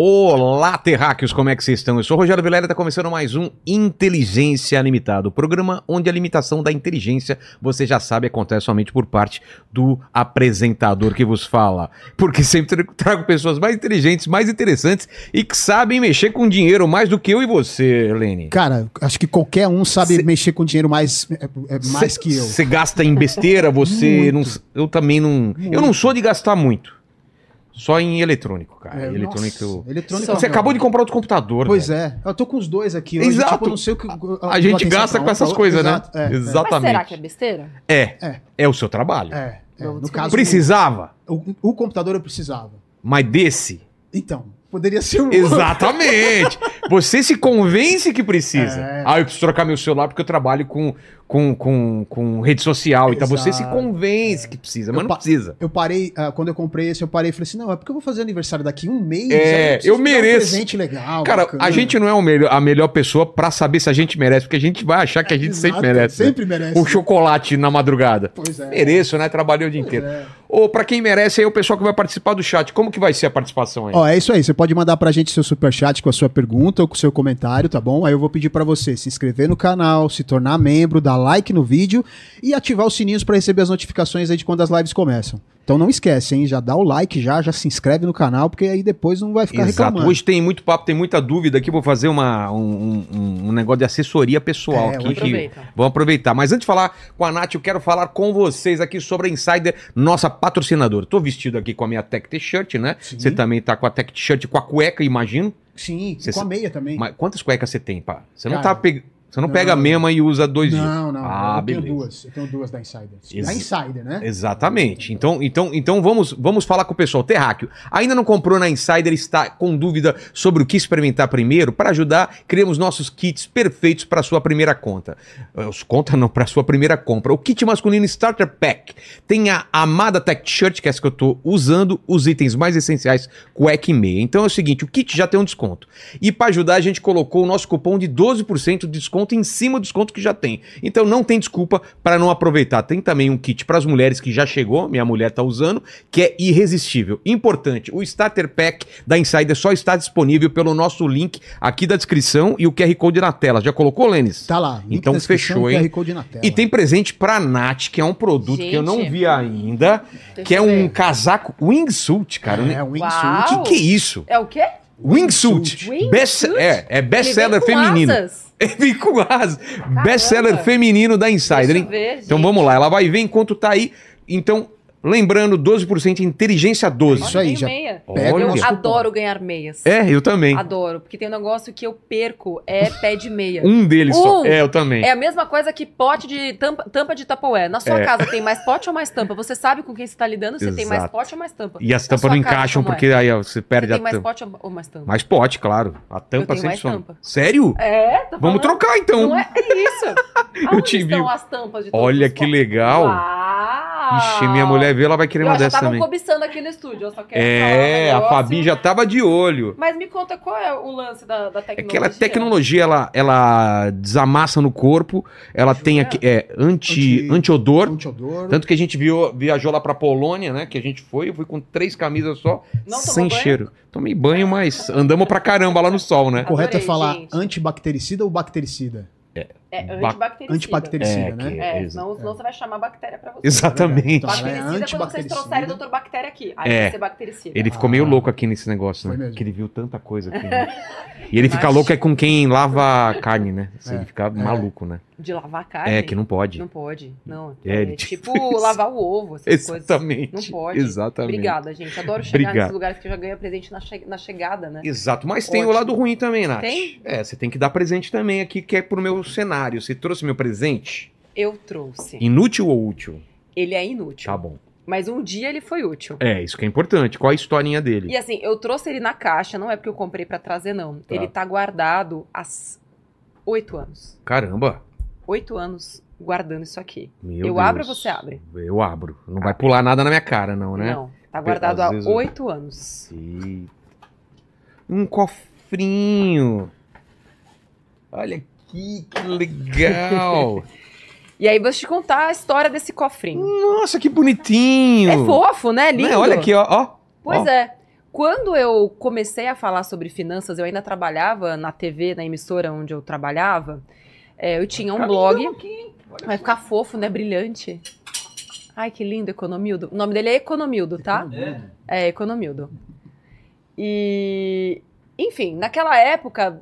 Olá, terráqueos, como é que vocês estão? Eu sou o Rogério Vilela e está começando mais um Inteligência Limitada, o programa onde a limitação da inteligência, você já sabe, acontece somente por parte do apresentador que vos fala. Porque sempre trago pessoas mais inteligentes, mais interessantes e que sabem mexer com dinheiro mais do que eu e você, Lene. Cara, acho que qualquer um sabe Cê... mexer com dinheiro mais, é, é mais cê, que eu. Você gasta em besteira, você não. Eu também não. Muito. Eu não sou de gastar muito. Só em eletrônico, cara. É, eletrônico. Nossa, eletrônico Você acabou de comprar outro computador. Pois velho. é. Eu tô com os dois aqui. Hoje, Exato. Tipo, eu não sei o que. A, a gente gasta com essas coisas, né? É, Exatamente. Mas será que é besteira? É. É, é o seu trabalho. É. é. No caso, precisava? O, o computador eu precisava. Mas desse? Então. Poderia ser um. Exatamente. Você se convence que precisa. É. Ah, eu preciso trocar meu celular porque eu trabalho com, com, com, com rede social. Exato. Então você se convence é. que precisa, mas eu não precisa. Eu parei, uh, quando eu comprei esse, eu parei e falei assim: não, é porque eu vou fazer aniversário daqui um mês. É, eu, eu mereço. Um presente legal. Cara, bacana. a gente não é melhor, a melhor pessoa para saber se a gente merece, porque a gente vai achar que a gente Exato, sempre merece. Né? Sempre né? merece. Um chocolate na madrugada. Pois é. Mereço, né? Trabalhei o dia inteiro. É. Ou para quem merece, aí o pessoal que vai participar do chat, como que vai ser a participação aí? Ó, é isso aí. Você pode mandar pra gente seu super chat com a sua pergunta com o seu comentário, tá bom? Aí eu vou pedir para você se inscrever no canal, se tornar membro, dar like no vídeo e ativar os sininhos para receber as notificações aí de quando as lives começam. Então não esquece, hein? Já dá o like já, já se inscreve no canal, porque aí depois não vai ficar Exato. reclamando. Hoje tem muito papo, tem muita dúvida aqui. Vou fazer uma, um, um, um negócio de assessoria pessoal é, aqui. Que vamos aproveitar. Mas antes de falar com a Nath, eu quero falar com vocês aqui sobre a Insider, nossa patrocinadora. Tô vestido aqui com a minha Tech T-shirt, né? Você também tá com a Tech T-shirt com a cueca, imagino. Sim, Cê, com a meia também. Mas quantas cuecas você tem, pá? Você não tá pegando. Você não, não, pega a mesma e usa dois não, dias. Não, não. Ah, eu beleza. tenho duas. Eu tenho duas da Insider. Ex da Insider, né? Exatamente. Então, então, então vamos, vamos falar com o pessoal. Terráqueo, ainda não comprou na Insider, está com dúvida sobre o que experimentar primeiro? Para ajudar, criamos nossos kits perfeitos para sua primeira conta. Os conta não, para sua primeira compra. O kit masculino Starter Pack tem a amada Tech Shirt, que é essa que eu estou usando, os itens mais essenciais, cueca e meia. Então é o seguinte, o kit já tem um desconto. E para ajudar, a gente colocou o nosso cupom de 12% de desconto em cima do desconto desconto que já tem. Então não tem desculpa para não aproveitar. Tem também um kit para as mulheres que já chegou, minha mulher está usando, que é irresistível. Importante, o Starter Pack da Insider só está disponível pelo nosso link aqui da descrição e o QR Code na tela. Já colocou, Lênis? Tá lá. Então fechou, hein? QR Code na tela. E tem presente para Nath, que é um produto Gente, que eu não vi ainda, que é um casaco wingsuit, cara. É, um wingsuit. O que, que é isso? É o quê? Wingsuit. Wingsuit? Best, é, é best-seller feminino. Asas. Vem com asas. Best-seller feminino da Insider, hein? Ver, então vamos lá, ela vai ver enquanto tá aí. Então, Lembrando, 12% inteligência 12. Isso aí, já. Meia. Pega eu Olha. adoro ganhar meias. É, eu também. Adoro, porque tem um negócio que eu perco, é pé de meia. Um deles Um. só. É, eu também. É a mesma coisa que pote de tampa, tampa de tapoé. Na sua É. casa tem mais pote ou mais tampa? Você sabe com quem você está lidando se tem mais Exato. pote ou mais tampa. E as Na tampas não encaixam como porque é? aí ó, você Você perde a tem mais tampa. pote ou mais tampa? Mais pote, claro. A tampa tenho sempre mais some. tampa. Sério? É, tá Vamos falando? trocar então. Não é isso. Aonde te estão vi. as tampas de Olha que legal. Uau! Ixi, minha mulher vê, ela vai querer Eu uma já dessa estavam também. cobiçando aqui no estúdio, eu só quero É, falar a. Fabi já tava de olho. Mas me conta qual é o lance da, da É tecnologia. que ela tecnologia, ela, ela desamassa no corpo, ela tem aqui, é, anti, Anti- anti-odor. Antiodor. Tanto que a gente viu, viajou lá pra Polônia, né? Que a gente foi, eu fui com três camisas só, Não sem banho? cheiro. Tomei banho, mas andamos pra caramba lá no sol, né? Correto é falar gente. antibactericida ou bactericida? É Ba- antibactericida. Antibactericida, É, né? que- É, exa- senão, senão você vai chamar bactéria pra você. Exatamente. Então, ela é Bactericida é quando vocês trouxerem o doutor bactéria aqui. Aí É. vai ser bactericida. Ele ficou meio Ah. louco aqui nesse negócio, né? mesmo. Que ele viu tanta coisa aqui. Né? E ele fica louco é com quem lava carne, né? É, Ele fica maluco, né? De lavar carne? É, que não pode. Não pode, não. É, É, tipo lavar o ovo, essas coisas. Exatamente. Não pode. Exatamente. Obrigada, gente. Adoro chegar Obrigado. nesses lugares que eu já ganho presente na, che- na chegada, né? Exato, mas tem o Ótimo. lado ruim também, Nath. Tem? É, você tem que dar presente também aqui, que é pro meu cenário. Você trouxe meu presente? Eu trouxe. Inútil ou útil? Ele é inútil. Tá bom. Mas um dia ele foi útil. É, isso que é importante. Qual a historinha dele? E assim, eu trouxe ele na caixa, não é porque eu comprei pra trazer, não. Tá. Ele tá guardado há oito anos. Caramba. Oito anos guardando isso aqui. Meu eu Deus. abro ou você abre? Eu abro. Não vai pular nada na minha cara, não, né? Não. Tá guardado Às há vezes eu- oito anos. Eita. Um cofrinho. Olha aqui, que legal. E aí, vou te contar a história desse cofrinho. Nossa, que bonitinho. É fofo, né? Lindo. Né, Olha aqui, ó. ó. Pois Ó. é. Quando eu comecei a falar sobre finanças, eu ainda trabalhava na TV, na emissora onde eu trabalhava. É, eu tinha um blog. Vai ficar fofo, né? Brilhante. Ai, que lindo, Economildo. O nome dele é Economildo, tá? É, Economildo. E, enfim, naquela época,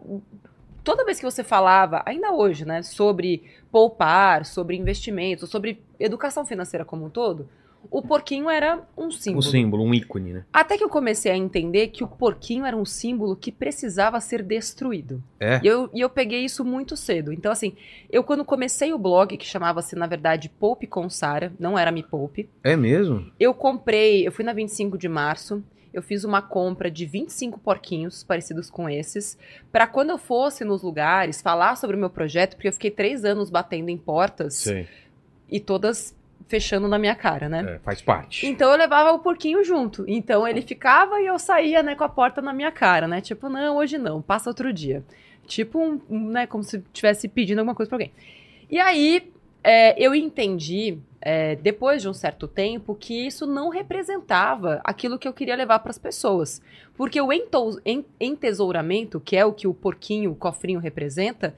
toda vez que você falava, ainda hoje, né, sobre poupar, sobre investimentos, sobre educação financeira como um todo, o porquinho era um símbolo. Um símbolo, um ícone, né? Até que eu comecei a entender que o porquinho era um símbolo que precisava ser destruído. É. E eu, e eu peguei isso muito cedo. Então, assim, eu quando comecei o blog, que chamava-se, na verdade, Poupe com Sara, não era Me Poupe, É mesmo? eu comprei, eu fui na 25 de março, eu fiz uma compra de 25 porquinhos parecidos com esses, para quando eu fosse nos lugares falar sobre o meu projeto, porque eu fiquei três anos batendo em portas Sei. e todas fechando na minha cara, né? É, faz parte. Então eu levava o porquinho junto. Então ele ficava e eu saía, né, com a porta na minha cara, né? Tipo, não, hoje não, passa outro dia. Tipo, um, né, como se estivesse pedindo alguma coisa pra alguém. E aí é, eu entendi, é, depois de um certo tempo, que isso não representava aquilo que eu queria levar para as pessoas. Porque o ento- en- entesouramento, que é o que o porquinho, o cofrinho representa,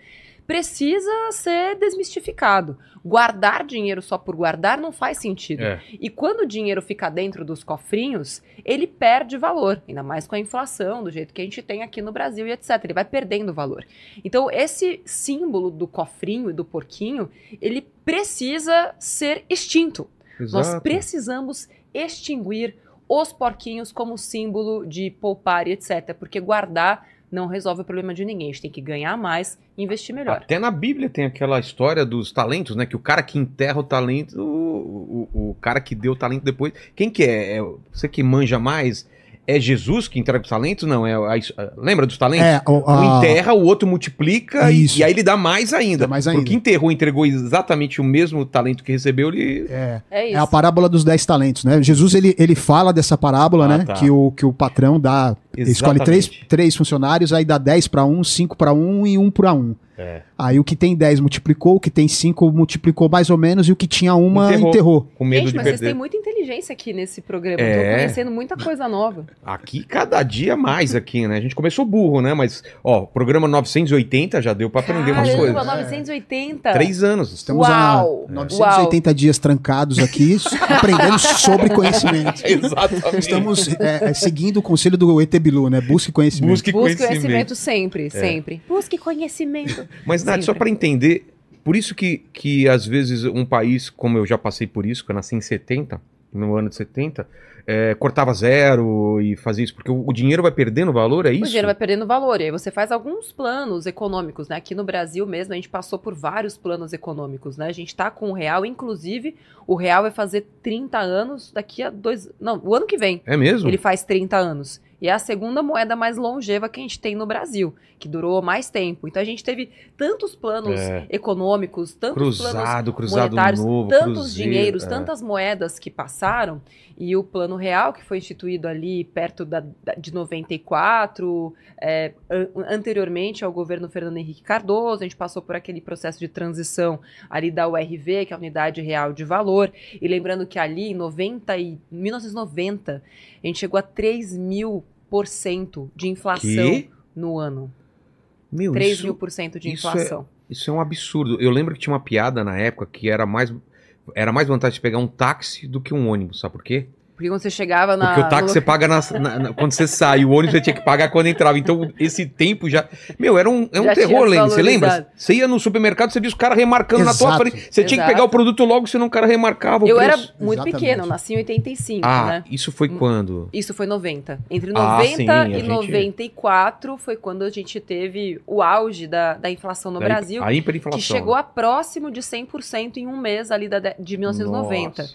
precisa ser desmistificado. Guardar dinheiro só por guardar não faz sentido. É. E quando o dinheiro fica dentro dos cofrinhos, ele perde valor, ainda mais com a inflação, do jeito que a gente tem aqui no Brasil e etc. Ele vai perdendo valor. Então, esse símbolo do cofrinho e do porquinho, ele precisa ser extinto. Nós Exato. precisamos extinguir os porquinhos como símbolo de poupar e etc. Porque guardar não resolve o problema de ninguém. A gente tem que ganhar mais e investir melhor. Até na Bíblia tem aquela história dos talentos, né? Que o cara que enterra o talento, o, o, o cara que deu o talento depois. Quem que é? É Você que manja mais? É Jesus que entrega os talentos? Não, é a- a- lembra dos talentos? É, o, Um a- enterra, o outro multiplica e, Isso. e aí ele dá mais ainda. Dá mais ainda. Porque enterrou, entregou exatamente o mesmo talento que recebeu, ele. é, É é a parábola dos dez talentos, né? Jesus, ele, ele fala dessa parábola, Ah, né? tá. Que, o, que o patrão dá, ele escolhe três, três funcionários, aí dá dez para um, cinco para um e um para um. É. Aí o que tem 10 multiplicou, o que tem 5 multiplicou mais ou menos, e o que tinha uma Enterrou. enterrou. Com medo Gente, de mas vocês perder. têm muita inteligência aqui nesse programa. Eu É. tô conhecendo muita coisa nova. Aqui, cada dia mais aqui, né? A gente começou burro, né? Mas, ó, programa 980 já deu pra aprender umas coisas. 980. Três anos. Estamos Uau! há 980 dias trancados aqui, aprendendo sobre conhecimento. Exatamente. Estamos é, é, seguindo o conselho do ET Bilu, né? Busque conhecimento. Busque Busque conhecimento. conhecimento sempre, sempre. Busque conhecimento. Mas, Nath, só para entender, por isso que, que às vezes um país, como eu já passei por isso, que eu nasci em 70, no ano de 70, é, cortava zero e fazia isso, porque o, o dinheiro vai perdendo valor, é isso? O dinheiro vai perdendo valor. E aí você faz alguns planos econômicos, né? Aqui no Brasil mesmo, a gente passou por vários planos econômicos, né? A gente tá com o real, inclusive, o real vai fazer 30 anos daqui a dois. Não, o ano que vem. É mesmo? Ele faz 30 anos. E é a segunda moeda mais longeva que a gente tem no Brasil, que durou mais tempo. Então a gente teve tantos planos É. econômicos, tantos planos Cruzado, cruzado monetários, novo, tantos cruzeiro, dinheiros, é. tantas moedas que passaram, e o Plano Real, que foi instituído ali perto da, de 94, é, an- anteriormente ao governo Fernando Henrique Cardoso, a gente passou por aquele processo de transição ali da URV, que é a Unidade Real de Valor, e lembrando que ali, em 90 e, 1990, a gente chegou a 3 mil de inflação Que? no ano. Meu, 3 isso, mil por cento de isso é- inflação. isso é um absurdo. Eu lembro que tinha uma piada na época que era mais, era mais vantagem pegar um táxi do que um ônibus, sabe por quê? Porque quando você chegava na. Porque o táxi no você paga na- na- na- quando você sai, o ônibus você tinha que pagar quando entrava. Então, esse tempo já. Meu, era um, é um Já terror, Lene. Você lembra? Você ia no supermercado, você via os caras remarcando na tua Exato. frente. Você tinha que Exato. pegar o produto logo, senão o cara remarcava o Eu era preço. muito Exatamente. pequena, eu nasci em 85, Ah, né? isso foi quando? Isso foi 90. Entre Ah, 90 sim, a e gente- 94 foi quando a gente teve o auge da, da inflação no Da Brasil, A hiperinflação. que chegou a próximo de 100% em um mês ali da, de- de 1990. Nossa.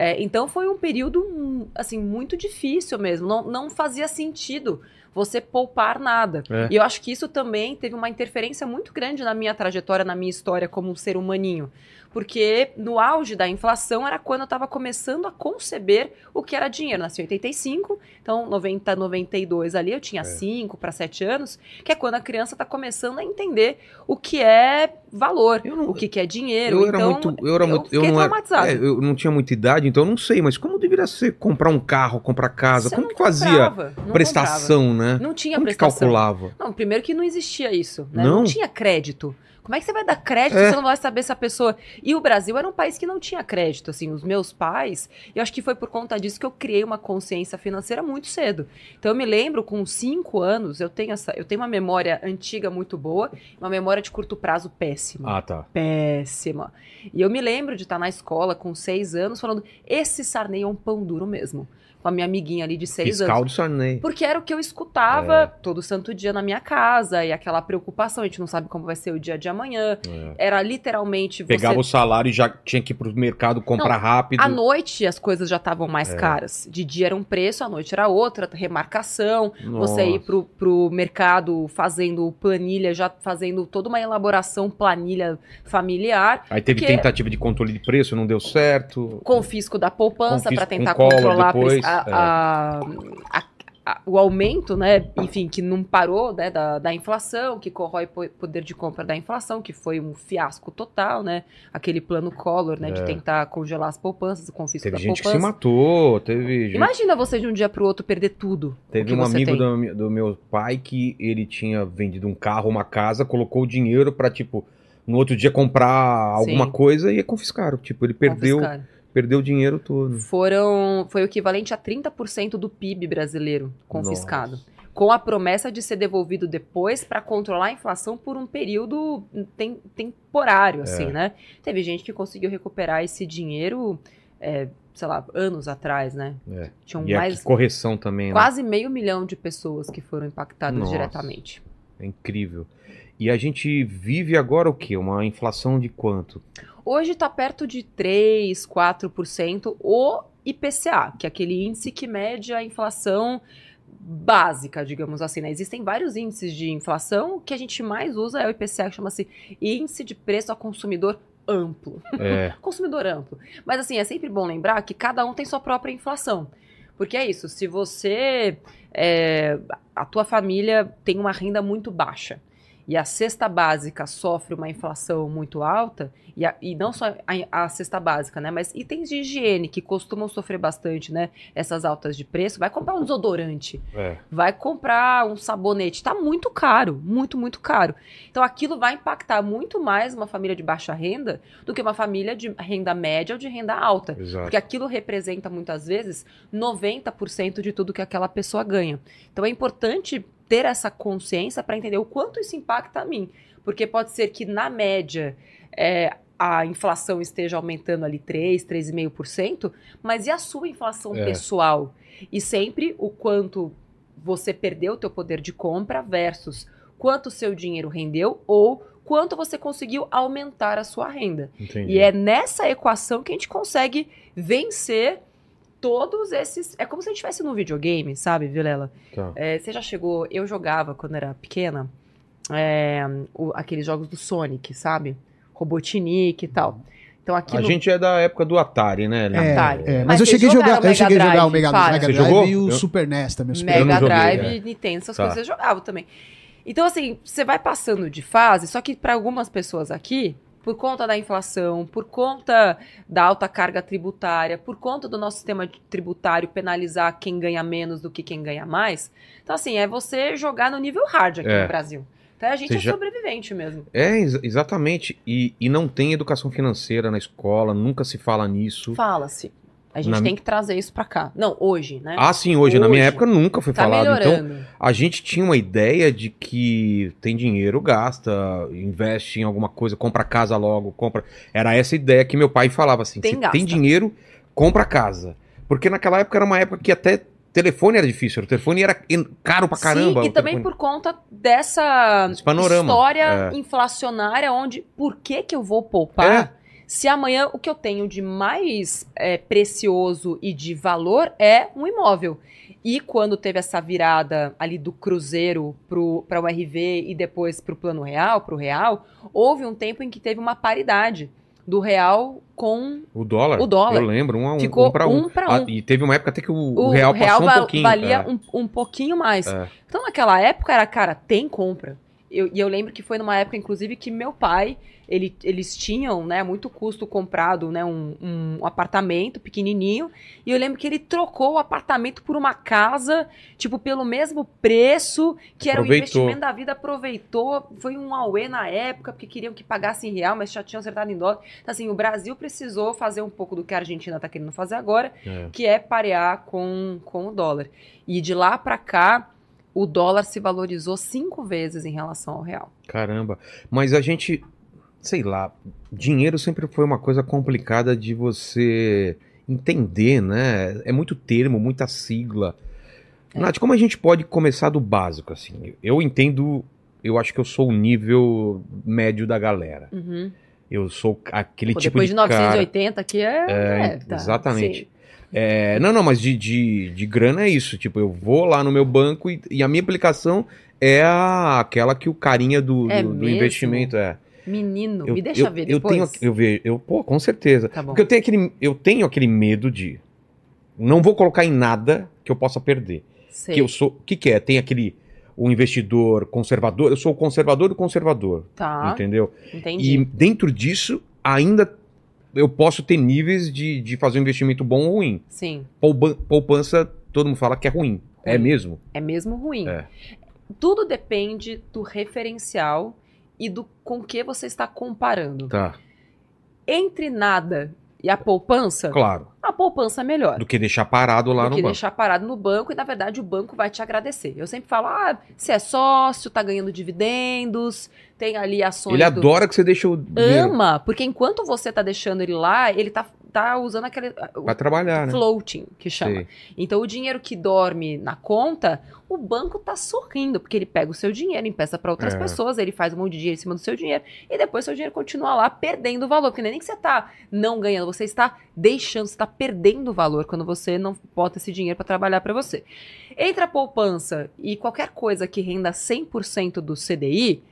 É, então foi um período assim muito difícil mesmo. Não, não fazia sentido você poupar nada. É. E eu acho que isso também teve uma interferência muito grande na minha trajetória, na minha história como um ser humaninho. Porque no auge da inflação era quando eu estava começando a conceber o que era dinheiro. Nasci em 85, então 90, 92 ali eu tinha 5 para 7 anos, que é quando a criança está começando a entender o que é valor, Eu não- o que, que é dinheiro. Eu era então, muito. Eu era muito. Eu não, era, traumatizado. é, eu não tinha muita idade, então eu não sei, mas como deveria ser comprar um carro, comprar casa? Você como que fazia não prestação, né? comprava. Não tinha como que prestação. calculava? Não, primeiro que não existia isso, né? Não? Não, tinha crédito. Como é que você vai dar crédito É. se você não vai saber se a pessoa. E o Brasil era um país que não tinha crédito, assim, os meus pais. Eu acho que foi por conta disso que eu criei uma consciência financeira muito cedo. Então eu me lembro, com cinco anos, eu tenho essa, eu tenho uma memória antiga muito boa, uma memória de curto prazo péssima. Ah, tá. Péssima. E eu me lembro de estar na escola com seis anos falando: esse Sarney é um pão duro mesmo. Com a minha amiguinha ali de seis Fiscal anos. do Sarney. Porque era o que eu escutava É. todo santo dia na minha casa, e aquela preocupação, a gente não sabe como vai ser o dia de amanhã. É. Era literalmente você. Pegava o salário e já tinha que ir pro mercado comprar rápido. À noite as coisas já estavam mais É. caras. De dia era um preço, à noite era outra, remarcação. Nossa. Você ir pro, pro mercado fazendo planilha, já fazendo toda uma elaboração, planilha familiar. Aí teve Porque- tentativa de controle de preço, não deu certo. confisco da poupança para tentar controlar depois, a- é. a- a- a- o aumento, né? Enfim, que não parou, né? Da, da inflação, que corrói po- poder de compra da inflação, que foi um fiasco total, né? Aquele plano Collor, né? De É. tentar congelar as poupanças, o confisco Teve da gente que poupança. se matou, teve gente Imagina você de um dia para o outro perder tudo. o Teve que um amigo do, do meu pai que ele tinha vendido um carro, uma casa, colocou o dinheiro pra, tipo, no outro dia comprar alguma Sim. coisa e confiscaram. Tipo, ele perdeu, Confiscaram. Perdeu o dinheiro todo. Foram, foi o equivalente a 30% do PIB brasileiro confiscado. Nossa. com a promessa de ser devolvido depois para controlar a inflação por um período tem- temporário, assim, É. né? Teve gente que conseguiu recuperar esse dinheiro, é, sei lá, anos atrás, né? É. Tinham E mais correção também, né? quase meio milhão de pessoas que foram impactadas Nossa. diretamente. É incrível. E a gente vive agora o quê? Uma inflação de quanto? Hoje está perto de 3, 4% o IPCA, que é aquele índice que mede a inflação básica, digamos assim, né? Existem vários índices de inflação, o que a gente mais usa é o IPCA, que chama-se Índice de Preço ao Consumidor Amplo. É, Consumidor amplo. Mas assim, é sempre bom lembrar que cada um tem sua própria inflação. Porque é isso, se você, é, a tua família tem uma renda muito baixa e a cesta básica sofre uma inflação muito alta, e, a- e não só a, a cesta básica, né, mas itens de higiene que costumam sofrer bastante, né, essas altas de preço, vai comprar um desodorante, é. vai comprar um sabonete, tá muito caro, muito, muito caro. Então aquilo vai impactar muito mais uma família de baixa renda do que uma família de renda média ou de renda alta. Exato. Porque aquilo representa muitas vezes 90% de tudo que aquela pessoa ganha. Então é importante ter essa consciência para entender o quanto isso impacta a mim. Porque pode ser que, na média, é, a inflação esteja aumentando ali 3, 3,5%, mas e a sua inflação É. pessoal? E sempre o quanto você perdeu o teu poder de compra versus quanto o seu dinheiro rendeu ou quanto você conseguiu aumentar a sua renda. Entendi. E é nessa equação que a gente consegue vencer todos esses. É como se a gente estivesse num videogame, sabe, Vilela? Tá. É, você já chegou. Eu jogava quando era pequena é, o- aqueles jogos do Sonic, sabe? Robotnik e tal. Então aqui A no- gente é da época do Atari, né? É, Atari. é, mas, Mas eu cheguei a jogar, eu cheguei a Mega jogar o Drive, Mega. Mega Você Drive jogou? e o Eu- Super NES também. Super Mega joguei, Drive, é. Nintendo, essas Tá. coisas eu jogava também. Então, assim, você vai passando de fase, só que para algumas pessoas aqui, por conta da inflação, por conta da alta carga tributária, por conta do nosso sistema tributário penalizar quem ganha menos do que quem ganha mais. Então, assim, é você jogar no nível hard aqui É. no Brasil. Então, a gente Você é já- sobrevivente mesmo. É, ex- exatamente. E, e não tem educação financeira na escola, nunca se fala nisso. Fala-se. A gente Na- tem que trazer isso pra cá. Não, hoje, né? Ah, sim, hoje. Na minha Hoje. época nunca foi tá falado. Então, melhorando. a gente tinha uma ideia de que tem dinheiro, gasta, investe em alguma coisa, compra casa logo, compra. Era essa ideia que meu pai falava assim: Tem tem dinheiro, compra casa. Porque naquela época era uma época que até telefone era difícil, o telefone era caro pra caramba. Sim, e também telefone. por conta dessa Esse panorama, história é. inflacionária, onde por que, que eu vou poupar se amanhã o que eu tenho de mais é, precioso e de valor é um imóvel? E quando teve essa virada ali do Cruzeiro para o RV e depois para o Plano Real, para o Real, houve um tempo em que teve uma paridade do real com O dólar? O dólar. Eu lembro, um, a um, Ficou um pra um. um pra Ah, um. e teve uma época até que o, o o real passou um va- pouquinho. valia é. um, um pouquinho mais. É. Então, naquela época, era, cara, tem compra. Eu- e eu lembro que foi numa época, inclusive, que meu pai, ele- eles tinham, né, muito custo comprado, né, um, um apartamento pequenininho. E eu lembro que ele trocou o apartamento por uma casa, tipo, pelo mesmo preço, que era o investimento da vida, aproveitou. Foi um auê na época, porque queriam que pagasse em real, mas já tinham acertado em dólar. Então, assim, o Brasil precisou fazer um pouco do que a Argentina tá querendo fazer agora, É. que é parear com, com o dólar. E de lá para cá, o dólar se valorizou cinco vezes em relação ao real. Caramba. Mas a gente, sei lá, dinheiro sempre foi uma coisa complicada de você entender, né? É muito termo, muita sigla. É. Nath, como a gente pode começar do básico, assim? Eu entendo, eu acho que eu sou o nível médio da galera. Uhum. Eu sou aquele Pô, tipo depois de, de cara... 980 aqui é. É, é, tá, exatamente. É, não, não, mas de, de, de grana é isso. Tipo, eu vou lá no meu banco e, e a minha aplicação é a, aquela que o carinha do, É do, do investimento é. Menino, Eu, me deixa eu, ver eu depois. tenho, eu vejo, eu, pô, com certeza. Tá. Porque eu tenho aquele, eu tenho aquele medo de não vou colocar em nada que eu possa perder. Sei. Que eu sou, o que que é? Tem aquele o investidor conservador, eu sou o conservador do conservador, Tá, entendeu? entendi. E dentro disso ainda eu posso ter níveis de, de fazer um investimento bom ou ruim. Sim, Poupa- Poupança, todo mundo fala que é ruim. É Ruim. mesmo? é mesmo ruim. É. Tudo depende do referencial e do com que você está comparando. Tá. Entre nada e a poupança, Claro. a poupança é melhor. Do que deixar parado lá do no que banco. deixar parado no banco e, na verdade, o banco vai te agradecer. Eu sempre falo, ah, você é sócio, tá ganhando dividendos, tem ali ações Ele do... adora que você deixa o. Ama, porque enquanto você tá deixando ele lá, ele tá, tá usando aquele... Vai trabalhar, né? floating, que chama. Sei. Então, o dinheiro que dorme na conta, o banco tá sorrindo, porque ele pega o seu dinheiro, empresta para outras É. pessoas, ele faz um monte de dinheiro em cima do seu dinheiro, e depois seu dinheiro continua lá perdendo valor, porque não é nem que você tá não ganhando, você está deixando, você está perdendo valor quando você não bota esse dinheiro para trabalhar para você. Entre a poupança e qualquer coisa que renda 100% do CDI,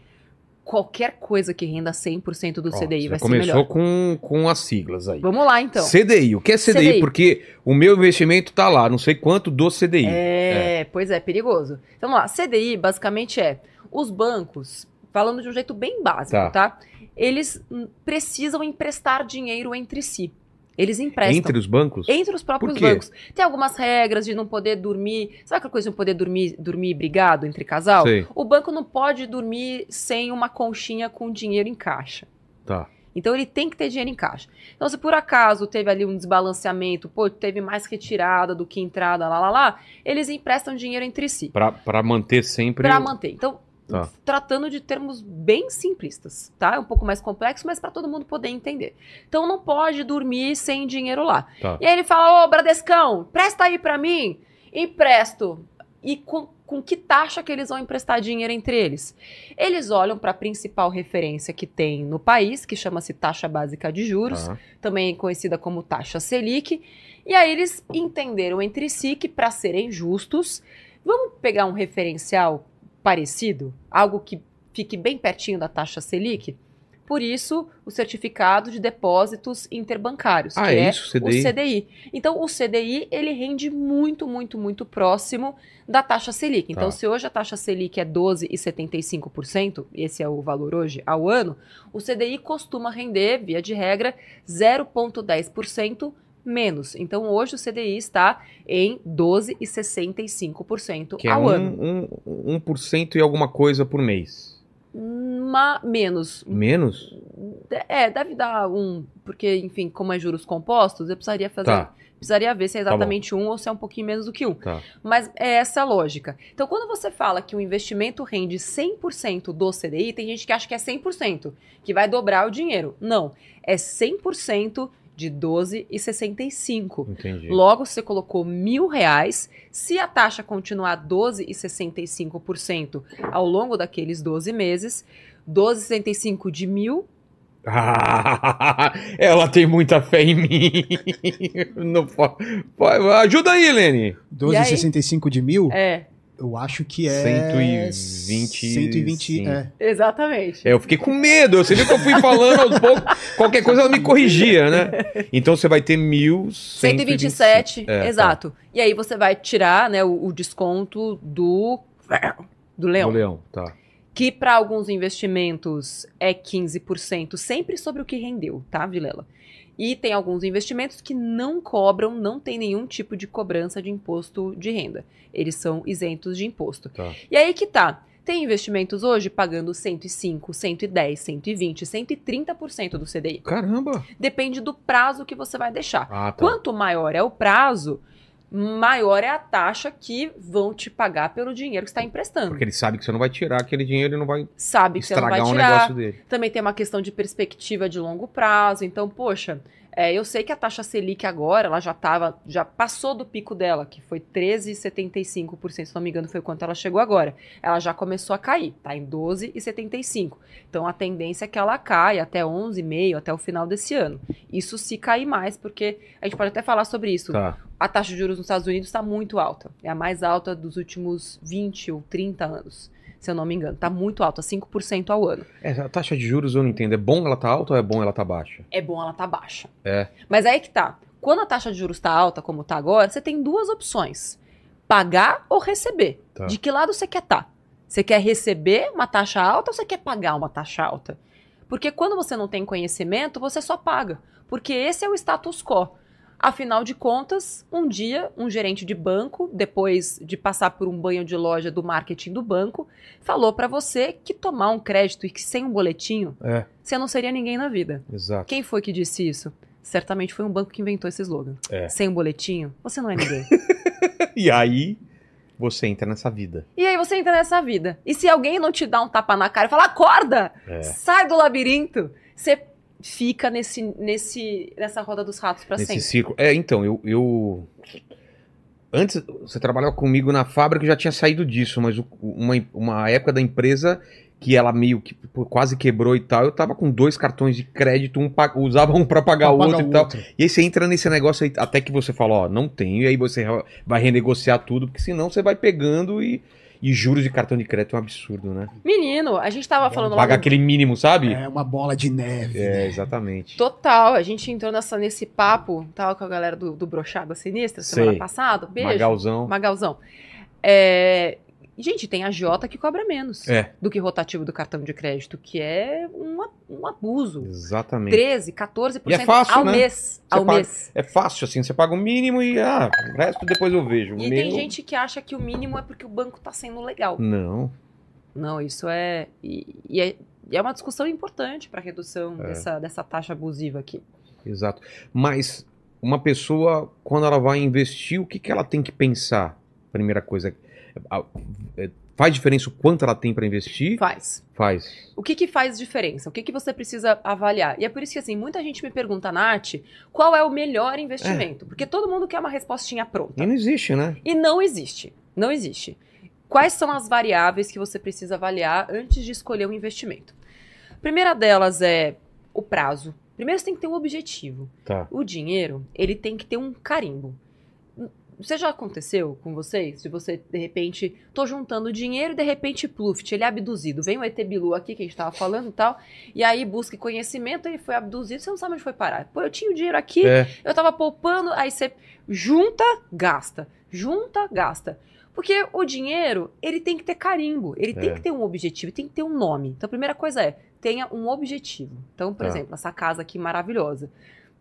qualquer coisa que renda 100% do CDI vai ser começou melhor. com, com as siglas aí. Vamos lá, então. CDI. O que é CDI? CDI. Porque o meu investimento tá lá, não sei quanto do CDI. É, pois é, perigoso. Então vamos lá, CDI basicamente é os bancos, falando de um jeito bem básico, Tá. tá? Eles precisam emprestar dinheiro entre si. Eles emprestam. Entre os bancos? Entre os próprios bancos. Tem algumas regras de não poder dormir. Sabe aquela coisa de não poder dormir, dormir brigado entre casal? Sei. O banco não pode dormir sem uma conchinha com dinheiro em caixa. Tá. Então ele tem que ter dinheiro em caixa. Então, se por acaso teve ali um desbalanceamento, pô, teve mais retirada do que entrada, lá, lá, lá, eles emprestam dinheiro entre si Pra, pra manter sempre. para manter. Então, Tá. tratando de termos bem simplistas, tá? É um pouco mais complexo, mas para todo mundo poder entender. Então, não pode dormir sem dinheiro lá. Tá. E aí ele fala: Ô, Bradescão, presta aí para mim. Empresto. E com, com que taxa que eles vão emprestar dinheiro entre eles? Eles olham para a principal referência que tem no país, que chama-se taxa básica de juros, Tá. também conhecida como taxa Selic. E aí eles entenderam entre si que para serem justos, vamos pegar um referencial parecido, algo que fique bem pertinho da taxa Selic. Por isso, o certificado de depósitos interbancários, Ah, que é é isso, o CDI? CDI. Então, o CDI, ele rende muito, muito, muito próximo da taxa Selic. Então, Tá. se hoje a taxa Selic é 12,75%, esse é o valor hoje ao ano, o CDI costuma render, via de regra, 0,10% menos. Então, hoje o CDI está em 12,65% Que é ao um, ano. um, 1% e alguma coisa por mês. Ma menos. Menos? É, deve dar um, porque, enfim, como é juros compostos, eu precisaria fazer. Tá. Precisaria ver se é Tá exatamente um ou se é um pouquinho menos do que um. Tá. Mas é essa a lógica. Então, quando você fala que o investimento rende 100% do CDI, tem gente que acha que é 100%, que vai dobrar o dinheiro. Não, é 100% de 12,65. Entendi. Logo, você colocou mil reais. Se a taxa continuar 12,65% ao longo daqueles 12 meses, 12,65 de mil ela tem muita fé em mim. Não pode- pode- Ajuda aí, Lene. 12,65 de mil, É, eu acho que é... 120, 120, sim. é. exatamente. É, eu fiquei com medo. Você viu que eu fui falando aos poucos. Qualquer coisa ela me corrigia, né? Então você vai ter 1.127. 127, É, exato. E aí você vai tirar né, o, o desconto do, do Tá. leão. O leão, tá. que para alguns investimentos é 15%, sempre sobre o que rendeu, tá, Vilela? E tem alguns investimentos que não cobram, não tem nenhum tipo de cobrança de imposto de renda. Eles são isentos de imposto. Tá. E aí que tá. Tem investimentos hoje pagando 105, 110, 120, 130% do CDI. Caramba. Depende do prazo que você vai deixar. Ah, tá. Quanto maior é o prazo, maior é a taxa que vão te pagar pelo dinheiro que está emprestando. Porque ele sabe que você não vai tirar aquele dinheiro e não vai Sabe que você não vai estragar um tirar. negócio dele. Também tem uma questão de perspectiva de longo prazo. Então, poxa, é, eu sei que a taxa Selic agora, ela já tava, já passou do pico dela, que foi 13,75%, se não me engano, foi quanto ela chegou agora. Ela já começou a cair, tá em 12,75%. Então, a tendência é que ela caia até 11,5% até o final desse ano. Isso se cair mais, porque a gente pode até falar sobre isso. Tá. A taxa de juros nos Estados Unidos está muito alta. É a mais alta dos últimos 20 ou 30 anos, se eu não me engano. Está muito alta, 5% ao ano. É, a taxa de juros eu não entendo. É bom ela tá alta ou é bom ela tá baixa? é bom ela tá baixa. É. Mas aí que tá. Quando a taxa de juros tá alta, como tá agora, você tem duas opções: pagar ou receber. Tá. De que lado você quer estar? Você quer receber uma taxa alta ou você quer pagar uma taxa alta? Porque quando você não tem conhecimento, você só paga. Porque esse é o status quo. Afinal de contas, um dia, um gerente de banco, depois de passar por um banho de loja do marketing do banco, falou pra você que tomar um crédito e que sem um boletinho, É, você não seria ninguém na vida. exato. Quem foi que disse isso? Certamente foi um banco que inventou esse slogan. É. Sem um boletinho, você não é ninguém. E aí você entra nessa vida. e aí você entra nessa vida. E se alguém não te dá um tapa na cara e fala, acorda! É. Sai do labirinto! Você fica nesse, nesse, nessa roda dos ratos pra Nesse sempre. círculo. É, então, eu, eu. Antes, você trabalhava comigo na fábrica, eu já tinha saído disso, mas o- uma, uma época da empresa que ela meio que pô, quase quebrou e tal, eu tava com dois cartões de crédito, um pa- usava um pra pagar o outro e tal. outro. E aí você entra nesse negócio aí, até que você fala, ó, não tenho, e aí você vai renegociar tudo, porque senão você vai pegando e, e juros de cartão de crédito é um absurdo, né? Menino, a gente tava falando Pagar aquele mínimo, sabe? É uma bola de neve. É, né? exatamente. Total, a gente entrou nessa, nesse papo, tava com a galera do, do Brochada Sinistra semana Sei. passada. Beijo. Magalzão. Magalzão. É, Gente, tem a Jota que cobra menos É. do que rotativo do cartão de crédito, que é um, a- um abuso. Exatamente. 13, 14% E é fácil, ao né? mês. Ao paga- mês. É fácil, assim, você paga o mínimo e ah, o resto depois eu vejo. E meu- tem gente que acha que o mínimo é porque o banco tá sendo legal. Não. Não, isso é. E, e é, e é uma discussão importante para redução É. dessa, dessa taxa abusiva aqui. Exato. Mas uma pessoa, quando ela vai investir, o que, que ela tem que pensar? Primeira coisa. A- é, Faz diferença o quanto ela tem para investir? Faz. Faz. O que, que faz diferença? O que, que você precisa avaliar? E é por isso que, assim, muita gente me pergunta, Nath, qual é o melhor investimento? Porque todo mundo quer uma respostinha pronta. E não existe, né? E não existe. Não existe. Quais são as variáveis que você precisa avaliar antes de escolher um investimento? A primeira delas é o prazo. Primeiro você tem que ter um objetivo. Tá. O dinheiro, ele tem que ter um carimbo. Você já aconteceu com vocês? De você, de repente, tô juntando dinheiro e de repente, pluft, ele é abduzido. Vem o ET Bilu aqui, que a gente tava falando e tal, e aí busca conhecimento, ele foi abduzido, você não sabe onde foi parar. Pô, eu tinha o dinheiro aqui, É. eu tava poupando, aí você junta, gasta. Junta, gasta. Porque o dinheiro, ele tem que ter carimbo, ele tem É. que ter um objetivo, tem que ter um nome. Então a primeira coisa é, tenha um objetivo. Então, por Tá. exemplo, essa casa aqui maravilhosa.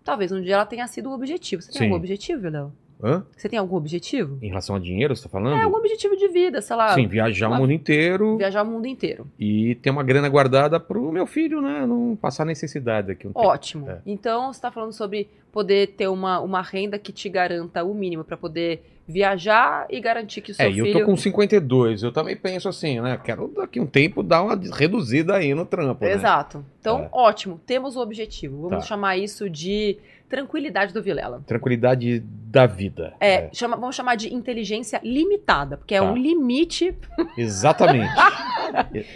Talvez um dia ela tenha sido o objetivo. Você tem Sim. algum objetivo, Léo? Hã? Você tem algum objetivo? Em relação a dinheiro, você tá falando? É, algum objetivo de vida, sei lá. Sim, viajar uma- o mundo inteiro Viajar o mundo inteiro. e ter uma grana guardada pro meu filho, né? Não passar necessidade aqui. Um tempo. Ótimo. É. Então, você está falando sobre poder ter uma, uma renda que te garanta o mínimo para poder Viajar e garantir que o seu É, e eu filho... tô com 52, eu também penso assim, né? Quero daqui um tempo dar uma reduzida aí no trampo, né? Exato. Então, É. ótimo. Temos o objetivo. Vamos Tá. chamar isso de tranquilidade do Vilela. Tranquilidade da vida. É, chama- vamos chamar de inteligência limitada, porque é Tá. um limite. Exatamente.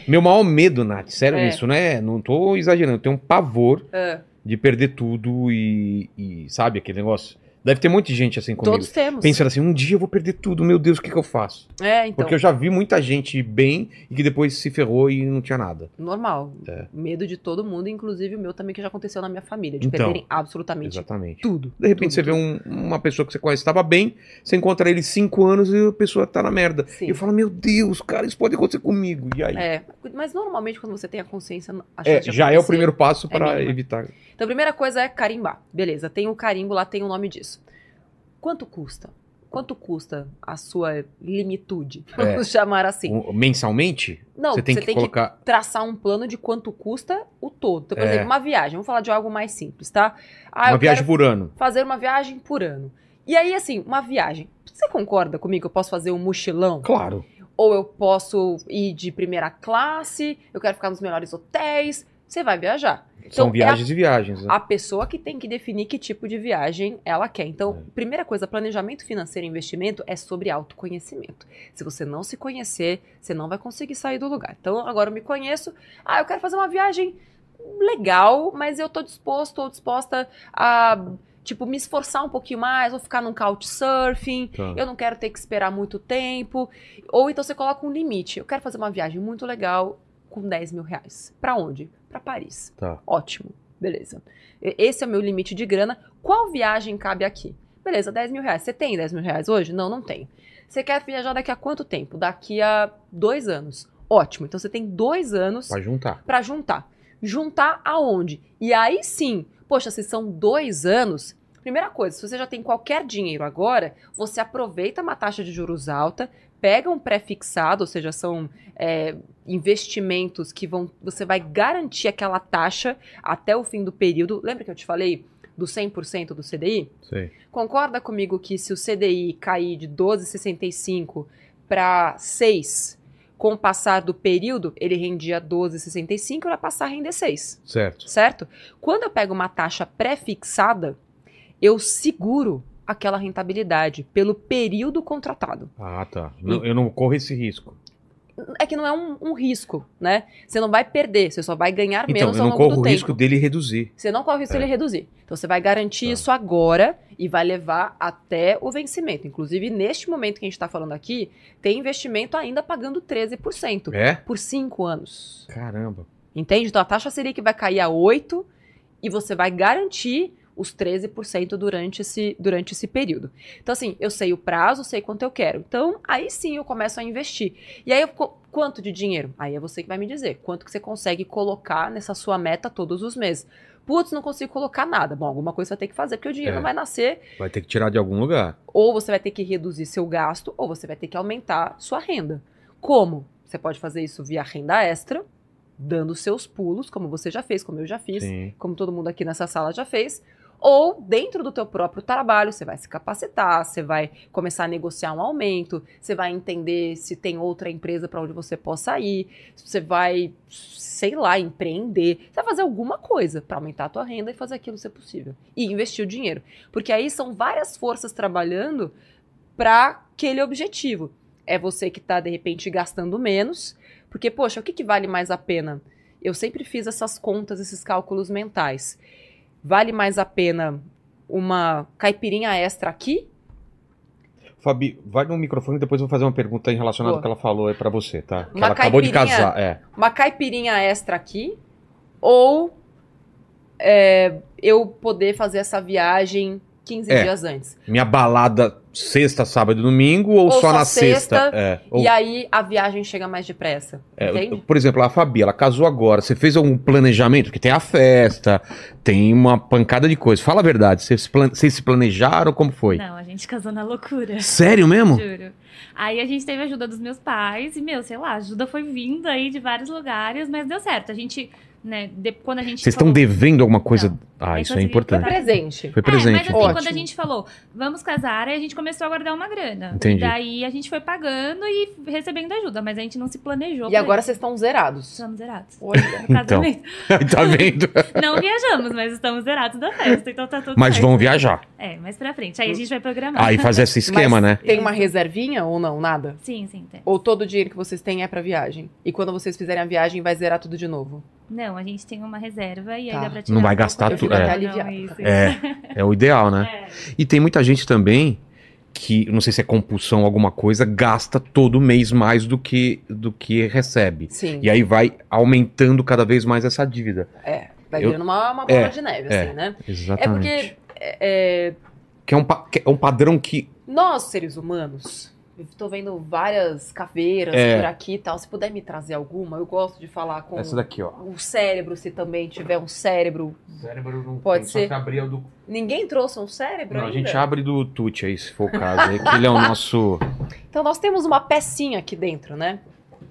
Meu maior medo, Nath, sério É. isso, né? Não tô exagerando, eu tenho um pavor É, de perder tudo e, e, sabe, aquele negócio. Deve ter muita gente assim comigo. todos temos. Pensando assim, um dia eu vou perder tudo, meu Deus, o que, que eu faço? É, então. Porque eu já vi muita gente bem e que depois se ferrou e não tinha nada. Normal. É. Medo de todo mundo, inclusive o meu também, que já aconteceu na minha família, de Então, perderem absolutamente Exatamente. tudo. De repente Tudo, você vê um- uma pessoa que você conhece estava bem, você encontra ele cinco anos e a pessoa tá na merda. Sim. E eu falo, meu Deus, cara, isso pode acontecer comigo. E aí? É, mas normalmente quando você tem a consciência, a É, já é o primeiro passo para mínima. evitar. Então a primeira coisa é carimbar. Beleza, tem o carimbo lá, tem o nome disso. Quanto custa? Quanto custa a sua limitude? É. Vamos chamar assim. Mensalmente, Não, você tem que colocar. traçar um plano de quanto custa o todo. Então, por É. exemplo, uma viagem. Vamos falar de algo mais simples, tá? Ah, uma viagem por ano. fazer uma viagem por ano. E aí, assim, uma viagem. Você concorda comigo que eu posso fazer um mochilão? Claro. Ou eu posso ir de primeira classe, eu quero ficar nos melhores hotéis. Você vai viajar. São Então, é viagens e viagens. Né? A pessoa que tem que definir que tipo de viagem ela quer. Então, É. primeira coisa, planejamento financeiro e investimento é sobre autoconhecimento. Se você não se conhecer, você não vai conseguir sair do lugar. Então, agora eu me conheço. Ah, eu quero fazer uma viagem legal, mas eu tô disposto ou disposta a, tipo, me esforçar um pouquinho mais, vou ficar num couchsurfing, Tá. eu não quero ter que esperar muito tempo. Ou então você coloca um limite. Eu quero fazer uma viagem muito legal com 10 mil reais. Pra onde? Pra Paris. Tá. Ótimo. Beleza. Esse é o meu limite de grana. Qual viagem cabe aqui? Beleza, 10 mil reais. Você tem 10 mil reais hoje? Não, não tenho. Você quer viajar daqui a quanto tempo? Daqui a dois anos. Ótimo. Então você tem dois anos Vai juntar. para juntar. Juntar aonde? E aí sim, poxa, se são dois anos, primeira coisa, se você já tem qualquer dinheiro agora, você aproveita uma taxa de juros alta, pega um pré-fixado, ou seja, são é, investimentos que vão, você vai garantir aquela taxa até o fim do período. Lembra que eu te falei do 100% do CDI? Sei. Concorda comigo que se o CDI cair de 12,65 para 6, com o passar do período, ele rendia 12,65 e vai passar a render 6, Certo. certo? Quando eu pego uma taxa pré-fixada, eu seguro aquela rentabilidade pelo período contratado. Ah, tá. Não- eu não corro esse risco. É que não é um, um risco, né? Você não vai perder, você só vai ganhar Então, menos eu ao não longo corro do o tempo. risco dele reduzir. Você não corre o risco É. de ele reduzir. Então você vai garantir Tá. isso agora e vai levar até o vencimento. Inclusive, neste momento que a gente está falando aqui, tem investimento ainda pagando 13% É? por 5 anos. Caramba. Entende? Então a taxa Selic vai cair a 8 e você vai garantir os 13% durante esse, durante esse período. Então, assim, eu sei o prazo, sei quanto eu quero. Então, aí sim eu começo a investir. E aí, eu quanto de dinheiro? Aí é você que vai me dizer. Quanto que você consegue colocar nessa sua meta todos os meses? Putz, não consigo colocar nada. Bom, alguma coisa você vai ter que fazer, porque o dinheiro É. não vai nascer. Vai ter que tirar de algum lugar. Ou você vai ter que reduzir seu gasto, ou você vai ter que aumentar sua renda. Como? Você pode fazer isso via renda extra, dando seus pulos, como você já fez, como eu já fiz Sim. como todo mundo aqui nessa sala já fez, ou dentro do teu próprio trabalho, você vai se capacitar, você vai começar a negociar um aumento, você vai entender se tem outra empresa para onde você possa ir, você vai, sei lá, empreender, você vai fazer alguma coisa para aumentar a tua renda e fazer aquilo ser possível e investir o dinheiro, porque aí são várias forças trabalhando para aquele objetivo. É você que está de repente gastando menos, porque poxa, o que, que vale mais a pena? Eu sempre fiz essas contas, esses cálculos mentais. Vale mais a pena uma caipirinha extra aqui? Fabi, vai no microfone e depois eu vou fazer uma pergunta em relacionada Boa. ao que ela falou aí pra você, tá? Que Uma ela acabou de casar. É. Uma caipirinha extra aqui? Ou é, eu poder fazer essa viagem 15 É. dias antes? Minha balada sexta, sábado e domingo ou, Ou só, só na sexta, sexta? É. Ou- E aí a viagem chega mais depressa. é, entende? por exemplo, a Fabi, ela casou agora. Você fez algum planejamento? Porque tem a festa, tem uma pancada de coisa. Fala a verdade. Vocês, plan- vocês se planejaram? Como foi? Não, a gente casou na loucura. Sério mesmo? Juro. Aí a gente teve a ajuda dos meus pais e, meu, sei lá, a ajuda foi vindo aí de vários lugares, mas deu certo. A gente né? De- quando a gente Vocês estão falou- devendo alguma coisa? Não. Ah, É isso é importante. Foi presente. Foi É, presente. mas assim, então. quando a Ótimo. gente falou, vamos casar, aí a gente começou a guardar uma grana. Entendi. Daí a gente foi pagando e recebendo ajuda, mas a gente não se planejou. E agora vocês estão zerados. estamos zerados. Olha. Casamento. tá vendo? Não viajamos, mas estamos zerados da festa, então tá tudo Mas certo. vão viajar. É, mais pra frente. Aí a gente vai programar. Aí fazer esse esquema, Mas né? Tem uma reservinha ou não? Nada? Sim, sim, tem. Ou todo o dinheiro que vocês têm é pra viagem? E quando vocês fizerem a viagem, vai zerar tudo de novo? Não, a gente tem uma reserva e aí Tá. dá pra tirar. Não vai gastar tudo, grana, é. não, aliviada. isso. É, é o ideal, né? É. E tem muita gente também que, não sei se é compulsão ou alguma coisa, gasta todo mês mais do que, do que recebe. Sim. E aí vai aumentando cada vez mais essa dívida. É. Vai Eu- virando uma, uma bola É, de neve, é. assim, né? É Exatamente. porque é, é, Que é um, que é um padrão que. nós, seres humanos, eu tô vendo várias caveiras É. por aqui e tal. Se puder me trazer alguma, eu gosto de falar com Essa daqui, ó. o cérebro, se também tiver um cérebro. Cérebro não Pode tem, só ser. que abrir do. Ninguém trouxe um cérebro Não, a ainda? gente abre do Tuti aí, se for o caso. Ele é o nosso. Então nós temos uma pecinha aqui dentro, né?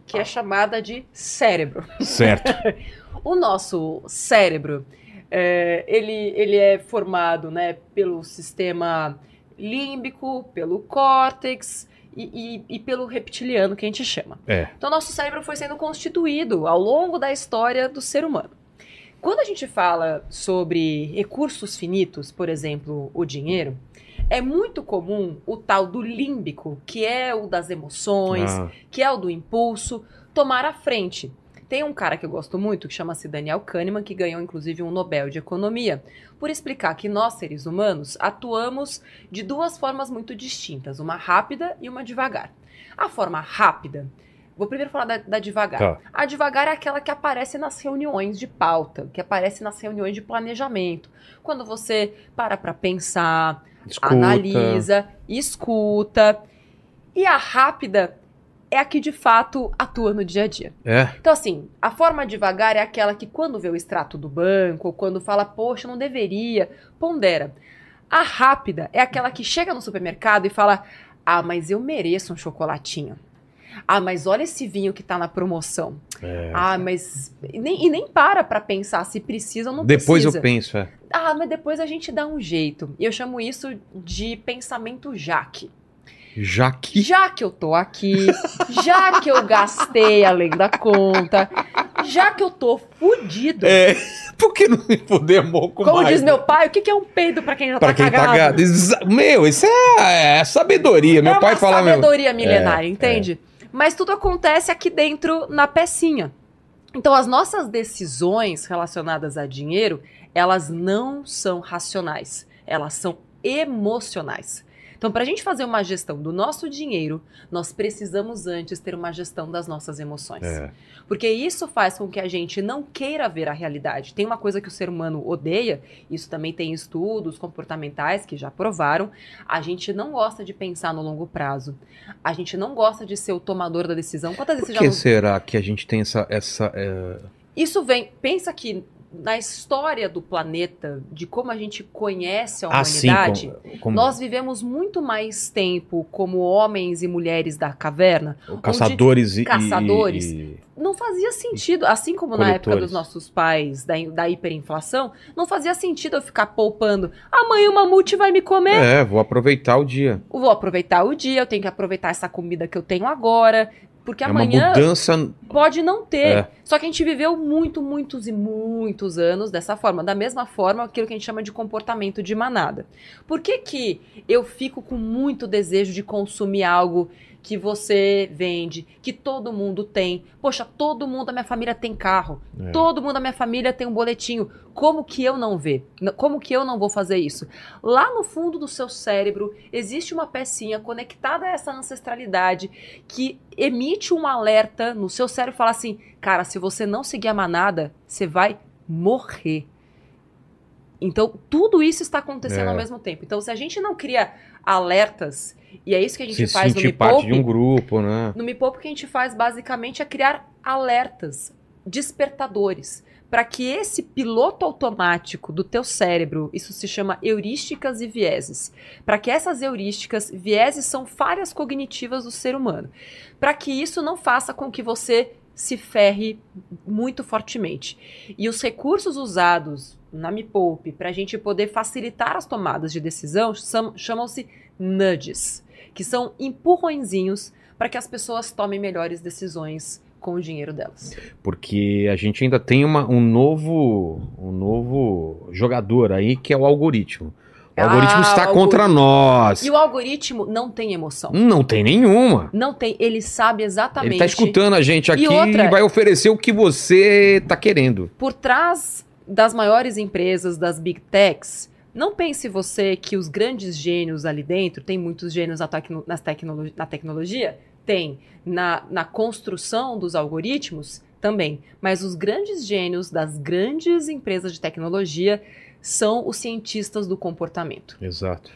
Que é chamada de cérebro. Certo. O nosso cérebro, é, ele, ele é formado né, pelo sistema límbico, pelo córtex e, e- e pelo reptiliano, que a gente chama. É. Então, nosso cérebro foi sendo constituído ao longo da história do ser humano. Quando a gente fala sobre recursos finitos, por exemplo, o dinheiro, é muito comum o tal do límbico, que é o das emoções, Ah, que é o do impulso, tomar a frente. Tem um cara que eu gosto muito, que chama-se Daniel Kahneman, que ganhou inclusive um Nobel de Economia, por explicar que nós, seres humanos, atuamos de duas formas muito distintas, uma rápida e uma devagar. A forma rápida, vou primeiro falar da, da devagar. Tá. A devagar é aquela que aparece nas reuniões de pauta, que aparece nas reuniões de planejamento. Quando você para para pensar, escuta. analisa, escuta. E a rápida é a que de fato atua no dia a dia. É. Então, assim, a forma devagar é aquela que, quando vê o extrato do banco, ou quando fala, poxa, não deveria, pondera. A rápida é aquela que chega no supermercado e fala, ah, mas eu mereço um chocolatinho. Ah, mas olha esse vinho que tá na promoção. É. Ah, mas. E nem, e nem para pra pensar se precisa ou não Depois precisa. eu penso, é. Ah, mas depois a gente dá um jeito. E eu chamo isso de pensamento jaque. Já que. Já que eu tô aqui, já que eu gastei além da conta, já que eu tô fudido. É. Por que não me fuder moco Como mais? diz meu pai, o que que é um peido pra quem já Pra tá quem cagado? tá gado. Meu, isso é, é sabedoria. Meu é pai fala mesmo. sabedoria milenária, É, entende? Mas tudo acontece aqui dentro na pecinha. Então as nossas decisões relacionadas a dinheiro, elas não são racionais, elas são emocionais. Então, para a gente fazer uma gestão do nosso dinheiro, nós precisamos antes ter uma gestão das nossas emoções. É. Porque isso faz com que a gente não queira ver a realidade. Tem uma coisa que o ser humano odeia, isso também tem estudos comportamentais que já provaram. A gente não gosta de pensar no longo prazo. A gente não gosta de ser o tomador da decisão. Quantas vezes Por que já será que a gente tem essa. essa é, Isso vem. Pensa que na história do planeta, de como a gente conhece a assim, humanidade. como, como Nós vivemos muito mais tempo como homens e mulheres da caverna. caçadores e. caçadores. e- Não fazia sentido, assim como na época Coletores. dos nossos pais, da, da hiperinflação, não fazia sentido eu ficar poupando. Amanhã o mamute vai me comer. É, vou aproveitar o dia. Vou aproveitar o dia, eu tenho que aproveitar essa comida que eu tenho agora. Porque é uma amanhã mudança. pode não ter. É. Só que a gente viveu muito, muitos e muitos anos dessa forma. Da mesma forma, aquilo que a gente chama de comportamento de manada. Por que, que eu fico com muito desejo de consumir algo que você vende, que todo mundo tem? Poxa, todo mundo da minha família tem carro. É. Todo mundo da minha família tem um boletinho. Como que eu não? N- Como que eu não vou fazer isso? Lá no fundo do seu cérebro existe uma pecinha conectada a essa ancestralidade que emite um alerta no seu cérebro e fala assim: cara, se você não seguir a manada, você vai morrer. Então, tudo isso está acontecendo É. ao mesmo tempo. Então, se a gente não cria alertas, e é isso que a gente Se faz no Me sentir parte Poupe, de um grupo, né? no Me Poupe, o que a gente faz basicamente é criar alertas, despertadores, para que esse piloto automático do teu cérebro, isso se chama heurísticas e vieses, para que essas heurísticas, vieses são falhas cognitivas do ser humano, para que isso não faça com que você se ferre muito fortemente. E os recursos usados na Me Poupe para a gente poder facilitar as tomadas de decisão são- chamam-se nudges, que são empurrõezinhos para que as pessoas tomem melhores decisões com o dinheiro delas. Porque a gente ainda tem uma- um novo um novo jogador aí que é o algoritmo. O Ah, algoritmo está o contra nós. E o algoritmo não tem emoção. Não tem nenhuma. Não tem, ele sabe exatamente. Ele tá escutando a gente aqui e, outra- vai oferecer o que você tá querendo. Por trás das maiores empresas, das big techs, não pense você que os grandes gênios ali dentro, tem muitos gênios na, tecno- nas tecnolo- na tecnologia? Tem. Na, na construção dos algoritmos? Também. Mas os grandes gênios das grandes empresas de tecnologia são os cientistas do comportamento. Exato.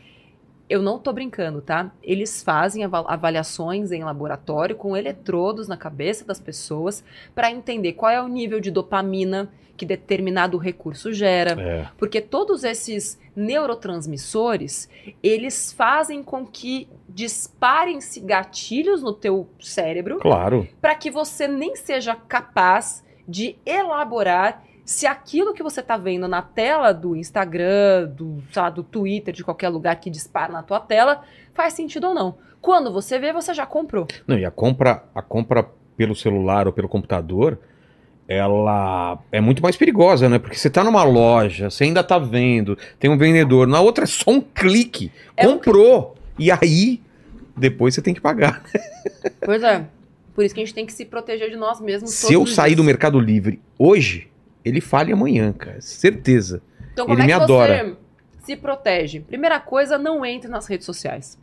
Eu não tô brincando, tá? Eles fazem ava- avaliações em laboratório com eletrodos na cabeça das pessoas para entender qual é o nível de dopamina que determinado recurso gera, É. porque todos esses neurotransmissores, eles fazem com que disparem-se gatilhos no teu cérebro Claro. para que você nem seja capaz de elaborar se aquilo que você está vendo na tela do Instagram, do, lá, do Twitter, de qualquer lugar que dispara na tua tela, faz sentido ou não. Quando você vê, você já comprou. Não, e a compra, a compra pelo celular ou pelo computador, ela é muito mais perigosa, né? Porque você tá numa loja, você ainda tá vendo, tem um vendedor, na outra é só um clique. É um comprou. E aí, depois você tem que pagar. Pois é. Por isso que a gente tem que se proteger de nós mesmos. Se eu sair dias. do Mercado Livre hoje, ele fale amanhã, cara. Certeza. Então, como ele é me que adora. você se protege? Primeira coisa, não entre nas redes sociais.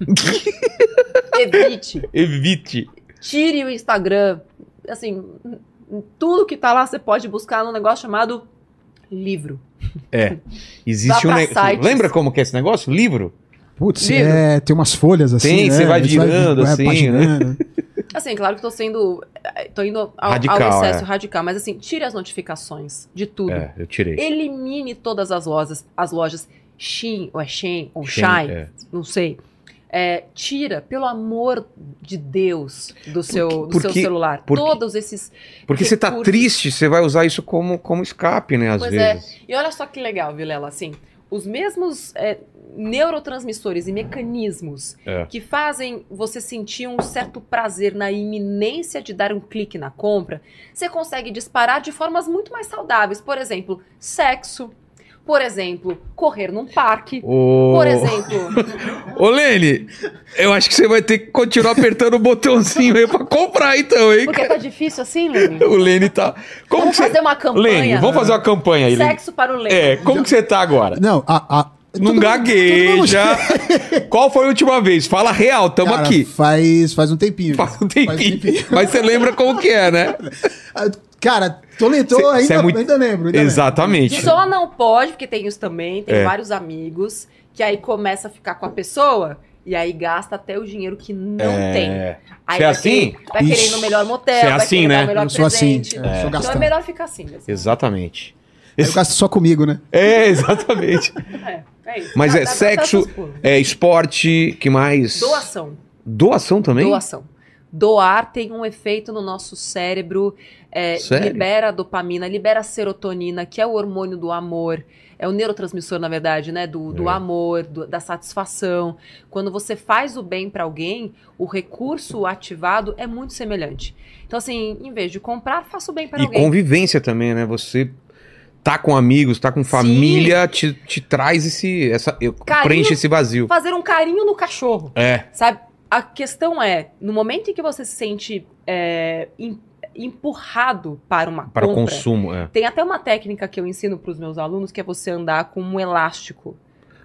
Evite. Evite. Tire o Instagram. Assim, tudo que tá lá você pode buscar num negócio chamado livro. É. Existe um negócio. Lembra como que é esse negócio? Livro? Putz, Livro. é, tem umas folhas assim. Tem, né? você vai virando, assim, paginando. Assim, claro que tô sendo. tô indo ao, Radical, ao excesso é. radical, mas assim, tire as notificações de tudo. É, eu tirei. Elimine todas as lojas, as lojas Shein, ou é Shein, ou Shine, é. não sei. É, tira, pelo amor de Deus, do seu, do seu porque- celular. porque- Todos esses. Porque você tá recursos. triste, você vai usar isso como, como escape, né? Às Pois é. vezes. E olha só que legal, Vilela, assim, os mesmos é, neurotransmissores e mecanismos É. que fazem você sentir um certo prazer na iminência de dar um clique na compra, você consegue disparar de formas muito mais saudáveis. Por exemplo, sexo. Por exemplo, correr num parque. Ô, Por exemplo, Ô, Lene, eu acho que você vai ter que continuar apertando o botãozinho aí pra comprar, então, hein? porque tá difícil assim, Lene? O Lene tá. Como Vamos você... fazer uma campanha. Lene, vamos fazer uma campanha aí, Lene. Sexo para o Lene. É, como que você tá agora? Não, a. a Não todo mundo- gagueja. Qual foi a última vez? Fala real, tamo Cara, aqui. Faz, faz um tempinho. Faz um tempinho. tempinho. Mas você lembra como que é, né? Cara, tô lento, Cê- ainda, cê é muito- ainda lembro. Ainda Exatamente. Só não pode, porque tem isso também, tem É. vários amigos, que aí começa a ficar com a pessoa e aí gasta até o dinheiro que não É. tem. Aí Cê é assim? Querer, vai querer ir no melhor motel, é vai assim, querer né? dar o melhor Eu sou assim, presente. é, sou Então é melhor ficar assim mesmo. Exatamente. Aí eu gasto só comigo, né? É, exatamente. É, é isso. Mas Dá- é dá- dá sexo, é esporte, que mais? Doação. Doação também? Doação. Doar tem um efeito no nosso cérebro, é, libera dopamina, libera serotonina, que é o hormônio do amor. É o neurotransmissor, na verdade, né? Do, do É. amor, do- da satisfação. Quando você faz o bem pra alguém, o recurso ativado é muito semelhante. Então, assim, em vez de comprar, faça o bem para E alguém. convivência também, né? Você tá com amigos, tá com família, te, te traz esse. Essa, Carinho. preenche esse vazio. Fazer um carinho no cachorro. É. Sabe? A questão é, no momento em que você se sente é, em- empurrado para uma Para compra, consumo, é. tem até uma técnica que eu ensino para os meus alunos, que é você andar com um elástico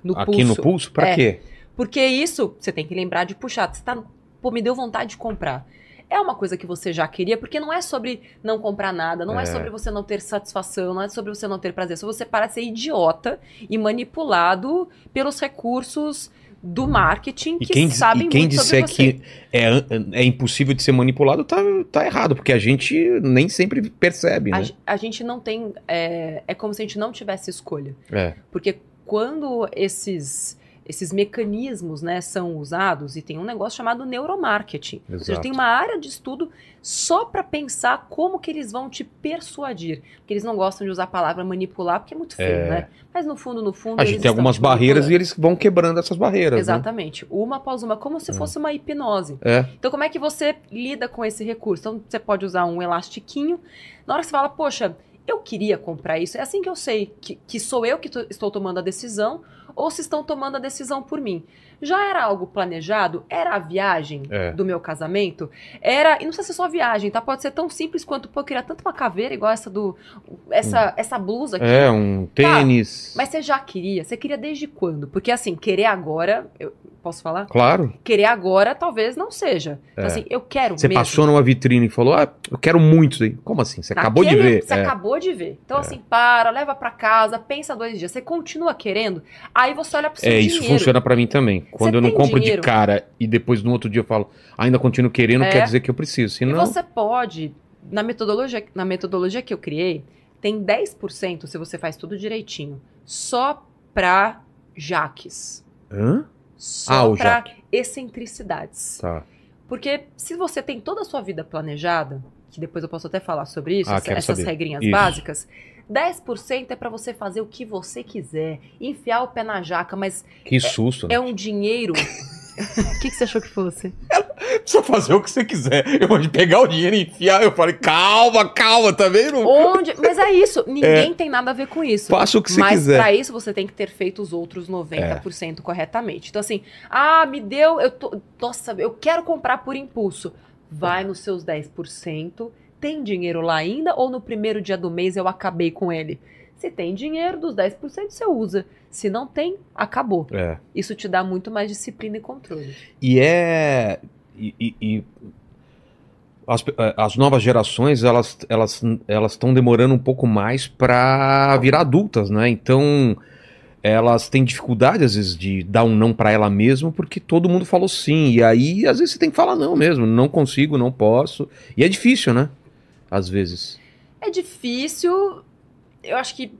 no Aqui pulso. no pulso? Pra É. quê? Porque isso, você tem que lembrar de puxar. Você tá, pô, me deu vontade de comprar. É uma coisa que você já queria, porque não é sobre não comprar nada, não é, É. sobre você não ter satisfação, não é sobre você não ter prazer. Se você para de ser idiota e manipulado pelos recursos do marketing E que quem, sabem e quem muito disser que é, é impossível de ser manipulado, tá, tá errado, porque a gente nem sempre percebe, A, né? ge- a gente não tem. É, é como se a gente não tivesse escolha. É. Porque quando esses esses mecanismos né, são usados e tem um negócio chamado neuromarketing. Ou seja, Exato. tem uma área de estudo só para pensar como que eles vão te persuadir. Porque eles não gostam de usar a palavra manipular porque é muito feio, É. né? Mas no fundo, no fundo. A gente tem algumas barreiras e eles vão quebrando essas barreiras. né? Exatamente. Uma após uma, como se fosse uma hipnose. É. Então, como é que você lida com esse recurso? Então, você pode usar um elastiquinho. Na hora que você fala, poxa, eu queria comprar isso, é assim que eu sei que, que sou eu que tô- estou tomando a decisão ou se estão tomando a decisão por mim. Já era algo planejado? Era a viagem É. do meu casamento? Era. E não precisa ser só viagem, tá? Pode ser tão simples quanto, pô, eu queria tanto uma caveira igual essa do. Essa, essa blusa aqui. É, um tênis. Mas você já queria? Você queria desde quando? Porque assim, querer agora. Eu posso falar? Claro. Querer agora talvez não seja. Então, É. assim, eu quero Você mesmo. passou numa vitrine e falou: Ah, eu quero muito isso aí. Como assim? Você acabou de Naquele- ver. Você É. acabou de ver. Então, assim, para, leva pra casa, pensa dois dias. Você continua querendo, aí você olha pro seu É, dinheiro. isso funciona pra mim também. Quando eu não compro dinheiro. de cara e depois no outro dia eu falo, ainda continuo querendo, É. quer dizer que eu preciso. E Senão. você pode, na metodologia, na metodologia que eu criei, tem 10% se você faz tudo direitinho, só pra jaques. Hã? Só Ah, o pra excentricidades. Tá. Porque se você tem toda a sua vida planejada, que depois eu posso até falar sobre isso, Ah, essas saber. regrinhas Isso. básicas, 10% é pra você fazer o que você quiser, enfiar o pé na jaca, mas Que susto, né? é um dinheiro. O que, que você achou que fosse? Precisa fazer o que você quiser. Eu vou pegar o dinheiro e enfiar. Eu falei, calma, calma, tá vendo? Onde? Mas é isso, ninguém tem nada a ver com isso. Faça o que você Mas quiser. pra isso você tem que ter feito os outros 90% corretamente. Então assim, ah, me deu, eu tô, nossa, eu quero comprar por impulso. Vai nos seus 10%, tem dinheiro lá ainda ou no primeiro dia do mês eu acabei com ele? Se tem dinheiro dos 10% você usa. Se não tem, acabou. É. Isso te dá muito mais disciplina e controle. E é. E, e- e as, eh, as novas gerações elas elas elas estão demorando um pouco mais pra virar adultas, né? Então elas têm dificuldade às vezes de dar um não pra ela mesma porque todo mundo falou sim e aí às vezes você tem que falar não mesmo, não consigo, não posso e é difícil, né? Às vezes. É difícil, eu acho que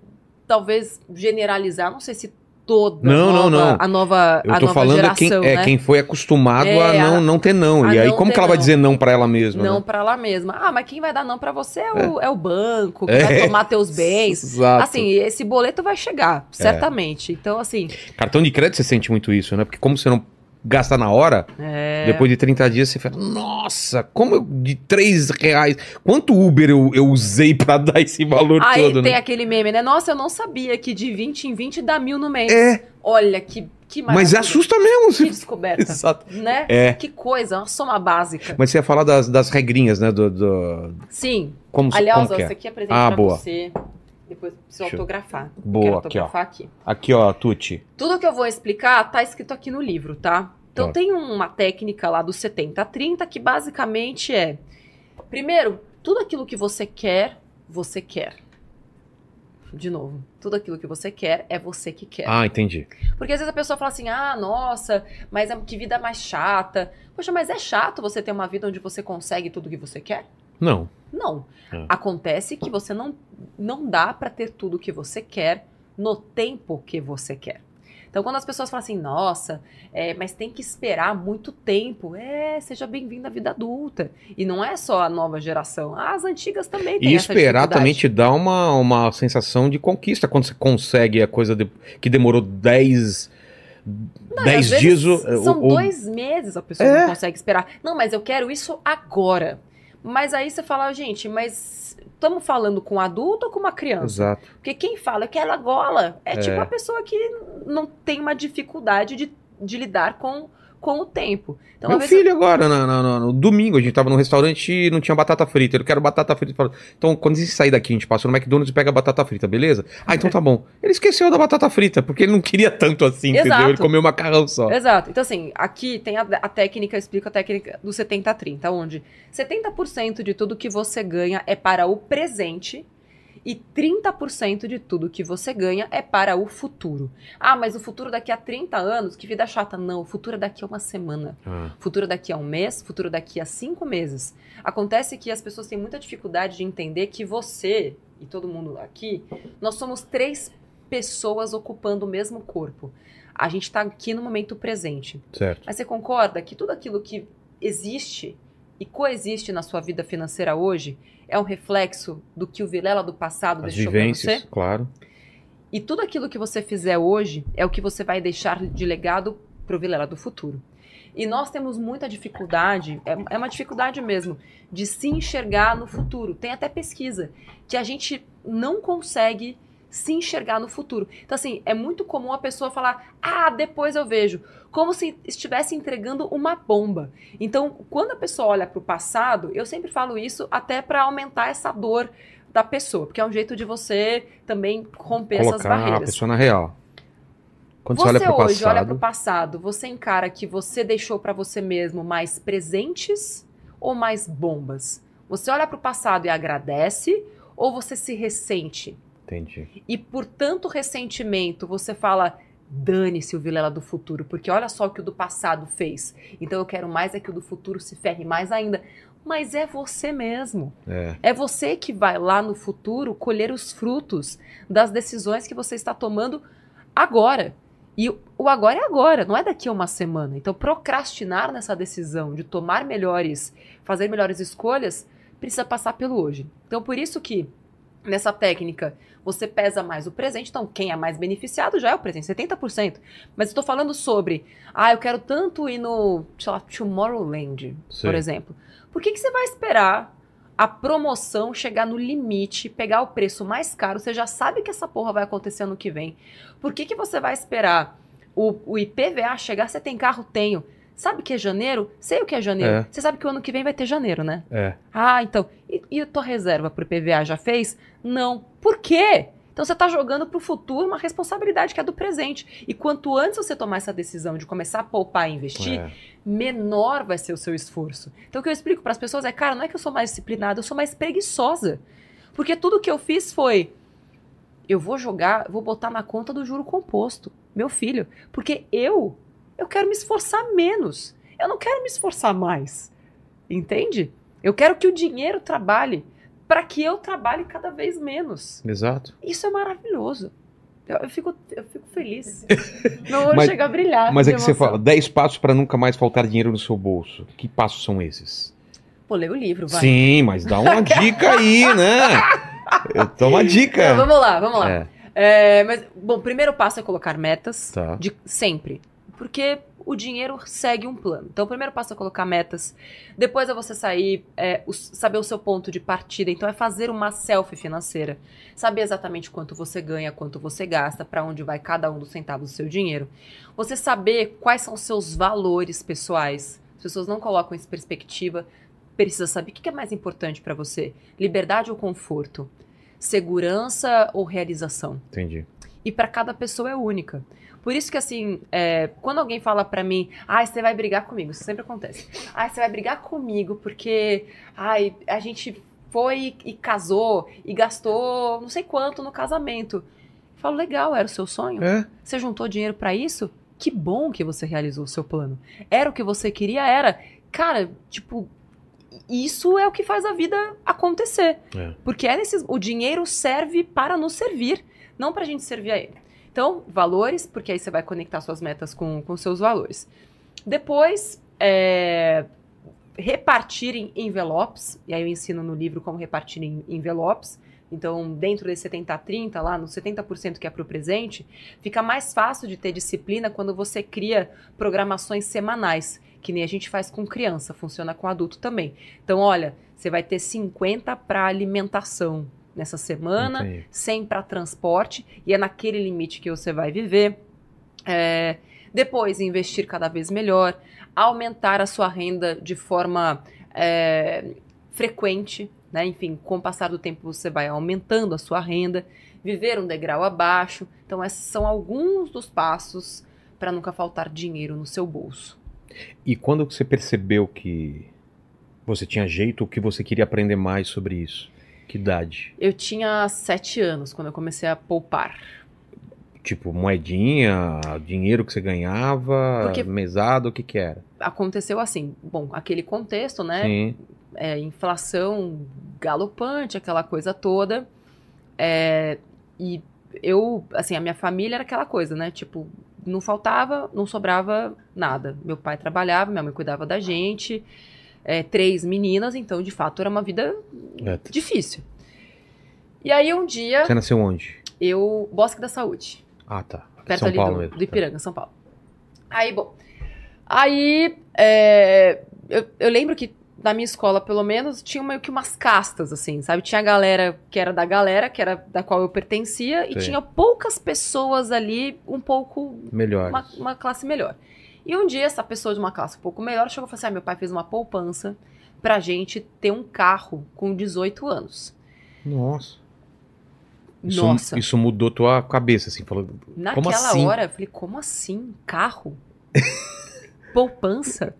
talvez generalizar, não sei se toda Não, nova, não, não. a nova, Eu a tô nova falando é geração, quem, é né? quem foi acostumado É, a não, a- não ter não. E aí como que ela vai não. dizer não pra ela mesma? Não né? pra lá mesma. Ah, mas quem vai dar não pra você é o, é o banco, que É. vai tomar teus bens. Exato. Assim, esse boleto vai chegar, certamente. Então, assim, Cartão de crédito você sente muito isso, né? Porque como você não gasta na hora, é... depois de 30 dias você fala, nossa, como eu, de 3 reais, quanto Uber eu, eu usei pra dar esse valor Aí todo, tem né? aquele meme, né? Nossa, eu não sabia que de 20 em 20 dá mil no mês. É, Olha, que, que mas maravilha. assusta mesmo. Que descoberta, Exato. né? É. Que coisa, uma soma básica. Mas você ia falar das, das regrinhas, né? Do, do- Sim, como, Aliás, como ó, que é? aqui é presente Ah, pra boa. você. Depois precisa Deixa eu- autografar. Boa, Quero aqui, ó. autografar aqui. Aqui, ó, Tuti. Tudo que eu vou explicar tá escrito aqui no livro, tá? Então Tá. tem uma técnica lá do 70-30 que basicamente é: primeiro, tudo aquilo que você quer, você quer. De novo, tudo aquilo que você quer é você que quer. Ah, entendi. Porque às vezes a pessoa fala assim: ah, nossa, mas é- que vida mais chata. Poxa, mas é chato você ter uma vida onde você consegue tudo que você quer? Não. Não. É. Acontece que você não, não dá pra ter tudo que você quer no tempo que você quer. Então, quando as pessoas falam assim, nossa, é, mas tem que esperar muito tempo. É, seja bem-vindo à vida adulta. E não é só a nova geração. As antigas também têm E esperar também te dá uma, uma sensação de conquista quando você consegue a coisa de- que demorou 10 Não, e 10 às dias. São dois meses a pessoa É. não consegue esperar. Não, mas eu quero isso agora. Mas aí você fala, gente, mas estamos falando com um adulto ou com uma criança? Exato. Porque quem fala que ela gola é, É. tipo a pessoa que não tem uma dificuldade de, de lidar com, com o tempo. Então, Meu filho agora, na- na- na- no, domingo, a gente tava num restaurante e não tinha batata frita. Eu quero batata frita. Então, quando a gente sair daqui, a gente passa no McDonald's e pega a batata frita, beleza? Ah, então tá bom. Ele esqueceu da batata frita, porque ele não queria tanto assim, entendeu? Exato. Ele comeu macarrão só. Exato. Então, assim, aqui tem a, a técnica, eu explico a técnica do 70-30, onde 70% de tudo que você ganha é para o presente e 30% de tudo que você ganha é para o futuro. Ah, mas o futuro daqui a 30 anos, que vida chata. Não, o futuro é daqui a uma semana. Ah, Futuro daqui a um mês, futuro daqui a cinco meses. Acontece que as pessoas têm muita dificuldade de entender que você e todo mundo aqui, nós somos três pessoas ocupando o mesmo corpo. A gente está aqui no momento presente. Certo. Mas você concorda que tudo aquilo que existe e coexiste na sua vida financeira hoje é um reflexo do que o Vilela do passado As deixou para vivências, você? claro. E tudo aquilo que você fizer hoje é o que você vai deixar de legado pro Vilela do futuro. E nós temos muita dificuldade, é, é uma dificuldade mesmo, de se enxergar no futuro. Tem até pesquisa que a gente não consegue se enxergar no futuro. Então, assim, é muito comum a pessoa falar, ah, depois eu vejo, como se estivesse entregando uma bomba. Então, quando a pessoa olha para o passado, eu sempre falo isso até para aumentar essa dor da pessoa, porque é um jeito de você também romper essas Colocar a barreiras. pessoa na real. Quando você, Você olha hoje passado, olha para o passado, você encara que você deixou para você mesmo mais presentes ou mais bombas? Você olha para o passado e agradece ou você se ressente? Entendi. E por tanto ressentimento, você fala: dane-se o Vilela do futuro, porque olha só o que o do passado fez. Então eu quero mais é que o do futuro se ferre mais ainda. Mas é você mesmo. É. É você que vai lá no futuro colher os frutos das decisões que você está tomando agora. E o agora é agora, não é daqui a uma semana. Então, procrastinar nessa decisão de tomar melhores, fazer melhores escolhas, precisa passar pelo hoje. Então, por isso que nessa técnica você pesa mais o presente. Então, quem é mais beneficiado já é o presente, 70%. Mas eu estou falando sobre, ah, eu quero tanto ir no, sei lá, Tomorrowland, Sei. por exemplo. Por que, que você vai esperar a promoção chegar no limite, pegar o preço mais caro? Você já sabe que essa porra vai acontecer ano que vem. Por que, que você vai esperar o, o IPVA chegar? Você tem carro? Tenho. Sabe o que é janeiro? Sei o que é janeiro. É. Você sabe que o ano que vem vai ter janeiro, né? É. Ah, então. E, e a tua reserva pro IPVA já fez? Não. Por quê? Então você está jogando para o futuro uma responsabilidade que é do presente. E quanto antes você tomar essa decisão de começar a poupar e investir, É. menor vai ser o seu esforço. Então o que eu explico para as pessoas é, cara, não é que eu sou mais disciplinada, eu sou mais preguiçosa. Porque tudo que eu fiz foi eu vou jogar, vou botar na conta do juro composto, meu filho, porque eu eu quero me esforçar menos. Eu não quero me esforçar mais. Entende? Eu quero que o dinheiro trabalhe para que eu trabalhe cada vez menos. Exato. Isso é maravilhoso. Eu, eu fico, eu fico feliz. Meu olho Mas- chega a brilhar. Mas é que você fala, 10 passos para nunca mais faltar dinheiro no seu bolso. Que passos são esses? Pô, lê o livro, vai. Sim, mas dá uma dica aí, né? Eu dou uma dica. Então, vamos lá, vamos lá. É, É, mas, bom, o primeiro passo é colocar metas. tá. De, sempre. Porque o dinheiro segue um plano. Então, o primeiro passo é colocar metas. Depois é você sair, é, o- saber o seu ponto de partida. Então, é fazer uma selfie financeira. Saber exatamente quanto você ganha, quanto você gasta, para onde vai cada um dos centavos do seu dinheiro. Você saber quais são os seus valores pessoais. As pessoas não colocam isso em perspectiva. Precisa saber o que que é mais importante para você: liberdade ou conforto? Segurança ou realização? Entendi. e para cada pessoa é única. Por isso que, assim, é, quando alguém fala pra mim, ai, você vai brigar comigo, isso sempre acontece. Ai, você vai brigar comigo porque, ai, a gente foi e casou e gastou não sei quanto no casamento. Eu falo, legal, era o seu sonho? É, Você juntou dinheiro pra isso? Que bom que você realizou o seu plano. Era o que você queria? Era. Cara, tipo, isso é o que faz a vida acontecer. É. Porque é nesses, o dinheiro serve para nos servir, não para a gente servir a ele. Então, valores, porque aí você vai conectar suas metas com, com seus valores. Depois, é, repartir em envelopes, e aí eu ensino no livro como repartir em envelopes. Então, dentro desse 70-30, lá no 70% que é para o presente, fica mais fácil de ter disciplina quando você cria programações semanais, que nem a gente faz com criança, funciona com adulto também. Então, olha, você vai ter 50 para alimentação nessa semana, entendi. 100 para transporte, e é naquele limite que você vai viver. É, depois, investir cada vez melhor, aumentar a sua renda de forma é, frequente, né? Enfim, com o passar do tempo você vai aumentando a sua renda, viver um degrau abaixo. Então, esses são alguns dos passos para nunca faltar dinheiro no seu bolso. E quando você percebeu que você tinha jeito ou que você queria aprender mais sobre isso? Que idade? Eu tinha sete anos quando eu comecei a poupar. Tipo, moedinha, dinheiro que você ganhava, Porque- mesada, o que que era? Aconteceu assim, bom, aquele contexto, né? Sim, é, inflação galopante, aquela coisa toda. É, e eu, assim, a minha família era aquela coisa, né? Tipo, não faltava, não sobrava nada. Meu pai trabalhava, minha mãe cuidava da gente, é, três meninas, então, de fato, era uma vida É. difícil. E aí, um dia, Você nasceu onde? eu. Bosque da Saúde Ah, tá. perto São ali Paulo do, mesmo. do Ipiranga, São Paulo. Aí, bom. Aí, é, eu, eu lembro que na minha escola, pelo menos, tinha meio que umas castas, assim, sabe? Tinha a galera que era da galera, que era da qual eu pertencia, e Sim. tinha poucas pessoas ali um pouco Melhor. uma, uma classe melhor. E um dia, essa pessoa de uma classe um pouco melhor chegou e falou assim: ah, meu pai fez uma poupança pra gente ter um carro com 18 anos. Nossa. Isso, Nossa. Isso mudou tua cabeça, assim, falou. Naquela como assim? hora, eu falei, como assim? Carro? poupança?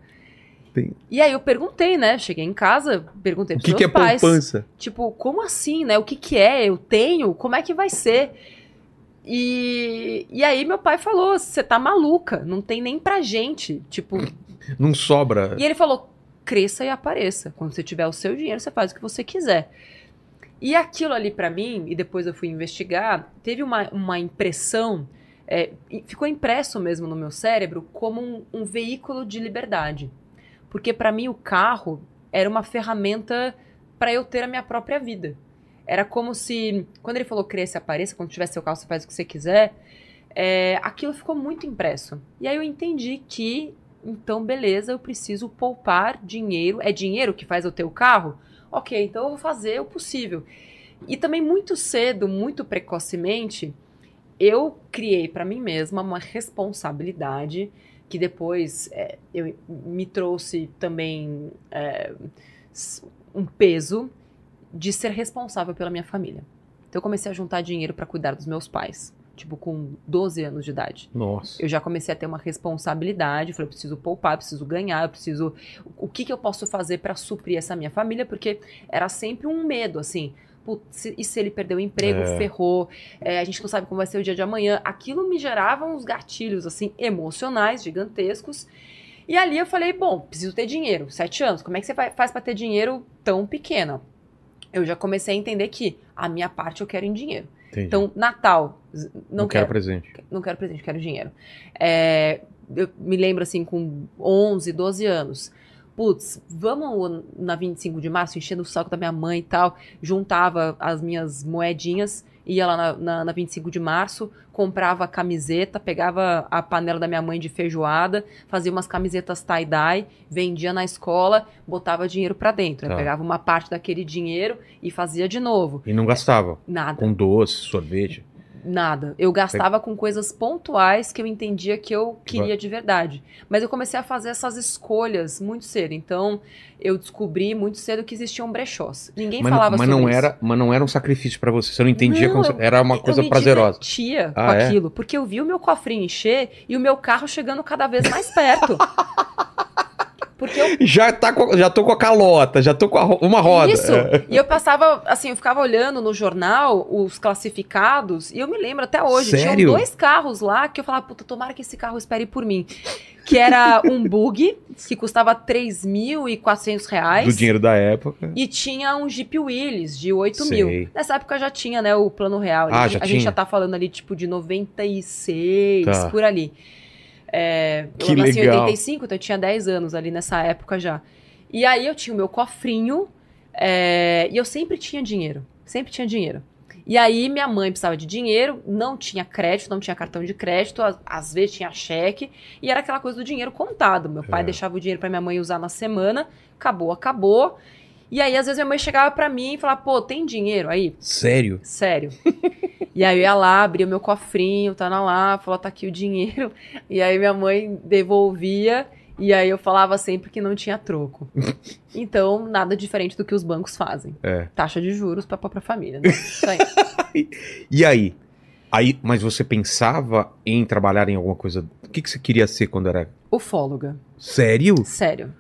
Tem- E aí eu perguntei, né? Cheguei em casa, perguntei O pros que, meus que é pais. poupança? Tipo, como assim, né? O que que é? Eu tenho? Como é que vai ser? E, e aí meu pai falou, você tá maluca, não tem nem pra gente. Tipo, Não sobra. e ele falou: cresça e apareça. Quando você tiver o seu dinheiro, você faz o que você quiser. E aquilo ali pra mim, e depois eu fui investigar, teve uma, uma impressão, é, ficou impresso mesmo no meu cérebro como um, um veículo de liberdade. Porque pra mim o carro era uma ferramenta pra eu ter a minha própria vida. Era como se, quando ele falou cresça apareça, quando tiver seu carro você faz o que você quiser, é, aquilo ficou muito impresso. E aí eu entendi que então, beleza, eu preciso poupar dinheiro. É dinheiro que faz o carro? Ok, então eu vou fazer o possível. E também muito cedo, muito precocemente, eu criei para mim mesma uma responsabilidade que depois é, eu, me trouxe também é, um peso de ser responsável pela minha família. Então eu comecei a juntar dinheiro para cuidar dos meus pais, tipo com 12 anos de idade. Nossa. Eu já comecei a ter uma responsabilidade. Falei, eu preciso poupar, preciso ganhar, eu preciso. O que, que eu posso fazer para suprir essa minha família? Porque era sempre um medo, assim. Putz, e se ele perder o emprego, É. ferrou, é, a gente não sabe como vai ser o dia de amanhã. Aquilo me gerava uns gatilhos, assim, emocionais, gigantescos. E ali eu falei, bom, preciso ter dinheiro. Sete anos, como é que você faz para ter dinheiro tão pequeno? Eu já comecei a entender que a minha parte eu quero em dinheiro. Entendi. Então, Natal, não, não quero presente. não quero presente, quero dinheiro. É, eu me lembro assim, com 11, 12 anos. Putz, vamos na 25 de março, enchendo o saco da minha mãe e tal. Juntava as minhas moedinhas, ia lá na, na, na 25 de março, comprava a camiseta, pegava a panela da minha mãe de feijoada, fazia umas camisetas tie-dye, vendia na escola, botava dinheiro pra dentro. Aí Tá. pegava uma parte daquele dinheiro e fazia de novo. E não gastava. Nada. Com doce, sorvete. Nada. Eu gastava com coisas pontuais que eu entendia que eu queria de verdade. Mas eu comecei a fazer essas escolhas muito cedo. Então, eu descobri muito cedo que existiam brechós. Ninguém Mas, falava mas sobre não isso. era, mas não era um sacrifício pra você. Você não entendia Não, como. Era uma coisa eu me prazerosa. divertia Ah, com é? aquilo, porque eu vi o meu cofrinho encher e o meu carro chegando cada vez mais perto. eu Já, tá com- já tô com a calota, já tô com a uma roda. Isso. É. E eu passava, assim, eu ficava olhando no jornal os classificados, e eu me lembro até hoje, Sério? tinham dois carros lá que eu falava, puta, tomara que esse carro espere por mim. Que era um bug, que custava 3.400 reais. Do dinheiro da época. E tinha um Jeep Willys de 8 Sei. mil. Nessa época já tinha, né, o plano real. Ah, a já gente tinha? já tá falando ali, tipo, de 96, Tá. por ali. É, Que eu nasci em legal. 85, então eu tinha 10 anos ali nessa época já. E aí eu tinha o meu cofrinho, é, e eu sempre tinha dinheiro. Sempre tinha dinheiro. E aí minha mãe precisava de dinheiro, não tinha crédito, não tinha cartão de crédito, às, às vezes tinha cheque, e era aquela coisa do dinheiro contado. Meu pai É. deixava o dinheiro pra minha mãe usar na semana, acabou, acabou. E aí, às vezes, minha mãe chegava pra mim e falava, pô, tem dinheiro aí? Sério? Sério. e aí eu ia lá, abria o meu cofrinho, tá na lá, falou, tá aqui o dinheiro. E aí minha mãe devolvia, e aí eu falava sempre que não tinha troco. Então, nada diferente do que os bancos fazem. É. Taxa de juros pra própria família, né? Isso aí. E aí? Aí, mas você pensava em trabalhar em alguma coisa? O que, que você queria ser quando era. Ufóloga. Sério? Sério.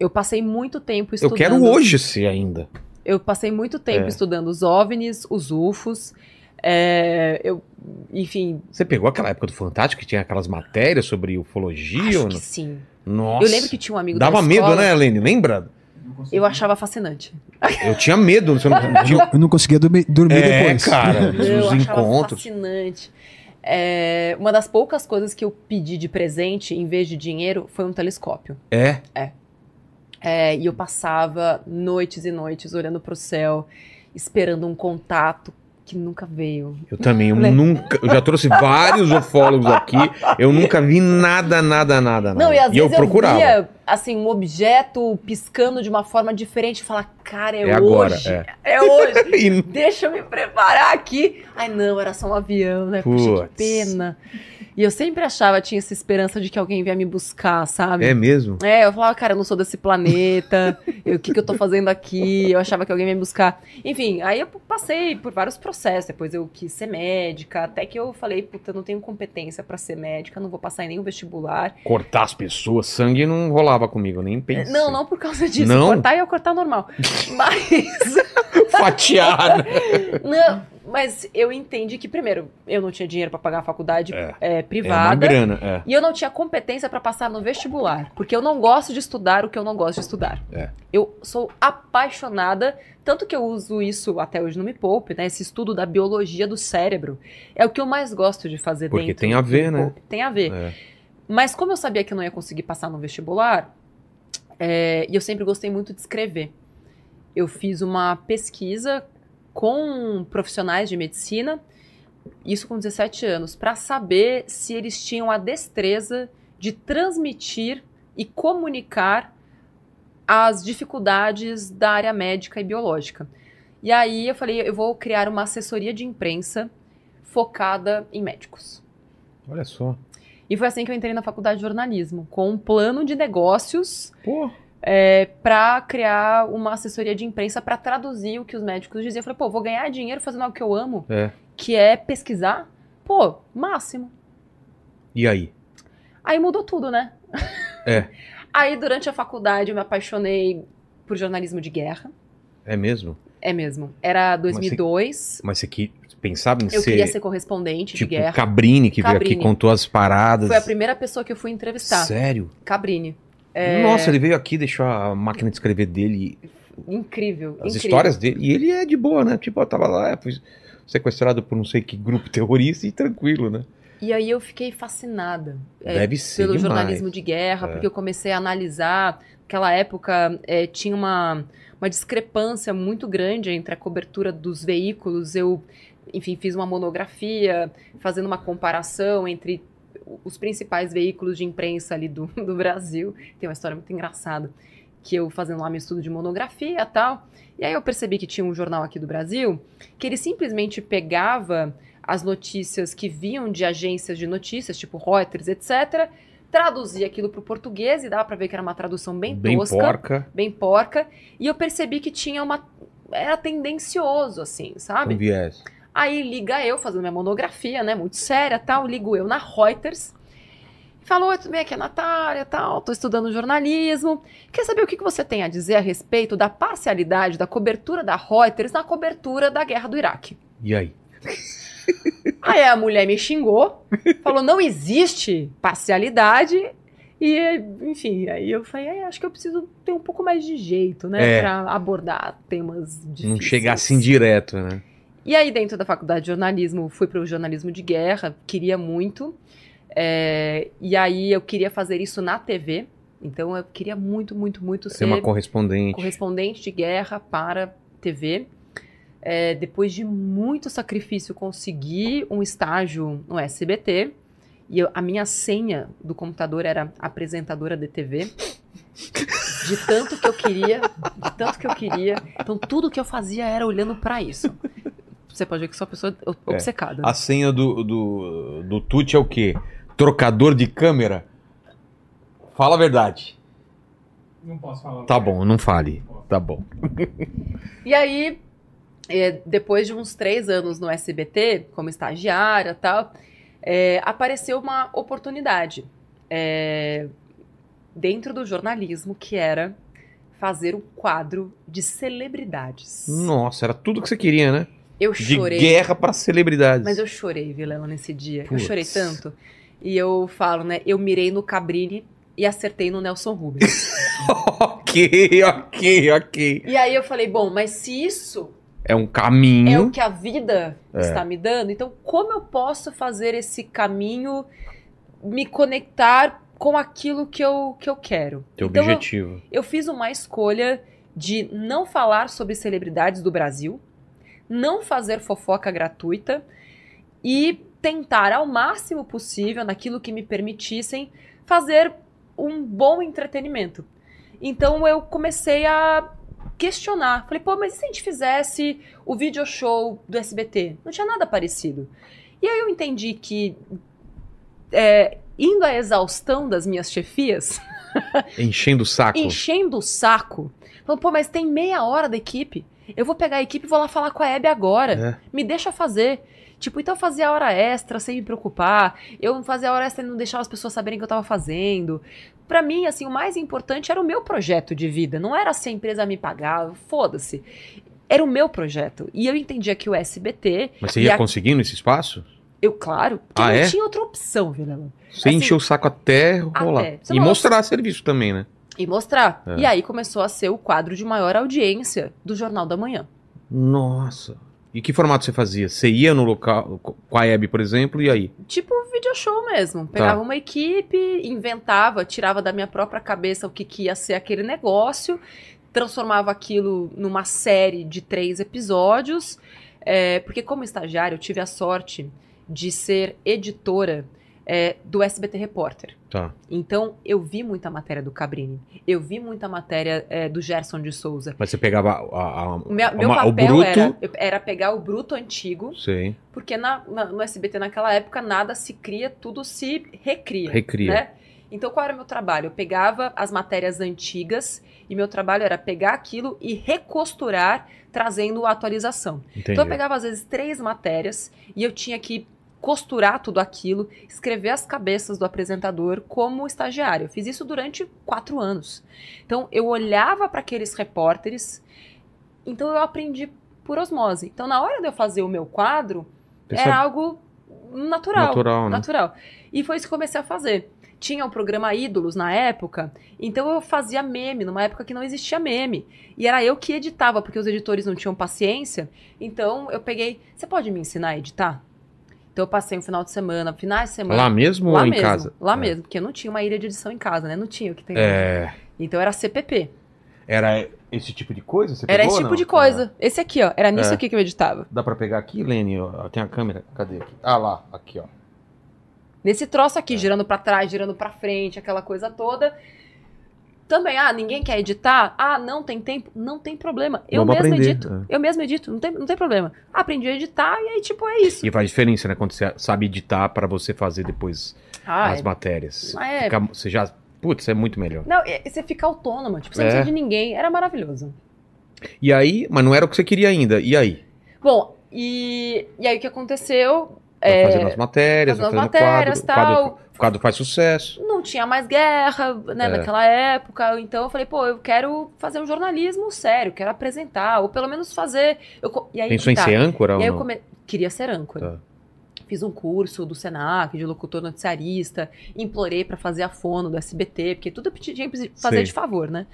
Eu passei muito tempo Eu estudando... quero hoje ser ainda. Eu passei muito tempo É. estudando os OVNIs, os UFOs. é, eu, enfim, Você pegou aquela época do Fantástico que tinha aquelas matérias sobre ufologia? acho ou que não? sim. Nossa. Eu lembro que tinha um amigo Dava da medo, né, Helene? Lembra? Eu achava fascinante. Eu tinha medo. Você não. Eu não conseguia dormir, dormir É, depois. cara, Eu os achava encontros. fascinante. É, uma das poucas coisas que eu pedi de presente, em vez de dinheiro, foi um telescópio. É. É, e eu passava noites e noites olhando pro céu, esperando um contato que nunca veio. Eu também, eu Né? nunca. Eu já trouxe vários ufólogos aqui. Eu nunca vi nada, nada, nada. Não, nada. e às eu vezes eu, procurava. via, assim, um objeto piscando de uma forma diferente e falar, cara, é, É agora, hoje. é. É, hoje. E- Deixa eu me preparar aqui. Ai, não, era só um avião, né? Puxa, que Puts. pena. E eu sempre achava, tinha essa esperança de que alguém vier me buscar, sabe? É mesmo? É, eu falava, cara, eu não sou desse planeta, o que, que eu tô fazendo aqui? Eu achava que alguém ia me buscar. Enfim, aí eu passei por vários processos, depois eu quis ser médica, até que eu falei, puta, eu não tenho competência pra ser médica, não vou passar em nenhum vestibular. Cortar as pessoas, sangue não rolava comigo, nem pensei. Não, não por causa disso, Não? cortar ia cortar normal. Mas, Fatiar. né? não, mas eu entendi que, primeiro, eu não tinha dinheiro pra pagar a faculdade É. é, É uma privada. grana, é. E eu não tinha competência pra passar no vestibular, porque eu não gosto de estudar o que eu não gosto de estudar. É. Eu sou apaixonada, tanto que eu uso isso até hoje no Me Poupe, né? Esse estudo da biologia do cérebro. É o que eu mais gosto de fazer Porque dentro tem a ver, né? Tem a ver. É. Mas como eu sabia que eu não ia conseguir passar no vestibular, e eu sempre gostei muito de escrever. Eu fiz uma pesquisa com profissionais de medicina, isso com 17 anos, para saber se eles tinham a destreza de transmitir e comunicar as dificuldades da área médica e biológica. E aí eu falei, eu vou criar uma assessoria de imprensa focada em médicos. Olha só. E foi assim que eu entrei na faculdade de jornalismo, com um plano de negócios Pô. É, para criar uma assessoria de imprensa para traduzir o que os médicos diziam. Eu falei, pô, vou ganhar dinheiro fazendo algo que eu amo, É. que é pesquisar. Pô, máximo. E aí? Aí mudou tudo, né? É. Aí durante a faculdade eu me apaixonei por jornalismo de guerra. É mesmo? É mesmo. Era você- 2002. Mas você que pensava em Eu ser queria ser correspondente tipo de guerra. Cabrini, que veio Cabrini. aqui contou as paradas. Foi a primeira pessoa que eu fui entrevistar. Sério? Cabrini. É. Nossa, ele veio aqui, deixou a máquina de escrever dele, Incrível. as incrível. histórias dele. E ele é de boa, né? Tipo, eu tava lá, fui sequestrado por não sei que grupo terrorista e tranquilo, né? E aí eu fiquei fascinada. é, pelo demais. jornalismo de guerra, É. porque eu comecei a analisar. Naquela época é, tinha uma, uma discrepância muito grande entre a cobertura dos veículos. Eu, enfim, fiz uma monografia fazendo uma comparação entre os principais veículos de imprensa ali do, do Brasil. Tem uma história muito engraçada. Que eu fazendo lá meu estudo de monografia e tal. E aí eu percebi que tinha um jornal aqui do Brasil que ele simplesmente pegava as notícias que vinham de agências de notícias, tipo Reuters, etc., traduzia aquilo para o português e dava para ver que era uma tradução bem, Bem tosca, porca, bem porca, e eu percebi que tinha uma era tendencioso assim, sabe? com viés. Aí liga eu fazendo minha monografia, né, muito séria, tal, ligo eu na Reuters. Falou, oi, tudo bem? Aqui é a Natália, tal, tô estudando jornalismo. Quer saber o que que você tem a dizer a respeito da parcialidade da cobertura da Reuters na cobertura da guerra do Iraque? E aí? Aí a mulher me xingou, falou: não existe parcialidade. E, enfim, aí eu falei: "É, acho que eu preciso ter um pouco mais de jeito, né? É. Pra abordar temas difíceis. Não chegar assim direto, né? E aí, dentro da faculdade de jornalismo, fui para o jornalismo de guerra, queria muito. É, e aí eu queria fazer isso na TV. Então eu queria muito, muito, muito Ser ser uma correspondente. correspondente de guerra para TV. É, depois de muito sacrifício, consegui um estágio no SBT. E eu- a minha senha do computador era apresentadora de TV. De tanto que eu queria, de tanto que eu queria. Então tudo que eu fazia era olhando para isso. Você pode ver que sou uma pessoa É. obcecada. A senha do, do, do Tuti é o quê? Trocador de câmera? Fala a verdade. Não posso falar. Tá bom, não fale. Tá bom. E aí, é, depois de uns três anos no SBT, como estagiária e tal, é, apareceu uma oportunidade é, dentro do jornalismo que era fazer um quadro de celebridades. Nossa, era tudo que você queria, né? Eu De chorei. guerra pra celebridades. Mas eu chorei, Vilela, nesse dia. Putz. Eu chorei tanto. E eu falo, né? Eu mirei no Cabrini e acertei no Nelson Rubens. ok, ok, ok. e aí eu falei, bom, mas se isso É um é o caminho. que a vida É. está me dando, então como eu posso fazer esse caminho me conectar com aquilo que eu, que eu quero? Teu então, eu- objetivo. eu fiz uma escolha de não falar sobre celebridades do Brasil, não fazer fofoca gratuita e tentar ao máximo possível, naquilo que me permitissem, fazer um bom entretenimento. Então eu comecei a questionar. Falei, pô, mas e se a gente fizesse o video show do SBT? Não tinha nada parecido. E aí eu entendi que, é, indo à exaustão das minhas chefias, Enchendo o saco. enchendo o saco. Falando, pô, mas tem meia hora da equipe. Eu vou pegar a equipe e vou lá falar com a Hebe agora. É. Me deixa fazer. Tipo, então eu fazia hora extra sem me preocupar. Eu fazia hora extra e não deixava as pessoas saberem que eu tava fazendo. Pra mim, assim, o mais importante era o meu projeto de vida. Não era se a empresa me pagar, foda-se. Era o meu projeto. E eu entendia que o SBT, Mas você ia a- conseguindo esse espaço? eu, claro, que Ah, não é? tinha outra opção, Vilela. Você Assim, encheu o saco até rolar. até. E mostrar serviço também, né? E mostrar. É. E aí começou a ser o quadro de maior audiência do Jornal da Manhã. Nossa. E que formato você fazia? Você ia no local com a Hebe, por exemplo, e aí? Tipo video show mesmo. Pegava Tá. uma equipe, inventava, tirava da minha própria cabeça o que, que ia ser aquele negócio, transformava aquilo numa série de três episódios. é, porque, como estagiário, eu tive a sorte de ser editora é, do SBT Repórter. Tá. Então, eu vi muita matéria do Cabrini. Eu vi muita matéria é, do Gerson de Souza. Mas você pegava a, a- O meu, meu uma- o papel bruto. era, era pegar o bruto antigo, Sei. porque na- na- no SBT naquela época nada se cria, tudo se recria. Recria. Né? Então qual era o meu trabalho? Eu pegava as matérias antigas e meu trabalho era pegar aquilo e recosturar, trazendo a atualização. Entendi. Então eu pegava às vezes três matérias e eu tinha que costurar tudo aquilo, escrever as cabeças do apresentador como estagiário. Eu fiz isso durante quatro anos. Então eu olhava para aqueles repórteres, então eu aprendi por osmose. Então na hora de eu fazer o meu quadro, Você era sabe- algo natural. Natural, né? Natural. E foi isso que comecei a fazer. Tinha o programa Ídolos na época, então eu fazia meme, numa época que não existia meme. E era eu que editava, porque os editores não tinham paciência. Então eu peguei. Você pode me ensinar a editar? Então eu passei um final de semana, finais de semana. Lá mesmo lá ou em mesmo, casa? Lá É. mesmo, porque eu não tinha uma ilha de edição em casa, né? Não tinha o que tem. lá. É. Então era CPP. Era esse tipo de coisa? Você Era esse tipo de coisa. Esse aqui, ó. Era nisso É. aqui que eu editava. Dá pra pegar aqui, Lene? Tem a câmera? Cadê aqui? Ah, lá. Aqui, ó. Nesse troço É. aqui, girando pra trás, girando pra frente, aquela coisa toda. Também, ah, ninguém quer editar? Ah, não tem tempo? Não tem problema. Eu Vamos mesmo aprender, edito. é. Eu mesmo edito, não tem, não tem problema. Aprendi a editar e aí, tipo, é isso. E faz diferença, né? Quando você sabe editar pra você fazer depois Ah, as é. matérias. Ah, é. Fica- você já. Putz, é muito melhor. Não, você fica autônoma, tipo, você É. não precisa de ninguém. Era maravilhoso. E aí, mas não era o que você queria ainda. E aí? Bom, e, e aí o que aconteceu? É, fazendo as matérias, fazendo fazendo as matérias, quadro, o quadro. Quadro faz sucesso. não tinha mais guerra, né, É. naquela época. Então eu falei, pô, eu quero fazer um jornalismo sério, quero apresentar, ou pelo menos fazer. Eu, e aí, Pensou em tá. ser âncora E aí eu come... queria ser âncora. Tá. Fiz um curso do Senac, de locutor noticiarista, implorei pra fazer a fono do SBT, porque tudo tinha que fazer Sei. de favor, né?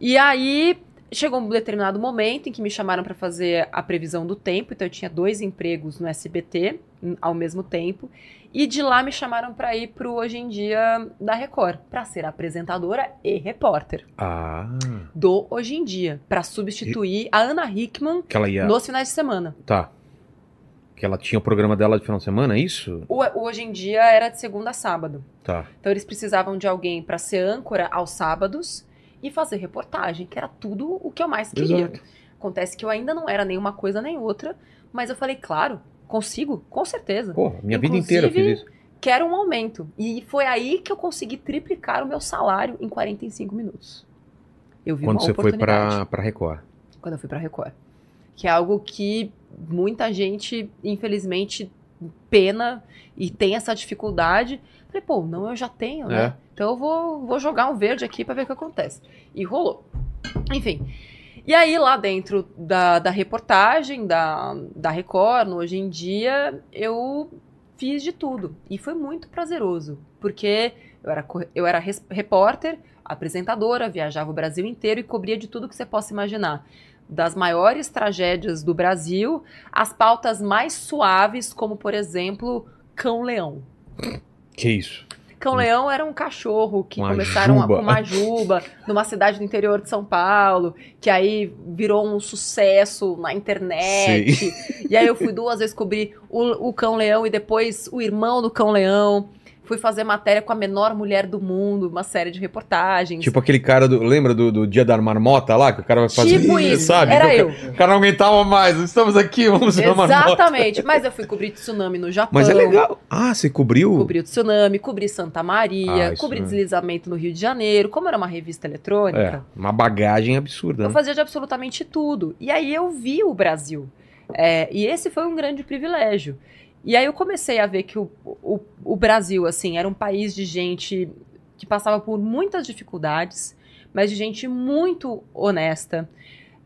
E aí chegou um determinado momento em que me chamaram pra fazer a previsão do tempo, então eu tinha dois empregos no SBT ao mesmo tempo, e de lá me chamaram pra ir pro Hoje em Dia da Record, pra ser apresentadora e repórter Ah, do Hoje em Dia, pra substituir a Ana Hickman que ela ia. nos finais de semana. Tá. Que ela tinha o programa dela de final de semana, é isso? O, o Hoje em Dia era de segunda a sábado. Tá. Então eles precisavam de alguém para ser âncora aos sábados e fazer reportagem, que era tudo o que eu mais queria. Exato. Acontece que eu ainda não era nenhuma coisa nem outra, mas eu falei, claro, consigo, com certeza. Pô, minha vida Inclusive, inteira eu fiz isso. Quero um aumento. E foi aí que eu consegui triplicar o meu salário em 45 minutos. Eu vi Quando uma você foi pra Record. quando eu fui pra Record. Que é algo que muita gente, infelizmente, pena e tem essa dificuldade. Falei, pô, não, eu já tenho, né? É. Então eu vou, vou jogar um verde aqui pra ver o que acontece. E rolou. Enfim. E aí, lá dentro da, da reportagem da, da Record, no Hoje em Dia, eu fiz de tudo. E foi muito prazeroso. Porque Eu era, eu era res- repórter, apresentadora, viajava o Brasil inteiro e cobria de tudo que você possa imaginar. Das maiores tragédias do Brasil, as pautas mais suaves, como por exemplo, Cão-Leão. Que isso? Cão-Leão era um cachorro que Uma começaram a- juba. com uma juba numa cidade do interior de São Paulo, que aí virou um sucesso na internet. E aí eu fui duas vezes cobrir o, o Cão-Leão e depois o irmão do Cão-Leão. Fui fazer matéria com a menor mulher do mundo, uma série de reportagens. Tipo aquele cara do. Lembra do, do Dia da Marmota lá? Que o cara vai fazer. Tipo isso, sabe? era eu. cara- O cara não aguentava mais. Estamos aqui, vamos ver a marmota. Exatamente. Mas eu fui cobrir tsunami no Japão. Mas é legal. Ah, você cobriu? Cobri o tsunami, cobri Santa Maria, Ah, cobri é. deslizamento no Rio de Janeiro. Como era uma revista eletrônica, É, uma bagagem absurda. Eu né? fazia de absolutamente tudo. E aí eu vi o Brasil. É, e esse foi um grande privilégio. E aí eu comecei a ver que o, o, o Brasil, assim, era um país de gente que passava por muitas dificuldades, mas de gente muito honesta.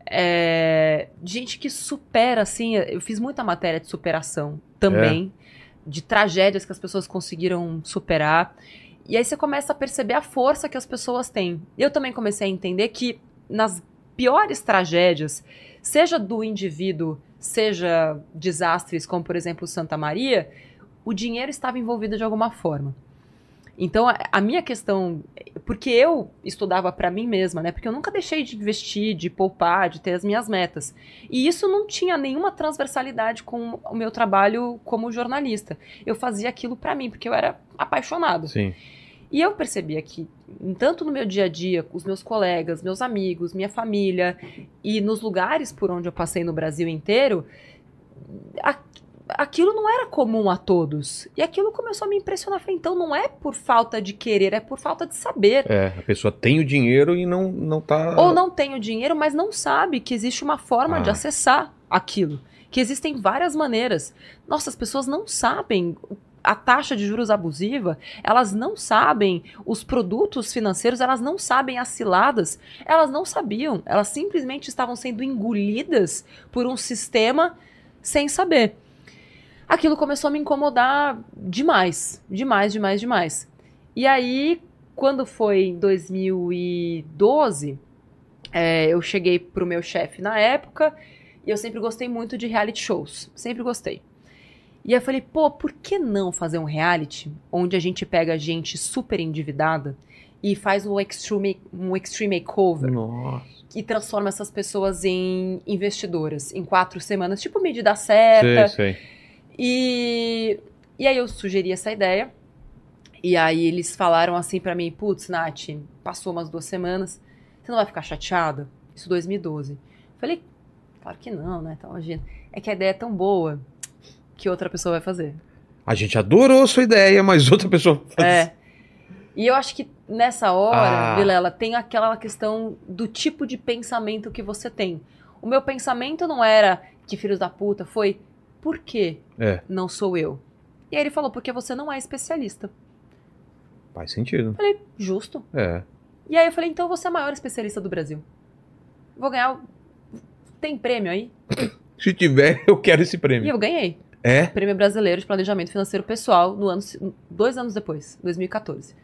É, gente que supera, assim, eu fiz muita matéria de superação também, de tragédias que as pessoas conseguiram superar. E aí você começa a perceber a força que as pessoas têm. Eu também comecei a entender que nas piores tragédias, seja do indivíduo, seja desastres como, por exemplo, Santa Maria, o dinheiro estava envolvido de alguma forma. Então, a, minha questão, porque eu estudava para mim mesma, né? Porque eu nunca deixei de investir, de poupar, de ter as minhas metas. E isso não tinha nenhuma transversalidade com o meu trabalho como jornalista. Eu fazia aquilo para mim, porque eu era apaixonado. Sim. E eu percebia que, tanto no meu dia a dia, com os meus colegas, meus amigos, minha família, e nos lugares por onde eu passei no Brasil inteiro, a- aquilo não era comum a todos. E aquilo começou a me impressionar. Falei, então não é por falta de querer, é por falta de saber. É, a pessoa tem o dinheiro e não, não tá. Ou não tem o dinheiro, mas não sabe que existe uma forma de Ah. acessar aquilo. Que existem várias maneiras. Nossa, as pessoas não sabem a taxa de juros abusiva, elas não sabem os produtos financeiros, elas não sabem as ciladas, elas não sabiam. Elas simplesmente estavam sendo engolidas por um sistema sem saber. Aquilo começou a me incomodar demais, demais, demais, demais. E aí, quando foi em 2012, é, eu cheguei pro meu chefe na época e eu sempre gostei muito de reality shows. Sempre gostei. E aí eu falei, pô, por que não fazer um reality onde a gente pega gente super endividada e faz um extreme, um extreme makeover Nossa. e transforma essas pessoas em investidoras em quatro semanas, tipo medida certa. Sei, sei. E, e aí eu sugeri essa ideia. E aí eles falaram assim pra mim, putz, Nath, passou umas duas semanas, você não vai ficar chateada? Isso 2012. Falei, claro que não, né? Então, imagina. É que a ideia é tão boa que outra pessoa vai fazer. A gente adorou sua ideia, mas outra pessoa. É. E eu acho que nessa hora, Ah. Vilela, tem aquela questão do tipo de pensamento que você tem. O meu pensamento não era que filhos da puta, foi por que É. não sou eu? E aí ele falou, porque você não é especialista. Faz sentido. Justo. É. E aí eu falei, então você é a maior especialista do Brasil. Vou ganhar. Tem prêmio aí? Se tiver, eu quero esse E prêmio. eu ganhei. É? Prêmio Brasileiro de Planejamento Financeiro Pessoal no ano, dois anos depois, 2014.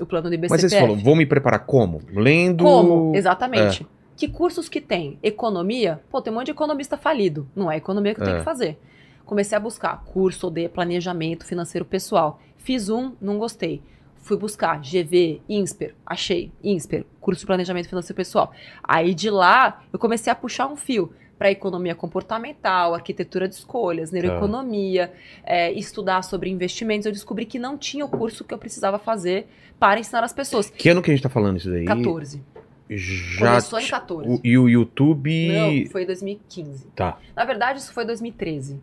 O plano do IBCPF. Mas você falou, vou me preparar como? Lendo. Como? Exatamente. Que cursos que tem? Economia? Pô, tem um monte de economista falido. Não é economia que eu tenho É. que fazer. Comecei a buscar curso de planejamento financeiro pessoal. Fiz um, não gostei. Fui buscar GV, INSPER, achei, INSPER, curso de planejamento financeiro pessoal. Aí de lá, eu comecei a puxar um fio para economia comportamental, arquitetura de escolhas, neuroeconomia, é, estudar sobre investimentos. Eu descobri que não tinha o curso que eu precisava fazer para ensinar as pessoas. Que ano que a gente tá falando isso daí? 14. Já. Começou em t- 14. o- e o YouTube. Não, foi 2015. Tá, Na verdade, isso foi 2013.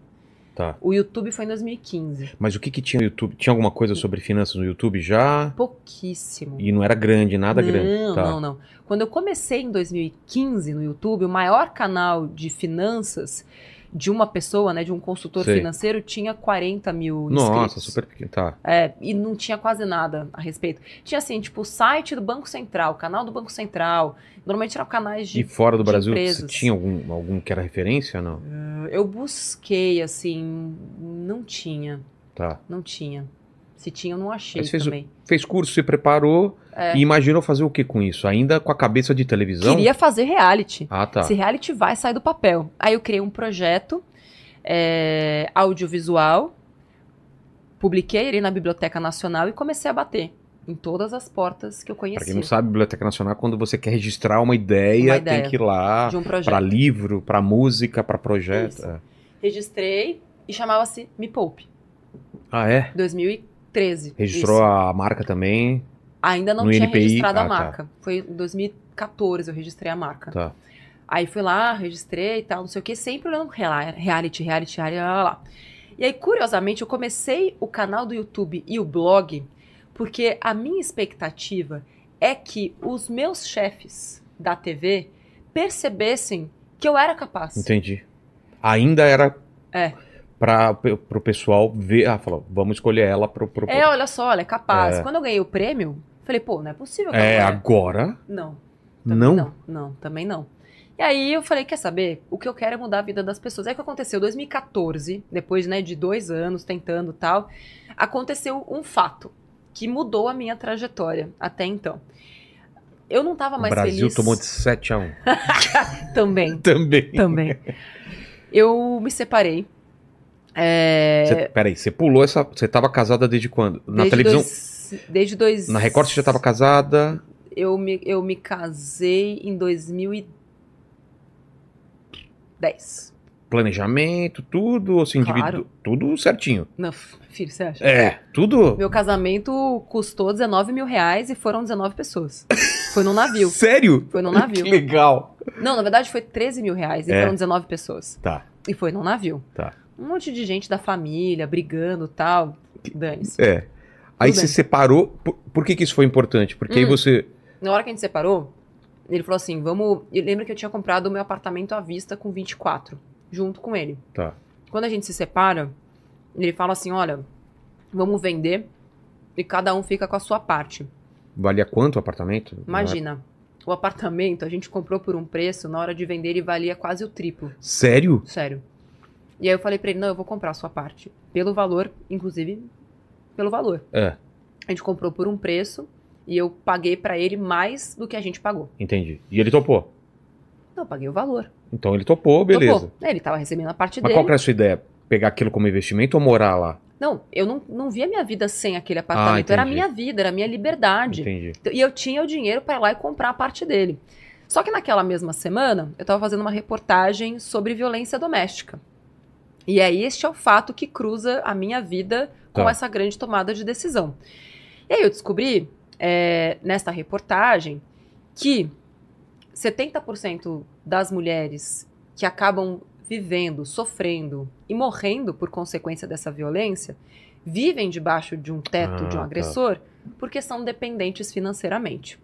Tá. O YouTube foi em 2015. Mas o que que tinha no YouTube? Tinha alguma coisa sobre finanças no YouTube já? Pouquíssimo. E não era grande, nada não, grande. Tá. não, não. Quando eu comecei em 2015 no YouTube, o maior canal de finanças de uma pessoa, né, de um consultor Sei. financeiro, tinha 40 mil Nossa, inscritos. super pequeno. Tá. É, e não tinha quase nada a respeito. Tinha assim, tipo, o site do Banco Central, o canal do Banco Central. Normalmente eram canais de E fora do Brasil, você empresas. tinha algum, algum que era referência? Não. Eu busquei, assim, não tinha, Tá. não tinha. Se tinha, eu não achei Mas fez também. Fez curso, se preparou É. e imaginou fazer o que com isso? Ainda com a cabeça de televisão? Queria fazer reality. Ah, tá. Esse reality vai sair do papel. Aí eu criei um projeto é, audiovisual, publiquei ele na Biblioteca Nacional e comecei a bater em todas as portas que eu Pra conhecia quem não sabe, Biblioteca Nacional, quando você quer registrar uma ideia, Uma tem ideia que ir lá de um projeto. pra livro, pra música, pra projeto. Isso. É. Registrei e chamava-se Me Poupe, Ah, é? 2013. Registrou Isso. a marca também? Ainda não no tinha NPI? registrado Ah, a tá. marca. Foi em 2014 eu registrei a marca. Tá. Aí fui lá, registrei e tal, não sei o que, sempre olhando reality, reality, reality, lá, lá. E aí, curiosamente, eu comecei o canal do YouTube e o blog porque a minha expectativa é que os meus chefes da TV percebessem que eu era capaz. Entendi. Ainda era É. pra, pro pessoal ver. Ah, falou, vamos escolher ela pro. pro É, olha só, ela é capaz. É. Quando eu ganhei o prêmio, falei, pô, não é possível que É, é. agora. Não. Não? não? Não, também não. E aí eu falei, quer saber? O que eu quero é mudar a vida das pessoas. Aí o que aconteceu? 2014, depois né, de dois anos tentando tal, aconteceu um fato que mudou a minha trajetória até então. Eu não tava O mais Brasil feliz. tomou de 7 a 1 Também, Também. também. Eu me separei. É, Você, peraí, você pulou essa. Você tava casada desde quando? Na desde televisão. dois- desde dois. Na Record você já tava casada. Eu me, eu me casei em 2010. Planejamento, tudo, assim, Claro. tudo certinho. Não, filho, você acha? É, tudo. Meu casamento custou 19 mil reais e foram 19 pessoas. Foi num navio. Sério? Foi num Que navio. legal. Não, na verdade foi 13 mil reais e É. foram 19 pessoas. Tá. E foi num navio. Tá. Um monte de gente da família brigando tal. Dane-se. É. Aí Tudo bem. separou. Por, por que, que isso foi importante? Porque aí Hum. você. Na hora que a gente separou, ele falou assim: vamos. Lembra que eu tinha comprado o meu apartamento à vista com 24, junto com ele. Tá. Quando a gente se separa, ele fala assim: olha, vamos vender e cada um fica com a sua parte. Valia quanto o apartamento? Imagina, o apartamento a gente comprou por um preço, na hora de vender ele valia quase o triplo. Sério? Sério. E aí eu falei pra ele: não, eu vou comprar a sua parte. Pelo valor, inclusive, pelo valor. É, A gente comprou por um preço e eu paguei pra ele mais do que a gente pagou. entendi. E ele topou. Não, eu paguei o valor. Então ele topou, beleza. Topou. É, Ele tava recebendo a parte Mas dele. qual que era a sua ideia? Pegar aquilo como investimento ou morar lá? Não, eu não, não via minha vida sem aquele apartamento. Ah, era a minha vida, era a minha liberdade. Entendi. E eu tinha o dinheiro para ir lá e comprar a parte dele. Só que naquela mesma semana, eu estava fazendo uma reportagem sobre violência doméstica. E aí este é o fato que cruza a minha vida com Tá. essa grande tomada de decisão. E aí eu descobri, é, nesta reportagem, que 70% das mulheres que acabam vivendo, sofrendo e morrendo por consequência dessa violência vivem debaixo de um teto Ah, de um tá. agressor porque são dependentes financeiramente.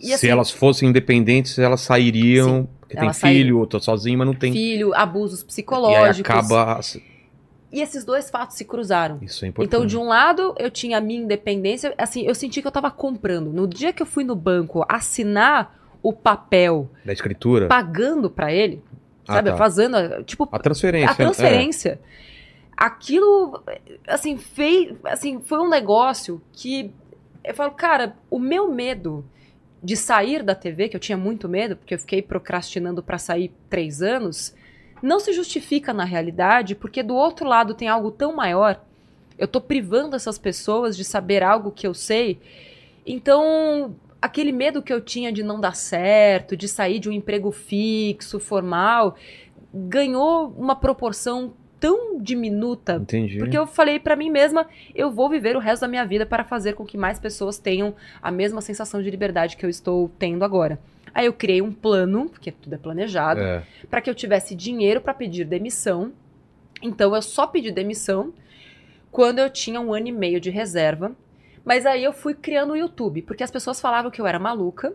E Se assim, elas fossem independentes, elas sairiam. Porque tem elas filho, sairiam. ou tô sozinho, mas não tem. filho, abusos E psicológicos. acaba. E esses dois fatos se cruzaram. Isso é importante. Então, de um lado, eu tinha a minha independência, assim, eu senti que eu tava comprando. No dia que eu fui no banco assinar o papel, Da escritura. pagando pra ele, Ah, sabe, tá. fazendo, a- tipo, A transferência. a transferência. Aquilo, assim, fez, assim, foi um negócio que eu falo, cara, o meu medo de sair da TV, que eu tinha muito medo, porque eu fiquei procrastinando pra sair três anos, não se justifica na realidade, porque do outro lado tem algo tão maior. Eu tô privando essas pessoas de saber algo que eu sei. Então, aquele medo que eu tinha de não dar certo, de sair de um emprego fixo, formal, ganhou uma proporção tão diminuta. Entendi. porque eu falei pra mim mesma, eu vou viver o resto da minha vida para fazer com que mais pessoas tenham a mesma sensação de liberdade que eu estou tendo agora. Aí eu criei um plano, porque tudo é planejado, É. para que eu tivesse dinheiro para pedir demissão. Então eu só pedi demissão quando eu tinha um ano e meio de reserva. Mas aí eu fui criando o YouTube, porque as pessoas falavam que eu era maluca.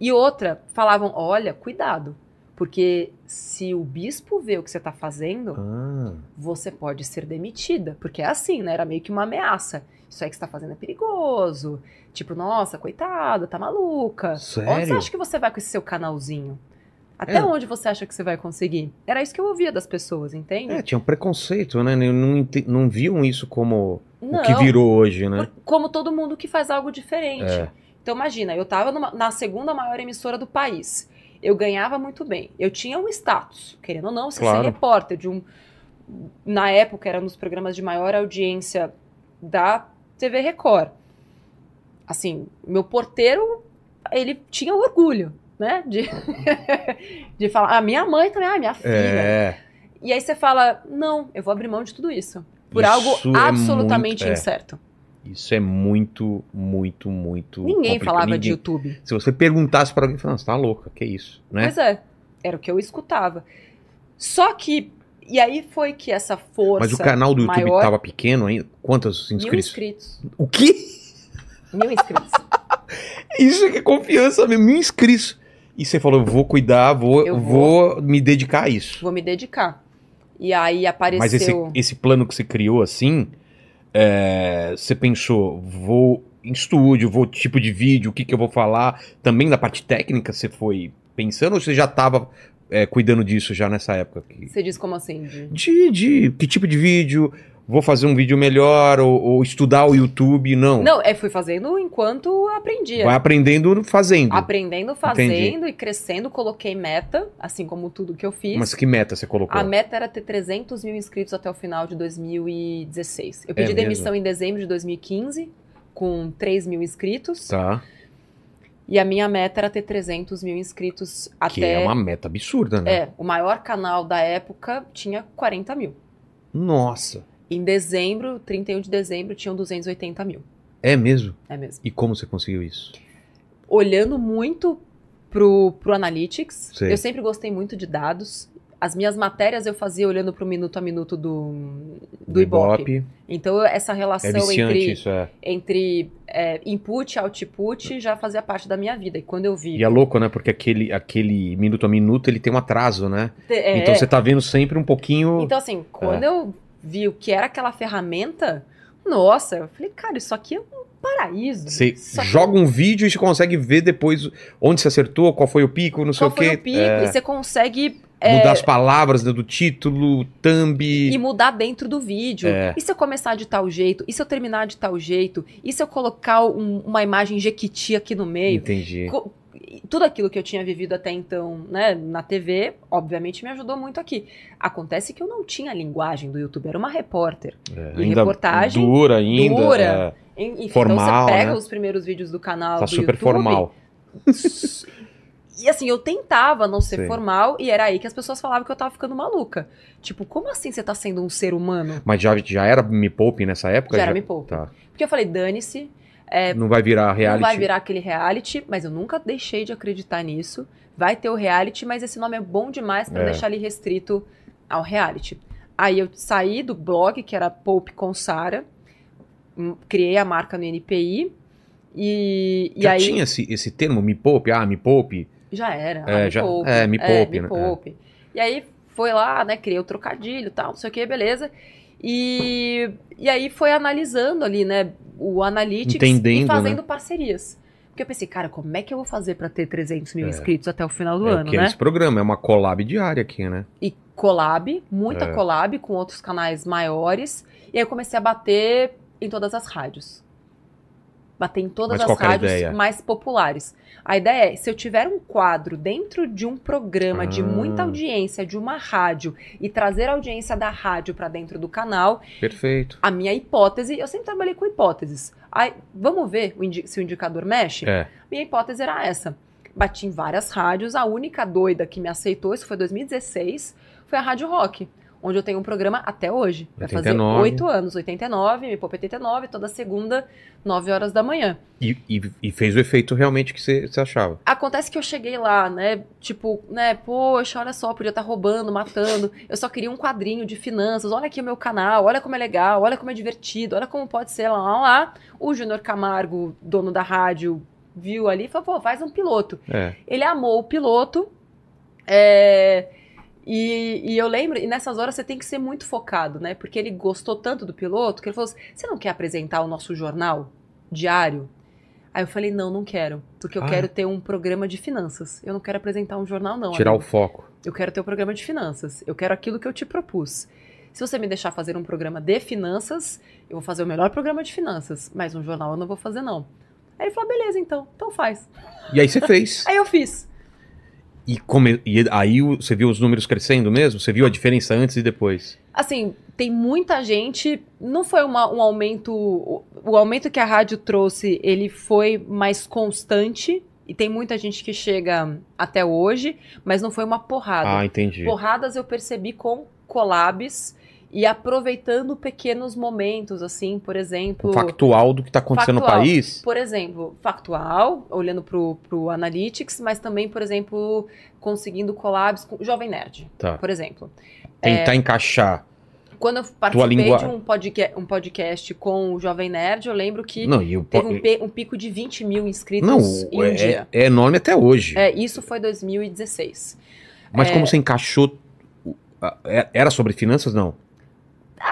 E outra, falavam: olha, cuidado. Porque se o bispo vê o que você tá fazendo, Ah, você pode ser demitida. Porque é assim, né? Era meio que uma ameaça. Isso aí que você tá fazendo é perigoso. Tipo, nossa, coitada, tá maluca. Onde você sério? acha que você vai com esse seu canalzinho? Até É. onde você acha que você vai conseguir? Era isso que eu ouvia das pessoas, entende? É, tinha um preconceito, né? Não, não, viam isso como Não, O que virou hoje, né? como todo mundo que faz algo diferente. É. Então imagina, eu tava numa- na segunda maior emissora do país. Eu ganhava muito bem. Eu tinha um status, querendo ou não, você Claro. ser repórter de um. Na época era um dos programas de maior audiência da TV Record. Assim, meu porteiro, ele tinha orgulho, né? De, de falar. A minha mãe também, ah, minha filha. É. E aí você fala, não, eu vou abrir mão de tudo isso. Por Isso algo é absolutamente muito- é. Isso é muito, muito, muito. Ninguém complicado. falava de Ninguém- YouTube. Se você perguntasse pra alguém, falando, você tá louca, que isso, né? Pois é, era o que eu escutava. Só que, e aí foi que essa força Mas o canal do YouTube maior, tava pequeno ainda? Quantos mil inscritos? inscritos. O quê? Mil inscritos. Isso é que é confiança mesmo, mil inscritos. E você falou, eu vou cuidar, vou, Eu vou me dedicar a isso. Vou me dedicar. E aí apareceu... Mas esse, esse plano que você criou assim, é, você pensou, vou em estúdio, vou tipo de vídeo, o que, que eu vou falar? Também da parte técnica você foi pensando ou você já estava cuidando disso já nessa época? Que- Você diz como assim? De... De, de que tipo de vídeo? Vou fazer um vídeo melhor ou, ou estudar o YouTube? Não. Não, é, fui fazendo enquanto aprendia. Vai aprendendo fazendo. Aprendendo, fazendo e crescendo, coloquei meta, assim como tudo que eu fiz. Mas que meta você colocou? A meta era ter 300 mil inscritos até o final de 2016. Eu É pedi mesmo? demissão em dezembro de 2015, com 3 mil inscritos. Tá. E a minha meta era ter 300 mil inscritos até. Que é uma meta absurda, né? É, o maior canal da época tinha 40 mil. Nossa. Em dezembro, 31 de dezembro, tinham 280 mil. É mesmo? É mesmo. E como você conseguiu isso? Olhando muito pro, pro Analytics, Sei. eu sempre gostei muito de dados. As minhas matérias eu fazia olhando pro minuto a minuto do, do Ibope. Então, essa É relação viciante entre, isso, é. entre é, input e output já fazia parte da minha vida. E quando eu vi. E é louco, né? Porque aquele, aquele minuto a minuto, ele tem um atraso, né? É, Então você tá vendo sempre um pouquinho... Então, assim, quando eu vi o que era aquela ferramenta, nossa, eu falei, cara, isso aqui é um paraíso. Você joga um vídeo e você consegue ver depois onde você acertou, qual foi o pico, não sei Qual o foi quê. o pico? É, E você consegue é, Mudar as palavras né, do título, thumb... e mudar dentro do vídeo. É. E se eu começar de tal jeito? E se eu terminar de tal jeito? E se eu colocar um- uma imagem jequiti aqui no meio? Entendi. Co- Tudo aquilo que eu tinha vivido até então, né, na TV, obviamente me ajudou muito aqui. Acontece que eu não tinha a linguagem do YouTube, era uma repórter. É, e reportagem dura ainda. dura. é, Enfim, Formal, então você pega né? os primeiros vídeos do canal tá do super YouTube, formal. E assim, eu tentava não ser Sei. formal e era aí que as pessoas falavam que eu tava ficando maluca. Tipo, como assim você tá sendo um ser humano? Mas já, já era Me Poupe nessa época? Já era Me Poupe. Tá. Porque eu falei, dane-se, Não vai virar reality? não vai virar aquele reality, mas eu nunca deixei de acreditar nisso. Vai ter o reality, mas esse nome é bom demais pra É. deixar ele restrito ao reality. Aí eu saí do blog, que era Poupe com Sara, hum, criei a marca no NPI e, e Já aí tinha esse, esse termo, Me Poupe? Ah, Me Poupe? Já era. É, ah, me já- poupe. é, me poupe, me né? poupe. E aí foi lá, né? Criei o trocadilho e tal, não sei o que, beleza. E, e aí foi analisando ali, né? O Analytics Entendendo, e fazendo parcerias. Porque eu pensei, cara, como é que eu vou fazer pra ter 300 mil É. inscritos até o final do é, ano, que é né? esse programa, é uma collab diária aqui, né? E collab, muita É. collab com outros canais maiores. E aí eu comecei a bater em todas as rádios. Bater em todas Mas as rádios ideia? mais populares. A ideia é, se eu tiver um quadro dentro de um programa de Ah. muita audiência, de uma rádio, e trazer a audiência da rádio para dentro do canal, Perfeito. a minha hipótese, eu sempre trabalhei com hipóteses. Aí, vamos ver o se o indicador mexe? É. Minha hipótese era essa. Bati em várias rádios, a única doida que me aceitou, isso foi 2016, foi a Rádio Rock, onde eu tenho um programa até hoje. Vai fazer 89. oito anos, 89, me poupa 89, toda segunda, 9 horas da manhã. E, e- e fez o efeito realmente que você achava. Acontece que eu cheguei lá, né? Tipo, né? Poxa, olha só, podia estar roubando, matando. Eu só queria um quadrinho de finanças. Olha aqui o meu canal, olha como é legal, olha como é divertido, olha como pode ser lá, lá, lá. O Júnior Camargo, dono da rádio, viu ali e falou: pô, faz um piloto. É. Ele amou o piloto. é, e, e eu lembro, e nessas horas você tem que ser muito focado, né? Porque ele gostou tanto do piloto que ele falou assim: você não quer apresentar o nosso jornal diário? Aí eu falei: não, não quero. Porque eu Ah, quero ter um programa de finanças. Eu não quero apresentar um jornal, não. Tirar o amigo. foco. Eu quero ter o programa de finanças. Eu quero aquilo que eu te propus. Se você me deixar fazer um programa de finanças, eu vou fazer o melhor programa de finanças, mas um jornal eu não vou fazer, não. Aí ele falou: beleza, então, então faz. E aí você fez. Aí eu fiz. E, come... e aí você viu os números crescendo mesmo? Você viu a diferença antes e depois? Assim, tem muita gente. Não foi uma- um aumento. O, o aumento que a rádio trouxe, ele foi mais constante. E tem muita gente que chega até hoje, mas não foi uma porrada. Ah, entendi. Porradas eu percebi com collabs e aproveitando pequenos momentos, assim, por exemplo. O factual do que tá acontecendo Factual. no país? Por exemplo, factual, olhando pro, pro Analytics, mas também, por exemplo, conseguindo collabs com Jovem Nerd, Tá. por exemplo. Tentar encaixar. Quando eu participei língua- de um, podca um podcast com o Jovem Nerd, eu lembro que Não, e o teve um, um pico de 20 mil inscritos Não, em um é, dia. é enorme até hoje. É, isso foi 2016. Mas é- como você encaixou. o- é- Era sobre finanças? Não.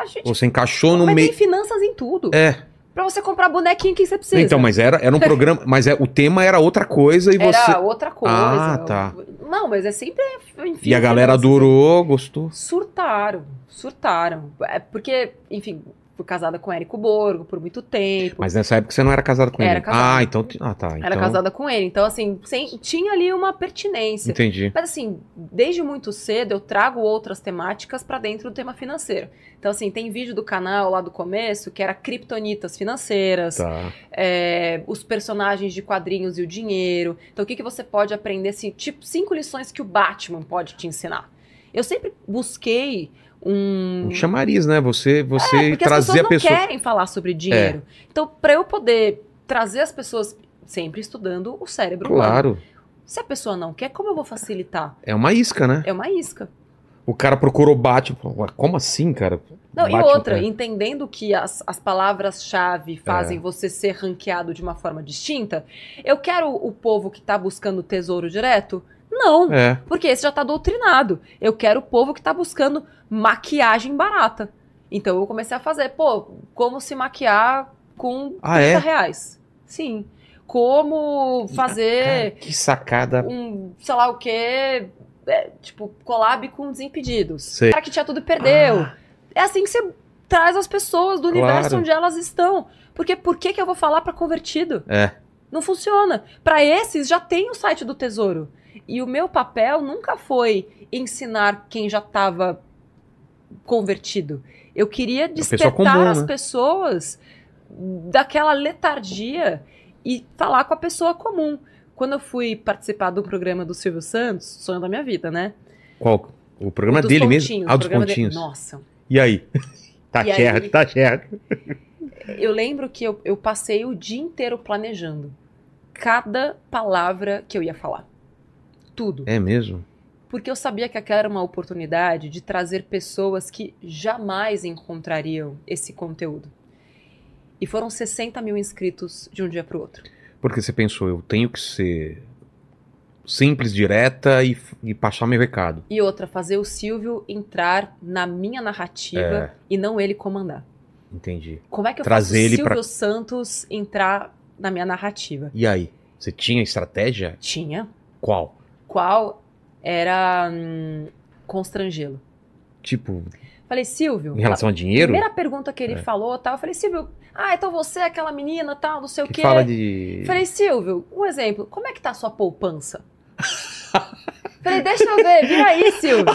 Gente Você encaixou no mas meio. tem finanças em tudo. É. Pra você comprar bonequinho que você precisa. Então, mas era, era um programa. mas é, o tema era outra coisa e você. Era outra coisa. Ah, tá. Não, mas é sempre. Enfim, E a galera finanças. adorou, gostou. Surtaram, surtaram. É porque, enfim, fui casada com Érico Borgo por muito tempo. Mas nessa época você não era casado com Era ele. casada. Ah, então. Ah, tá. Era então- casada com ele. Então, assim, sem- tinha ali uma pertinência. Entendi. Mas assim, desde muito cedo eu trago outras temáticas pra dentro do tema financeiro. Então, assim, tem vídeo do canal lá do começo que era criptonitas financeiras, Tá. é, os personagens de quadrinhos e o dinheiro. Então, o que, que você pode aprender? Assim, tipo, cinco lições que o Batman pode te ensinar. Eu sempre busquei um. Um chamariz, né? Você, você É, porque as trazer pessoas a não pessoa. É. querem falar sobre dinheiro. Então, para eu poder trazer as pessoas sempre estudando o cérebro humano. Claro. Se a pessoa não quer, como eu vou facilitar? É uma isca, né? É uma isca. O cara procurou. Ué, Como assim, cara? Não, e Batman, outra, é. entendendo que as, as palavras-chave fazem você ser ranqueado de uma forma distinta, eu quero o povo que tá buscando tesouro direto? Não, É. porque esse já tá doutrinado. Eu quero o povo que tá buscando maquiagem barata. Então eu comecei a fazer, pô, como se maquiar com 30 Ah, é? reais. Sim. Como fazer Cara, que sacada. um, sei lá o quê, é, tipo, collab com Desimpedidos. Sei. Cara que tinha tudo e perdeu. Ah, É assim que você traz as pessoas do universo Claro. onde elas estão. Porque por que, que eu vou falar pra convertido? É. Não funciona. Pra esses já tem o site do Tesouro. E o meu papel nunca foi ensinar quem já estava convertido. Eu queria pessoa despertar comum, as né? pessoas daquela letargia e falar com a pessoa comum. Quando eu fui participar do programa do Silvio Santos, sonho da minha vida, né? Qual? O programa O dele mesmo? Ah, dos dele- pontinhos. Nossa, E aí? Tá E aí? certo, tá certo. eu lembro que eu, eu passei o dia inteiro planejando cada palavra que eu ia falar. Tudo. É mesmo? Porque eu sabia que aquela era uma oportunidade de trazer pessoas que jamais encontrariam esse conteúdo. E foram 60 mil inscritos de um dia para o outro. Porque você pensou, eu tenho que ser simples, direta e, e passar meu recado. E outra, fazer o Silvio entrar na minha narrativa É. e não ele comandar. Entendi. Como é que eu Trazer faço o ele Silvio pra- Santos entrar na minha narrativa? E aí? Você tinha estratégia? Tinha. Qual? Qual era hum, constrangê-lo? Tipo, Falei, Silvio. em relação a a dinheiro? primeira pergunta que ele É. falou, tal, eu falei, Silvio, ah, então você é aquela menina, tal, não sei o Que quê. fala de. Falei, Silvio, um exemplo, como é que tá a sua poupança? Falei, deixa eu ver, vira aí, Silvio.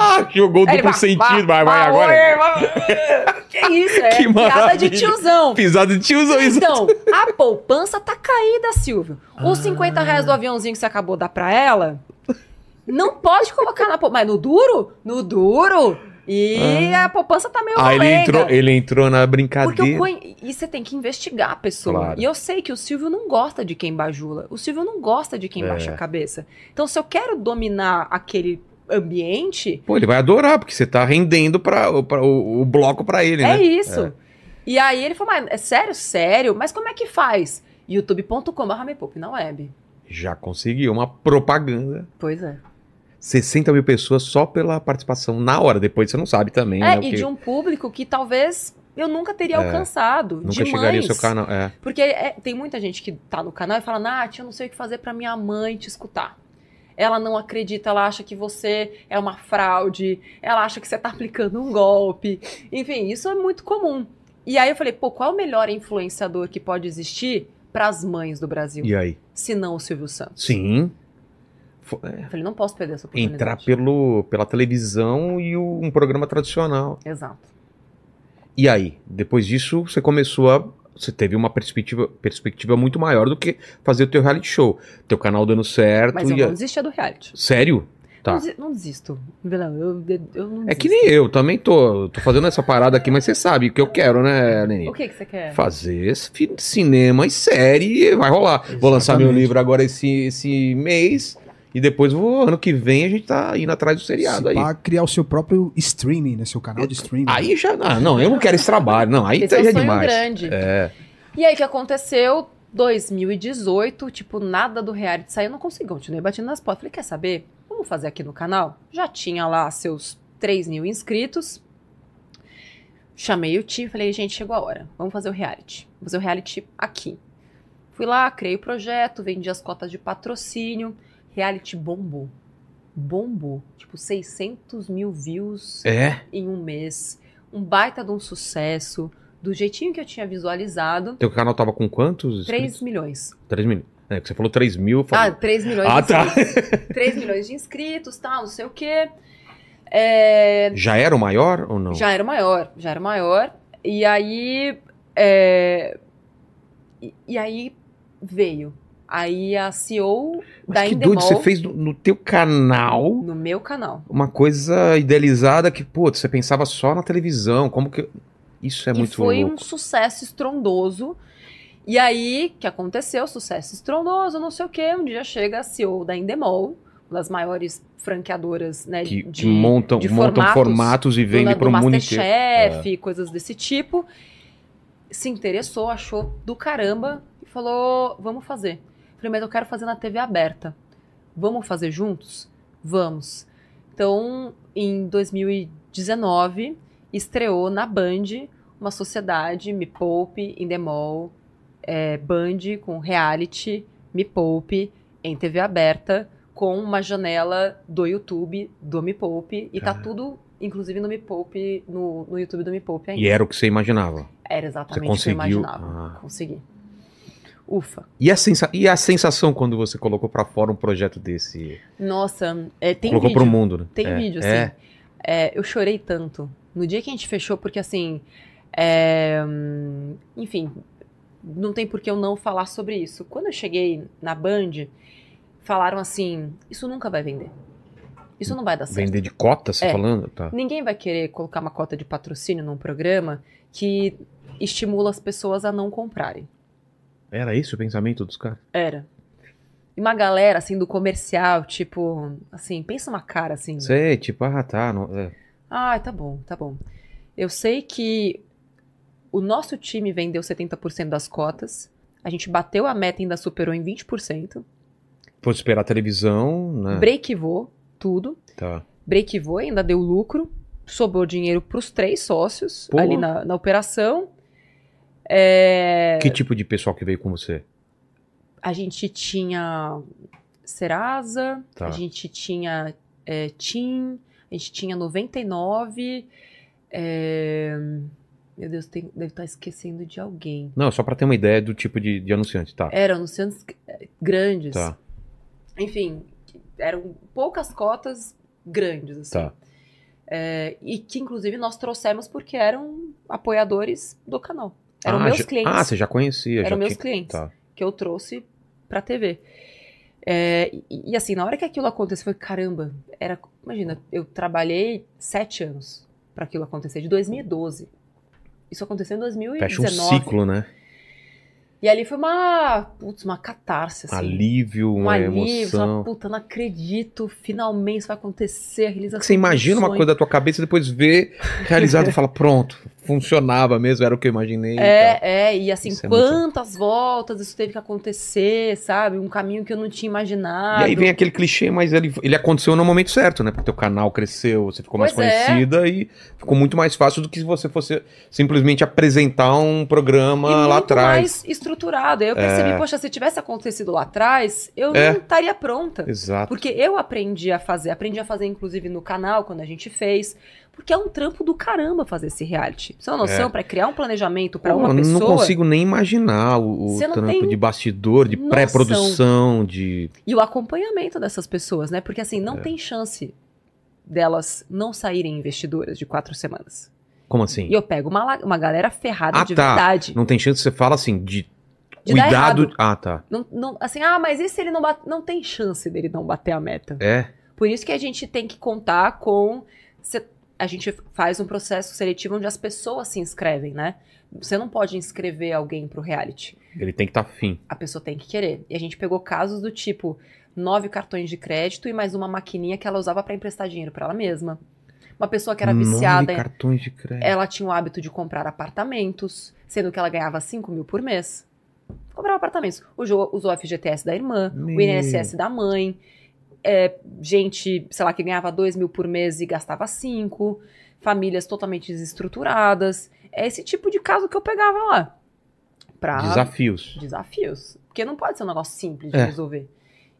Ah, jogou duplo sentido, vai, vai agora. vai. Que isso, é Que piada de tiozão. Pisado de tiozão isso. Então, a poupança tá caída, Silvio. Ah. Os 50 reais do aviãozinho que você acabou de dar pra ela, não pode colocar na poupança. Mas no duro? No duro. E a poupança tá meio Ah, ele entrou, ele entrou na brincadeira. conhe... E você tem que investigar a pessoa. Claro. E eu sei que o Silvio não gosta de quem bajula. O Silvio não gosta de quem É. baixa a cabeça. Então, se eu quero dominar aquele ambiente, Pô, ele vai adorar, porque você tá rendendo pra, pra- o, o bloco pra ele, é né? isso. E aí ele falou, mas é sério? Sério? Mas como é que faz? youtube.com.br na web. Já conseguiu uma propaganda. Pois é. 60 mil pessoas só pela participação na hora. Depois você não sabe também, É, né? e que- de um público que talvez eu nunca teria É. alcançado. Nunca de chegaria mães. o seu canal. É. Porque é, tem muita gente que tá no canal e fala, Nath, eu não sei o que fazer pra minha mãe te escutar. ela não acredita, ela acha que você é uma fraude, ela acha que você tá aplicando um golpe. Enfim, isso é muito comum. E aí eu falei, pô, qual é o melhor influenciador que pode existir para as mães do Brasil? E aí? Se não o Silvio Santos. Sim. É, Eu falei, não posso perder essa oportunidade. Entrar pelo, pela televisão e o- um programa tradicional. Exato. E aí? Depois disso, você começou a. Você teve uma perspectiva, perspectiva muito maior do que fazer o teu reality show. Teu canal dando certo. Mas eu e a- não desistia do reality. Sério? Tá. Não, não desisto. Não, eu, eu não É que desisto. nem eu, também tô, tô fazendo essa parada aqui, mas você sabe o que eu quero, né, Neni? O que, que você quer? Fazer cinema e série, vai rolar. Vou lançar meu Exatamente. livro agora esse, esse mês e depois vou, ano que vem a gente tá indo atrás do seriado Se aí. pá, criar o seu próprio streaming, né? Seu canal de streaming. Aí já, ah, não, eu não quero esse trabalho, não, aí Esse tá, é já um é sonho demais. grande. É, E aí, o que aconteceu? 2018, tipo, nada do reality saiu, eu não consegui, continuei batendo nas portas. Falei, quer saber? Vamos fazer aqui no canal? Já tinha lá seus 3 mil inscritos. Chamei o time, falei, gente, chegou a hora. Vamos fazer o reality. Vamos fazer o reality aqui. Fui lá, criei o projeto, vendi as cotas de patrocínio. Reality bombou. Bombou. Tipo, 600 mil views é. em um mês. Um baita de um sucesso. Do jeitinho que eu tinha visualizado. Teu canal tava com quantos? 3 milhões. 3 mil. É, que você falou 3 mil. eu Ah, falei, 3 milhões Ah, de tá. inscritos. 3 milhões de inscritos, tal, não sei o quê. É, Já era o maior ou não? já era o maior, já era o maior. E aí. é, e, e aí veio. Aí a CEO da Mas que doido, Endemol você fez no, no teu canal no meu canal. uma coisa idealizada que, pô, você pensava só na televisão, como que... Isso é que muito foi um louco. sucesso estrondoso. E aí, o que aconteceu? Sucesso estrondoso, não sei o quê. Um dia chega a CEO da Endemol, uma das maiores franqueadoras, né? Que, de, que montam, de montam formatos, e do, vendem do pro mundo inteiro. Masterchef, coisas desse tipo. Se interessou, achou do caramba e falou: vamos fazer. Falei, mas eu quero fazer na TV aberta. Vamos fazer juntos? Vamos. Então, em 2019, estreou na Band uma sociedade Me Poupe, Endemol, é, Band com reality Me Poupe em TV aberta com uma janela do YouTube do Me Poupe e tá tudo, inclusive no Me Poupe, no, no YouTube do Me Poupe ainda. E era o que você imaginava. Era exatamente o que eu imaginava. Ah. Consegui. Ufa. E, a sensa... e a sensação quando você colocou pra fora um projeto desse? Nossa, é, tem colocou vídeo. pro mundo, né? Tem É, vídeo, assim. É. É, eu chorei tanto. No dia que a gente fechou, porque assim. é, enfim, não tem por que eu não falar sobre isso. Quando eu cheguei na Band, falaram assim: Isso nunca vai vender. Isso não vai dar certo. Vender de cota, você É. falando? Tá. Ninguém vai querer colocar uma cota de patrocínio num programa que estimula as pessoas a não comprarem. Era esse o pensamento dos caras? Era. E uma galera, assim, do comercial, tipo, assim, pensa uma cara, assim. Sei, tipo, ah, tá. Não, é. Ah, tá bom, tá bom. Eu sei que o nosso time vendeu 70% das cotas. A gente bateu a meta e ainda superou em 20%. Foi esperar a televisão, né? Breakivou tudo. Tá. Breakivou ainda deu lucro. Sobrou dinheiro pros três sócios Pô. ali na, na operação. É, Que tipo de pessoal que veio com você? A gente tinha Serasa, Tá. a gente tinha é, TIM, a gente tinha 99. é, Meu Deus, tem, deve estar esquecendo de alguém. Não, só pra ter uma ideia do tipo de, de anunciante, tá? Eram anunciantes eh, grandes. Tá, Enfim, eram poucas cotas grandes, assim. tá. É, e que, inclusive, nós trouxemos porque eram apoiadores do canal. Eram ah, meus já- clientes. Ah, você já conhecia. eram já meus tinha- clientes Tá. que eu trouxe pra TV. É, e, e, assim, na hora que aquilo aconteceu, foi caramba. Era, imagina, eu trabalhei sete anos pra aquilo acontecer, de 2012. Isso aconteceu em 2019. Fecha um ciclo, né? E ali foi uma, putz, uma catarse, assim. Alívio, um uma alívio, emoção. uma puta, não acredito, finalmente isso vai acontecer, a realização Você imagina uma coisa da tua cabeça e depois vê realizado e fala, pronto, funcionava mesmo, era o que eu imaginei. e. É, é, e assim, Isso é muito- quantas voltas isso teve que acontecer, sabe? Um caminho que eu não tinha imaginado. E aí vem aquele clichê, mas ele, ele aconteceu no momento certo, né? Porque teu canal cresceu, você ficou mais Pois é. conhecida e ficou muito mais fácil do que se você fosse simplesmente apresentar um programa e lá muito atrás. mais estruturado. Aí eu percebi, poxa, se tivesse acontecido lá atrás, eu É. não estaria pronta. Exato. Porque eu aprendi a fazer, aprendi a fazer inclusive no canal, quando a gente fez. Porque é um trampo do caramba fazer esse reality. Você tem uma noção, pra criar um planejamento pra Pô, uma eu pessoa. não consigo nem imaginar o, o Você trampo tem de bastidor, de pré-produção, de. E o acompanhamento dessas pessoas, né? Porque assim, não É. tem chance delas não saírem investidoras de quatro semanas. Como assim? E eu pego uma, uma galera ferrada Ah, de tá. verdade. Não tem chance, você fala assim, de, De cuidado. Ah, tá. Não, não- assim, ah, mas e se ele não bate? Não tem chance dele não bater a meta. É. Por isso que a gente tem que contar com. se- A gente faz um processo seletivo onde as pessoas se inscrevem, né? Você não pode inscrever alguém pro reality. Ele tem que estar tá fim. A pessoa tem que querer. E a gente pegou casos do tipo nove cartões de crédito e mais uma maquininha que ela usava pra emprestar dinheiro pra ela mesma. Uma pessoa que era Nove viciada, cartões de crédito. ela tinha o hábito de comprar apartamentos, sendo que ela ganhava 5 mil por mês. Comprava apartamentos. Usou, usou o FGTS da irmã, Meu. o INSS da mãe. É, gente, sei lá, que ganhava 2 mil por mês e gastava 5. Famílias totalmente desestruturadas. É esse tipo de caso que eu pegava lá. Pra Desafios. desafios. Porque não pode ser um negócio simples de É. resolver.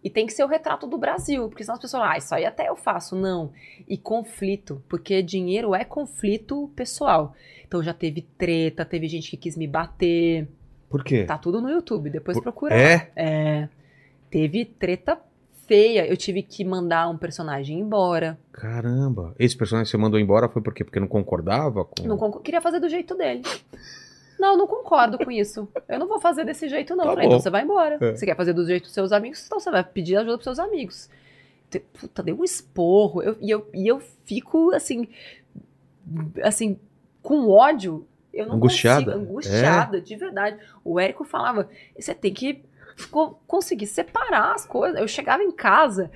E tem que ser o retrato do Brasil, porque senão as pessoas falam, ah, isso aí até eu faço. Não. E conflito, porque dinheiro é conflito pessoal. Então já teve treta, teve gente que quis me bater. Por quê? Tá tudo no YouTube, depois Por- procura. É? É. Teve treta feia. Eu tive que mandar um personagem embora. Caramba. Esse personagem que você mandou embora foi por quê? Porque não concordava com. Não concor- Queria fazer do jeito dele. Não, não concordo com isso. Eu não vou fazer desse jeito, não. Tá Falei, então você vai embora. É. Você quer fazer do jeito dos seus amigos, então você vai pedir ajuda pros seus amigos. Puta, deu um esporro. Eu- e, eu, e eu fico, assim, assim, com ódio. Eu não Angustiada? consigo. Angustiada, de verdade. O Érico falava, você tem que co- conseguir separar as coisas. Eu chegava em casa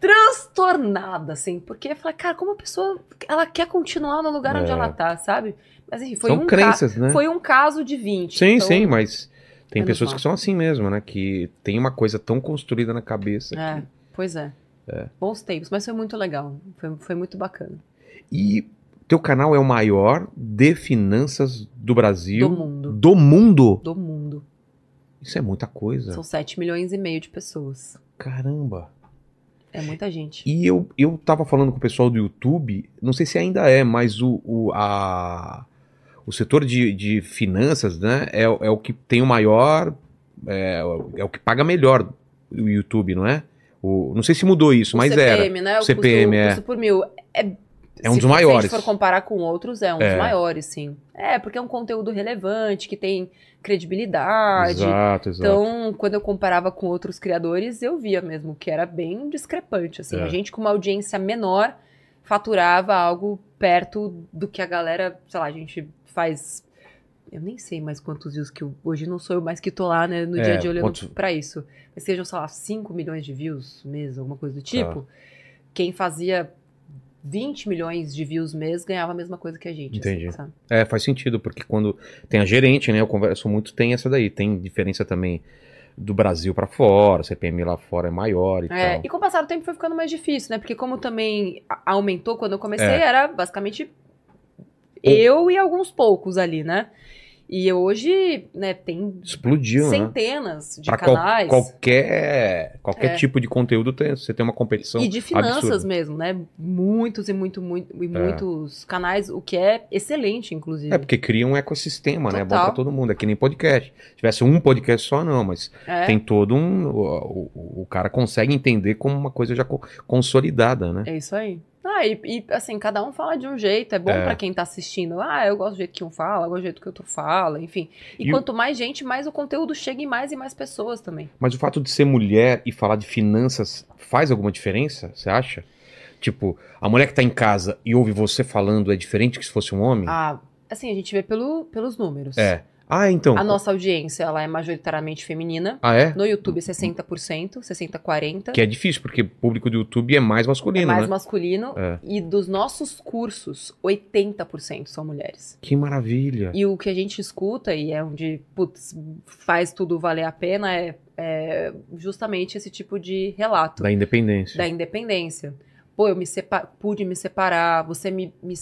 transtornada, assim, porque eu falei, cara, como a pessoa, ela quer continuar no lugar onde É. ela tá, sabe? Mas enfim, foi São um crenças, ca- né? Foi um caso de 20. Sim, então- sim, mas tem menos pessoas que são assim mesmo, né? Que tem uma coisa tão construída na cabeça. É, pois é. Bons tempos, mas foi muito legal. Foi, foi muito bacana. E teu canal é o maior de finanças do Brasil. Do mundo. Do mundo? Do mundo. Isso é muita coisa. São 7 milhões e meio de pessoas. Caramba. É muita gente. E eu, eu tava falando com o pessoal do YouTube, não sei se ainda é, mas o, o, a, o setor de, de finanças, né, é, o- é o que tem o maior, é, o- é o que paga melhor o YouTube, não é? O, não sei se mudou isso, o mas CPM, era. né? O CPM, custo, é. custo por mil. É, É um se dos for- maiores. Se for comparar com outros, é um É. dos maiores, sim. É, porque é um conteúdo relevante, que tem credibilidade. Exato, exato. Então, quando eu comparava com outros criadores, eu via mesmo que era bem discrepante. Assim, É. a gente com uma audiência menor faturava algo perto do que a galera, sei lá, a gente faz. Eu nem sei mais quantos views que eu, hoje não sou eu mais que tô lá, né, no É, dia a dia olhando pra isso. Mas sejam, sei lá, 5 milhões de views mês, alguma coisa do Tá. tipo. Quem fazia 20 milhões de views mês ganhava a mesma coisa que a gente. assim, Entendi. sabe? É, faz sentido, porque quando tem a gerente, né, eu converso muito, tem essa daí, tem diferença também do Brasil pra fora, CPM lá fora é maior e É, tal. e com o passar do tempo foi ficando mais difícil, né? Porque como também aumentou quando eu comecei, É. era basicamente eu e alguns poucos ali, né? E hoje, né, tem Explodiu, né? centenas de Pra qual- canais. qualquer qualquer É. tipo de conteúdo tem, você tem uma competição E de finanças absurda. mesmo, né? Muitos e muito, muito, e muitos canais, o que é excelente, inclusive. É porque cria um ecossistema, né? É bom Total. pra todo mundo. É que nem podcast. Se tivesse um podcast só, não, mas É. tem todo um. O, o- o cara consegue entender como uma coisa já co- consolidada, né? É isso aí. Ah, e, e, assim, cada um fala de um jeito. É bom É. pra quem tá assistindo. Ah, eu gosto do jeito que um fala, eu gosto do jeito que outro fala, enfim. E, E o- quanto mais gente, mais o conteúdo chega em mais e mais pessoas também. Mas o fato de ser mulher e falar de finanças faz alguma diferença? Você acha? Tipo, a mulher que tá em casa e ouve você falando é diferente que se fosse um homem? Ah, assim, a gente vê pelo, pelos números. É. Ah, então. A nossa audiência, ela é majoritariamente feminina. Ah, é? No YouTube, 60%, 60-40. Que é difícil, porque o público do YouTube é mais É masculino, mais né? masculino. É. E dos nossos cursos, 80% são mulheres. Que maravilha. E o que a gente escuta, e é onde putz, faz tudo valer a pena, é, é justamente esse tipo de relato Da independência. da independência. Pô, eu me sepa pude me separar, você me, me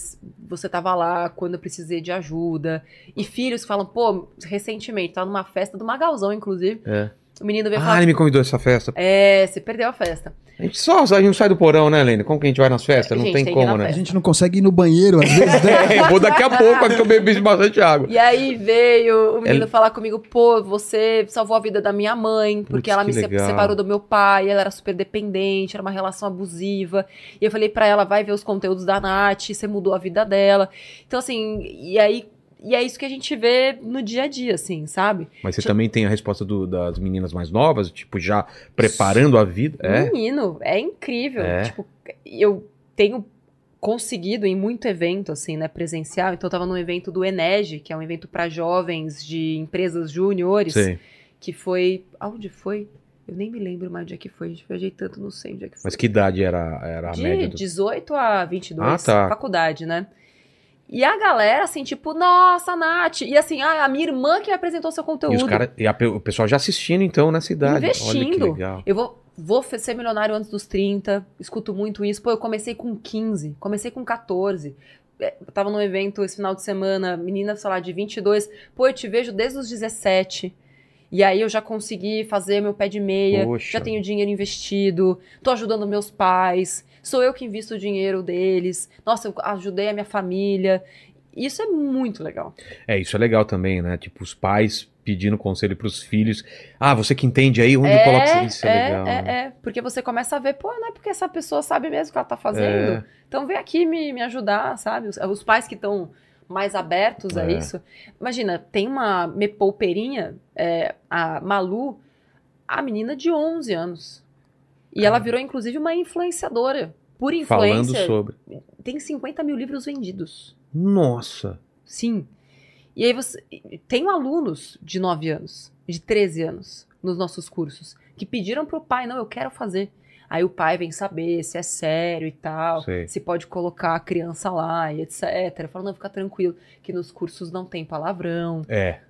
você tava lá quando eu precisei de ajuda. E filhos falam, pô, recentemente, tava numa festa do Magalzão, inclusive. É. O menino veio Ah, falar, ele me convidou a essa festa. é, você perdeu a festa. A gente só a gente não sai do porão, né, Lene? Como que a gente vai nas festas? Não Gente, tem tem como, né? A gente não consegue ir no banheiro, às vezes, né? É, vou daqui a pouco, porque eu bebi bastante água. E aí veio o menino Ela- falar comigo, pô, você salvou a vida da minha mãe, porque Putz, ela me se- legal. separou do meu pai, ela era super dependente, era uma relação abusiva. E eu falei pra ela, vai ver os conteúdos da Nath, você mudou a vida dela. Então, assim, e aí. E é isso que a gente vê no dia a dia, assim, sabe? Mas você também tem a resposta do- das meninas mais novas, tipo, já preparando a vida. É. Menino, é incrível. É. Tipo, eu tenho conseguido em muito evento, assim, né, presencial. Então, eu tava num evento do Enege, que é um evento pra jovens de empresas júniores. Sei. que foi. Aonde foi? Eu nem me lembro mais onde é que foi. A gente viajei tanto, não sei onde é que foi. Mas que idade era, era a De média? Do... 18 a 22, Ah, tá. faculdade, né? E a galera, assim, tipo, nossa, Nath. E assim, ah, a minha irmã que apresentou seu conteúdo. E, os cara, e a o pessoal já assistindo, então, nessa idade. Investindo. Eu vou, vou ser milionário antes dos 30, escuto muito isso. Pô, eu comecei com 15, comecei com 14. É, Eu tava num evento esse final de semana, menina, sei lá, de 22. Pô, eu te vejo desde os 17. E aí eu já consegui fazer meu pé de meia, Poxa. já tenho dinheiro investido, tô ajudando meus pais, sou eu que invisto o dinheiro deles. Nossa, eu ajudei a minha família. Isso é muito legal. É, isso é legal também, né? Tipo, os pais pedindo conselho pros filhos. Ah, você que entende aí, onde eu coloco isso? Isso é, legal. É, né? é, porque você começa a ver, pô, não é porque essa pessoa sabe mesmo o que ela tá fazendo. É. Então vem aqui me, me ajudar, sabe? Os, os pais que estão mais abertos a É. isso. Imagina, tem uma me poupeirinha, é, a Malu, a menina de 11 anos. E ela virou, inclusive, uma influenciadora. Por Falando influência, sobre. tem 50 mil livros vendidos. Nossa. Sim. E aí você. Tenho alunos de 9 anos, de 13 anos, nos nossos cursos, que pediram pro pai, não, eu quero fazer. Aí o pai vem saber se é sério e tal, Sei. se pode colocar a criança lá e etc. Eu falo, não, fica tranquilo, que nos cursos não tem palavrão. É.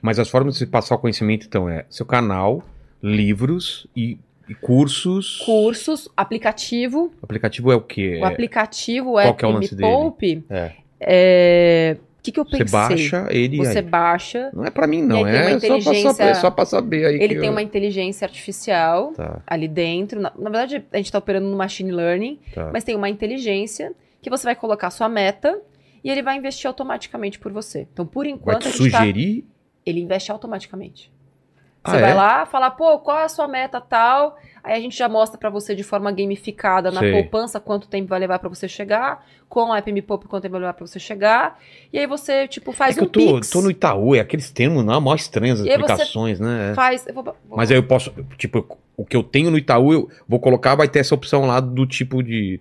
Mas as formas de se passar o conhecimento, então, é seu canal, livros e, e cursos. Cursos, aplicativo. O aplicativo é o quê? O aplicativo, o Qual que é o Me lance dele? Poupe, É. é. O que, que eu Você pensei? baixa ele Você aí. baixa, Não é pra mim, não. É só, pra, inteligência- só, é só pra saber aí. ele tem eu- uma inteligência artificial. Tá, ali dentro. Na, na verdade, a gente está operando no machine learning, tá. mas tem uma inteligência que você vai colocar sua meta e ele vai investir automaticamente por você. Então, por Vai enquanto, te a gente tá- sugerir. ele investe automaticamente. Ah, Você é? vai lá, fala, pô, qual é a sua meta tal? Aí a gente já mostra pra você de forma gamificada na Sei. poupança quanto tempo vai levar pra você chegar, com a App Me Poupe quanto tempo vai levar pra você chegar. E aí você, tipo, faz é que um eu tô, pix. tô no Itaú, é aqueles termos não, mó estranhos as E aplicações, né? É. Faz... eu vou- vou- Mas aí eu posso, tipo, o que eu tenho no Itaú, eu vou colocar, vai ter essa opção lá do tipo de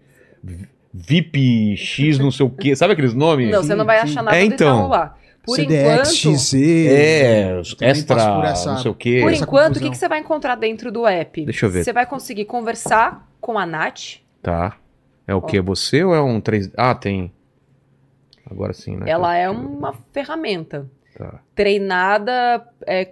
VIP X, não sei o quê. Sabe aqueles nomes? Não, você não vai achar nada É, do então. Itaú lá. Por CDX, enquanto... XZ. É, extra, essa- não sei o quê. Por essa enquanto, o que, que você vai encontrar dentro do app? Deixa eu ver. Você vai conseguir conversar com a Nath. Tá. É o que? Você ou é um 3 Ah, tem. Agora sim, né? Ela é eu ver. uma ferramenta Tá. treinada, é,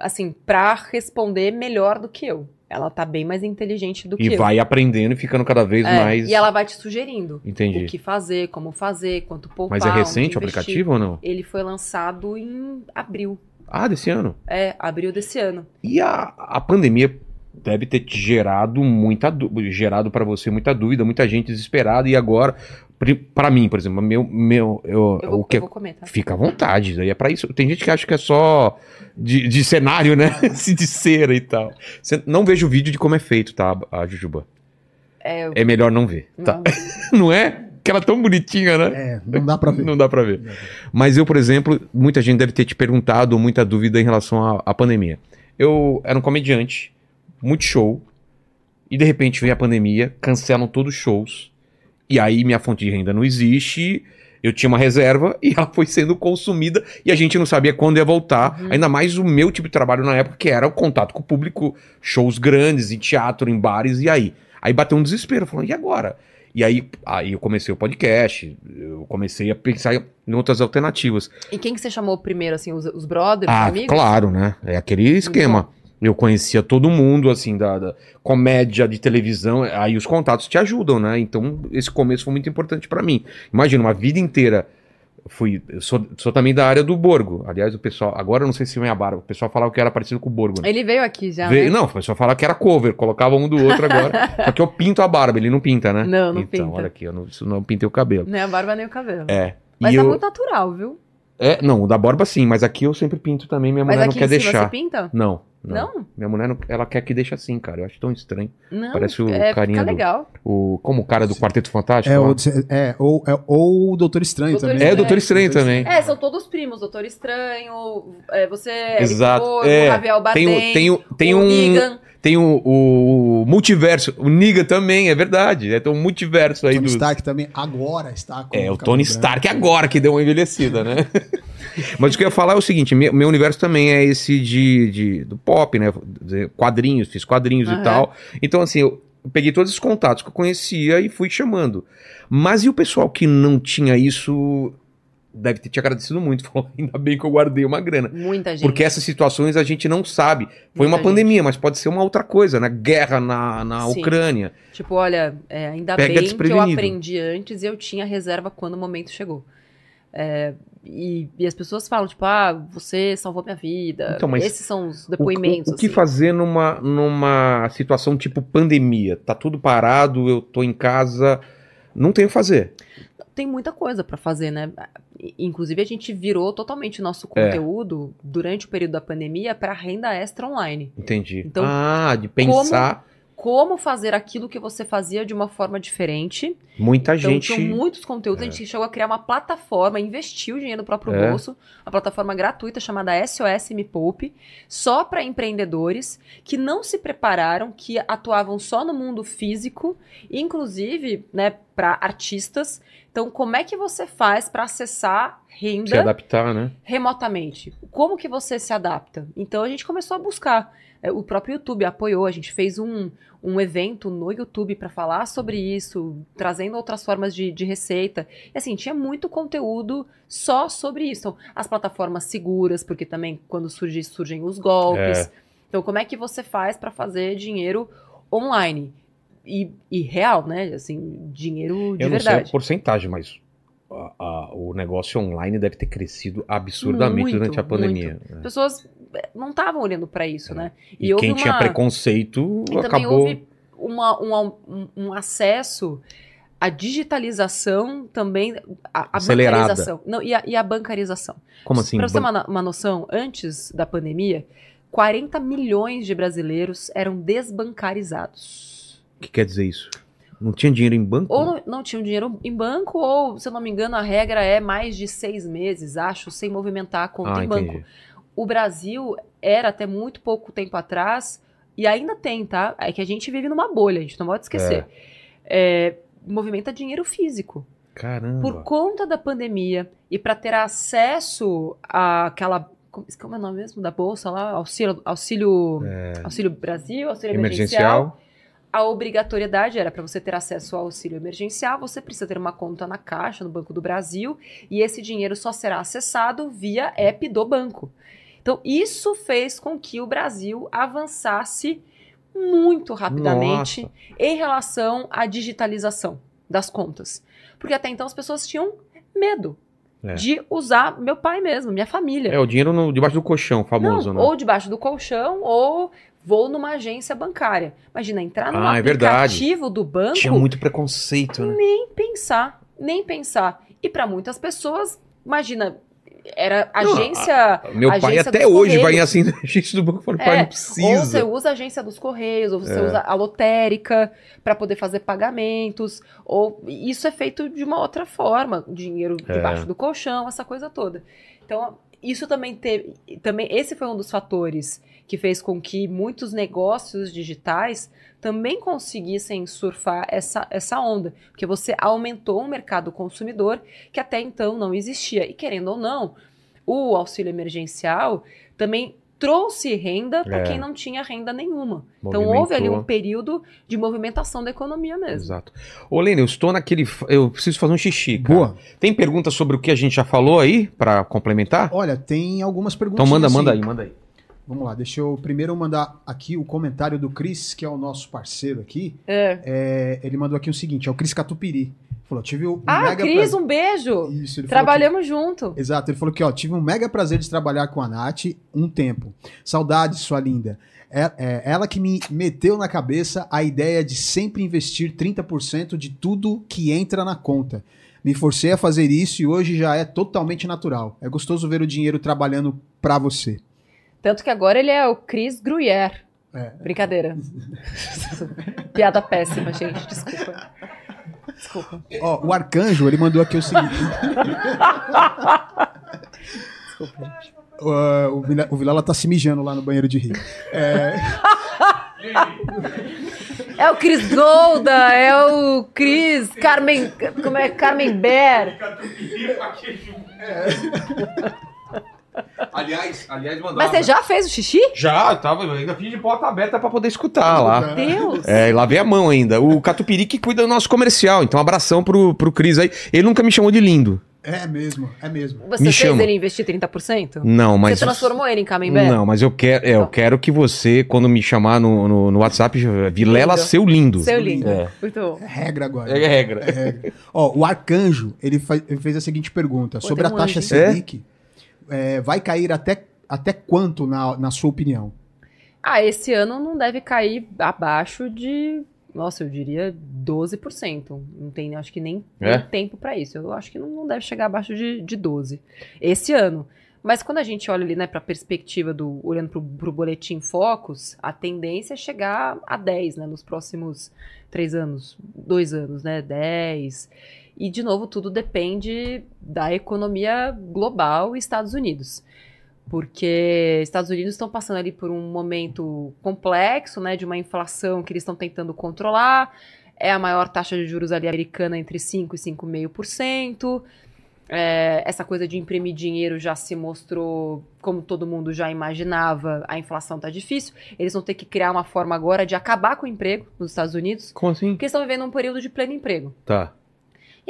assim, pra responder melhor do que eu. Ela tá bem mais inteligente do que E eu. vai aprendendo e ficando cada vez É, mais. E ela vai te sugerindo Entendi. o que fazer, como fazer, quanto poupar. Mas é recente o aplicativo ou não? Ele foi lançado em abril. Ah, desse ano. É, abril desse ano. E a, a pandemia deve ter te gerado muita gerado para você muita dúvida, muita gente desesperada e agora pra mim, por exemplo, meu meu eu, Eu vou, o que eu vou comentar. fica à vontade, daí é para isso. Tem gente que acha que é só de, de cenário, né? de cera e tal. Você- não vejo o vídeo de como é feito, tá, a Jujuba. É, eu- É melhor não ver, tá? não é? Que ela é tão bonitinha, né? É, não dá pra ver. Não dá pra ver. Mas eu, por exemplo, muita gente deve ter te perguntado muita dúvida em relação à, à pandemia. Eu era um comediante, muito show, e de repente vem a pandemia, cancelam todos os shows, e aí minha fonte de renda não existe, eu tinha uma reserva e ela foi sendo consumida e a gente não sabia quando ia voltar. Ainda mais o meu tipo de trabalho na época, que era o contato com o público, shows grandes, em teatro, em bares, e aí? Aí bateu um desespero, falando, e agora? E aí, aí eu comecei o podcast, eu comecei a pensar em outras alternativas. E quem que você chamou primeiro, assim, os, os brothers, Ah, amigos? claro, né? É aquele esquema. Eu conhecia todo mundo, assim, da, da comédia de televisão. Aí os contatos te ajudam, né? Então, esse começo foi muito importante pra mim. Imagina, uma vida inteira. Fui, sou, sou também da área do Borgo. Aliás, o pessoal. Agora eu não sei se vem a barba. O pessoal falava que era parecido com o Borgo. né? Ele veio aqui já. Veio- né? Não, o pessoal falava que era cover. Colocava um do outro agora. Só que eu pinto a barba, ele não pinta, né? Não, não então, pinta. olha aqui, eu não, isso não pintei o cabelo. Nem a barba nem o cabelo. É. Mas e tá eu, muito natural, viu? é, não, o da barba sim, mas aqui eu sempre pinto também. Minha Mas mulher não quer deixar. você pinta? Não, não. Não? Minha mulher não, ela quer que deixe assim, cara. Eu acho tão estranho. Não. Parece o é, carinha Fica do- legal. O, como o cara do Quarteto Fantástico. É, o, é, ou, é, ou o Doutor Estranho Doutor também. É, o Doutor Estranho também. É, são todos primos. Doutor Estranho, é, você... Exato. Eric Borgo, É, Javier Bardem, Tem, o- tem, o- tem o um. Negan. Tem o, o multiverso. O Niga também, é verdade. É, tem um multiverso aí Tony do. Stark também agora está com É, o Tony branco. Stark agora que deu uma envelhecida, né? Mas o que eu ia falar é o seguinte: meu, meu universo também é esse de, de- do pop, né? Quadrinhos, fiz quadrinhos Aham. e tal. Então, assim, eu peguei todos esses contatos que eu conhecia e fui chamando. Mas e o pessoal que não tinha isso deve ter te agradecido muito. Falou, ainda bem que eu guardei uma grana. Muita gente. Porque essas situações a gente não sabe. Foi Muita uma pandemia, mas pode ser uma outra coisa, né? Guerra na, na Sim. Ucrânia. Tipo, olha, é, ainda Pega bem que eu aprendi antes e eu tinha reserva quando o momento chegou. É, e, e as pessoas falam, tipo, ah, você salvou minha vida. Então, Esses são os O, depoimentos. o- o que assim. fazer numa, numa situação tipo pandemia? Tá tudo parado, eu tô em casa, não tenho o que fazer. Tem muita coisa pra fazer, né? Inclusive, a gente virou totalmente o nosso É. conteúdo durante o período da pandemia para renda extra online. Entendi. Então, ah, de pensar. Como fazer aquilo que você fazia de uma forma diferente. Muita Então, gente. tinham muitos conteúdos. A gente chegou a criar uma plataforma, investiu dinheiro no próprio É. bolso, uma plataforma gratuita chamada SOS Me Poupe, só para empreendedores que não se prepararam, que atuavam só no mundo físico, inclusive, né, para artistas. Então, como é que você faz para acessar Se renda adaptar, né? remotamente? Como que você se adapta? Então, a gente começou a buscar. É, O próprio YouTube apoiou, a gente fez um, um evento no YouTube para falar sobre isso, trazendo outras formas de, de receita. E assim, tinha muito conteúdo só sobre isso. Então, as plataformas seguras, porque também quando surge, surgem os golpes. É. Então, como é que você faz para fazer dinheiro online? E, e real, né? Assim, dinheiro de eu não sei verdade. a porcentagem, mas a- a- o negócio online deve ter crescido absurdamente Muito, durante a pandemia. As né? pessoas não estavam olhando para isso, É. né? E, houve quem tinha uma- preconceito E também acabou. houve uma- um, um- um acesso à digitalização também, a, a bancarização. Não, e, a, e a bancarização. Como assim? Para você ter uma, uma noção, antes da pandemia, 40 milhões de brasileiros eram desbancarizados. O que quer dizer isso? Não tinha dinheiro em banco? Ou não, não tinham dinheiro em banco, ou, se eu não me engano, a regra é mais de seis meses, acho, sem movimentar a conta ah, em banco. entendi. O Brasil era até muito pouco tempo atrás, e ainda tem, tá? É que a gente vive numa bolha, a gente não pode esquecer. É, movimenta dinheiro físico. Caramba. Por conta da pandemia e para ter acesso àquela. Como é o nome mesmo da bolsa lá? Auxílio, auxílio, auxílio Brasil, auxílio emergencial. É. Emergencial. A obrigatoriedade era para você ter acesso ao auxílio emergencial, você precisa ter uma conta na Caixa, no Banco do Brasil, e esse dinheiro só será acessado via app do banco. Então, isso fez com que o Brasil avançasse muito rapidamente Nossa. em relação à digitalização das contas. Porque até então as pessoas tinham medo É. de usar meu pai mesmo, minha família. É, o dinheiro no- debaixo do colchão, famoso, Não, né? Ou debaixo do colchão, ou vou numa agência bancária. Imagina, entrar no Ah, é verdade. aplicativo do banco, Tinha muito preconceito, né? nem pensar, nem pensar. E para muitas pessoas, imagina, era Não, agência. Meu pai agência até dos hoje vai em Correios. assim, agência do banco e fala, pai, É, não Ou você precisa. usa a agência dos Correios, ou você É. usa a lotérica para poder fazer pagamentos, ou isso é feito de uma outra forma, dinheiro É. debaixo do colchão, essa coisa toda. Então, isso também teve, também esse foi um dos fatores que fez com que muitos negócios digitais também conseguissem surfar essa, essa onda, porque você aumentou um mercado consumidor que até então não existia. E querendo ou não, o auxílio emergencial também trouxe renda para É. quem não tinha renda nenhuma. Então houve ali um Movimentou. período de movimentação da economia mesmo. Exato. Ô, Lênin, eu estou naquele. Eu preciso fazer um xixi. Cara. Boa. Tem pergunta sobre o que a gente já falou aí, pra complementar? Olha, tem algumas perguntas. Então manda, manda aí, manda aí. Vamos lá, deixa eu primeiro mandar aqui o comentário do Cris, que é o nosso parceiro aqui. É. É, ele mandou aqui o seguinte, é o Cris Catupiri. Falou, tive um Ah, mega Cris, um beijo. Isso, ele falou que- Trabalhamos junto. Exato, ele falou que ó, tive um mega prazer de trabalhar com a Nath um tempo. Saudades, sua linda. É, é ela que me meteu na cabeça a ideia de sempre investir 30% de tudo que entra na conta. Me forcei a fazer isso e hoje já é totalmente natural. É gostoso ver o dinheiro trabalhando pra você. Tanto que agora ele é o Chris Gruyère. É. Brincadeira. Piada péssima, gente. Desculpa. Desculpa. Ó, o Arcanjo, ele mandou aqui o seguinte. Desculpa, gente. Uh, o, o Vilela tá se mijando lá no banheiro de rir. É, É o Chris Golda, é o Chris Carmen. Como é? Carmen Bear. Aliás, aliás, mandava. Mas você já fez o xixi? Já, tava, eu ainda fiz de porta aberta pra poder escutar lá. Deus. É, lavei a mão ainda. O Catupiri que cuida do nosso comercial. Então, abração pro, pro Cris aí. Ele nunca me chamou de lindo. é mesmo, é mesmo. Você Me fez chama. ele investir 30%? Não, mas. Você transformou ele em Carmen Bear? Não, mas eu quero, é, eu Então. quero que você, quando me chamar no, no, no WhatsApp, Vilela Lindo. seu lindo. Seu lindo. É. Muito bom. É regra agora. É regra. É regra. Ó, o Arcanjo, ele, fez a seguinte pergunta. Pô, sobre a um taxa? Selic, é, vai cair até, até quanto, na, na sua opinião? Ah, esse ano não deve cair abaixo de, nossa, eu diria 12%. Não tem, acho que nem, É? nem tempo pra isso. Eu acho que não, não deve chegar abaixo de, de 12 esse ano. Mas quando a gente olha ali, né, para perspectiva do olhando pro, pro boletim Focus, a tendência é chegar a 10, né, nos próximos três anos, dois anos, né, 10. E de novo tudo depende da economia global e Estados Unidos porque Estados Unidos estão passando ali por um momento complexo, né, de uma inflação que eles estão tentando controlar. É a maior taxa de juros ali americana entre 5 e 5,5%. É, essa coisa de imprimir dinheiro já se mostrou, como todo mundo já imaginava, a inflação tá difícil. Eles vão ter que criar uma forma agora de acabar com o emprego nos Estados Unidos, Como assim? porque estão vivendo um período de pleno emprego. Tá.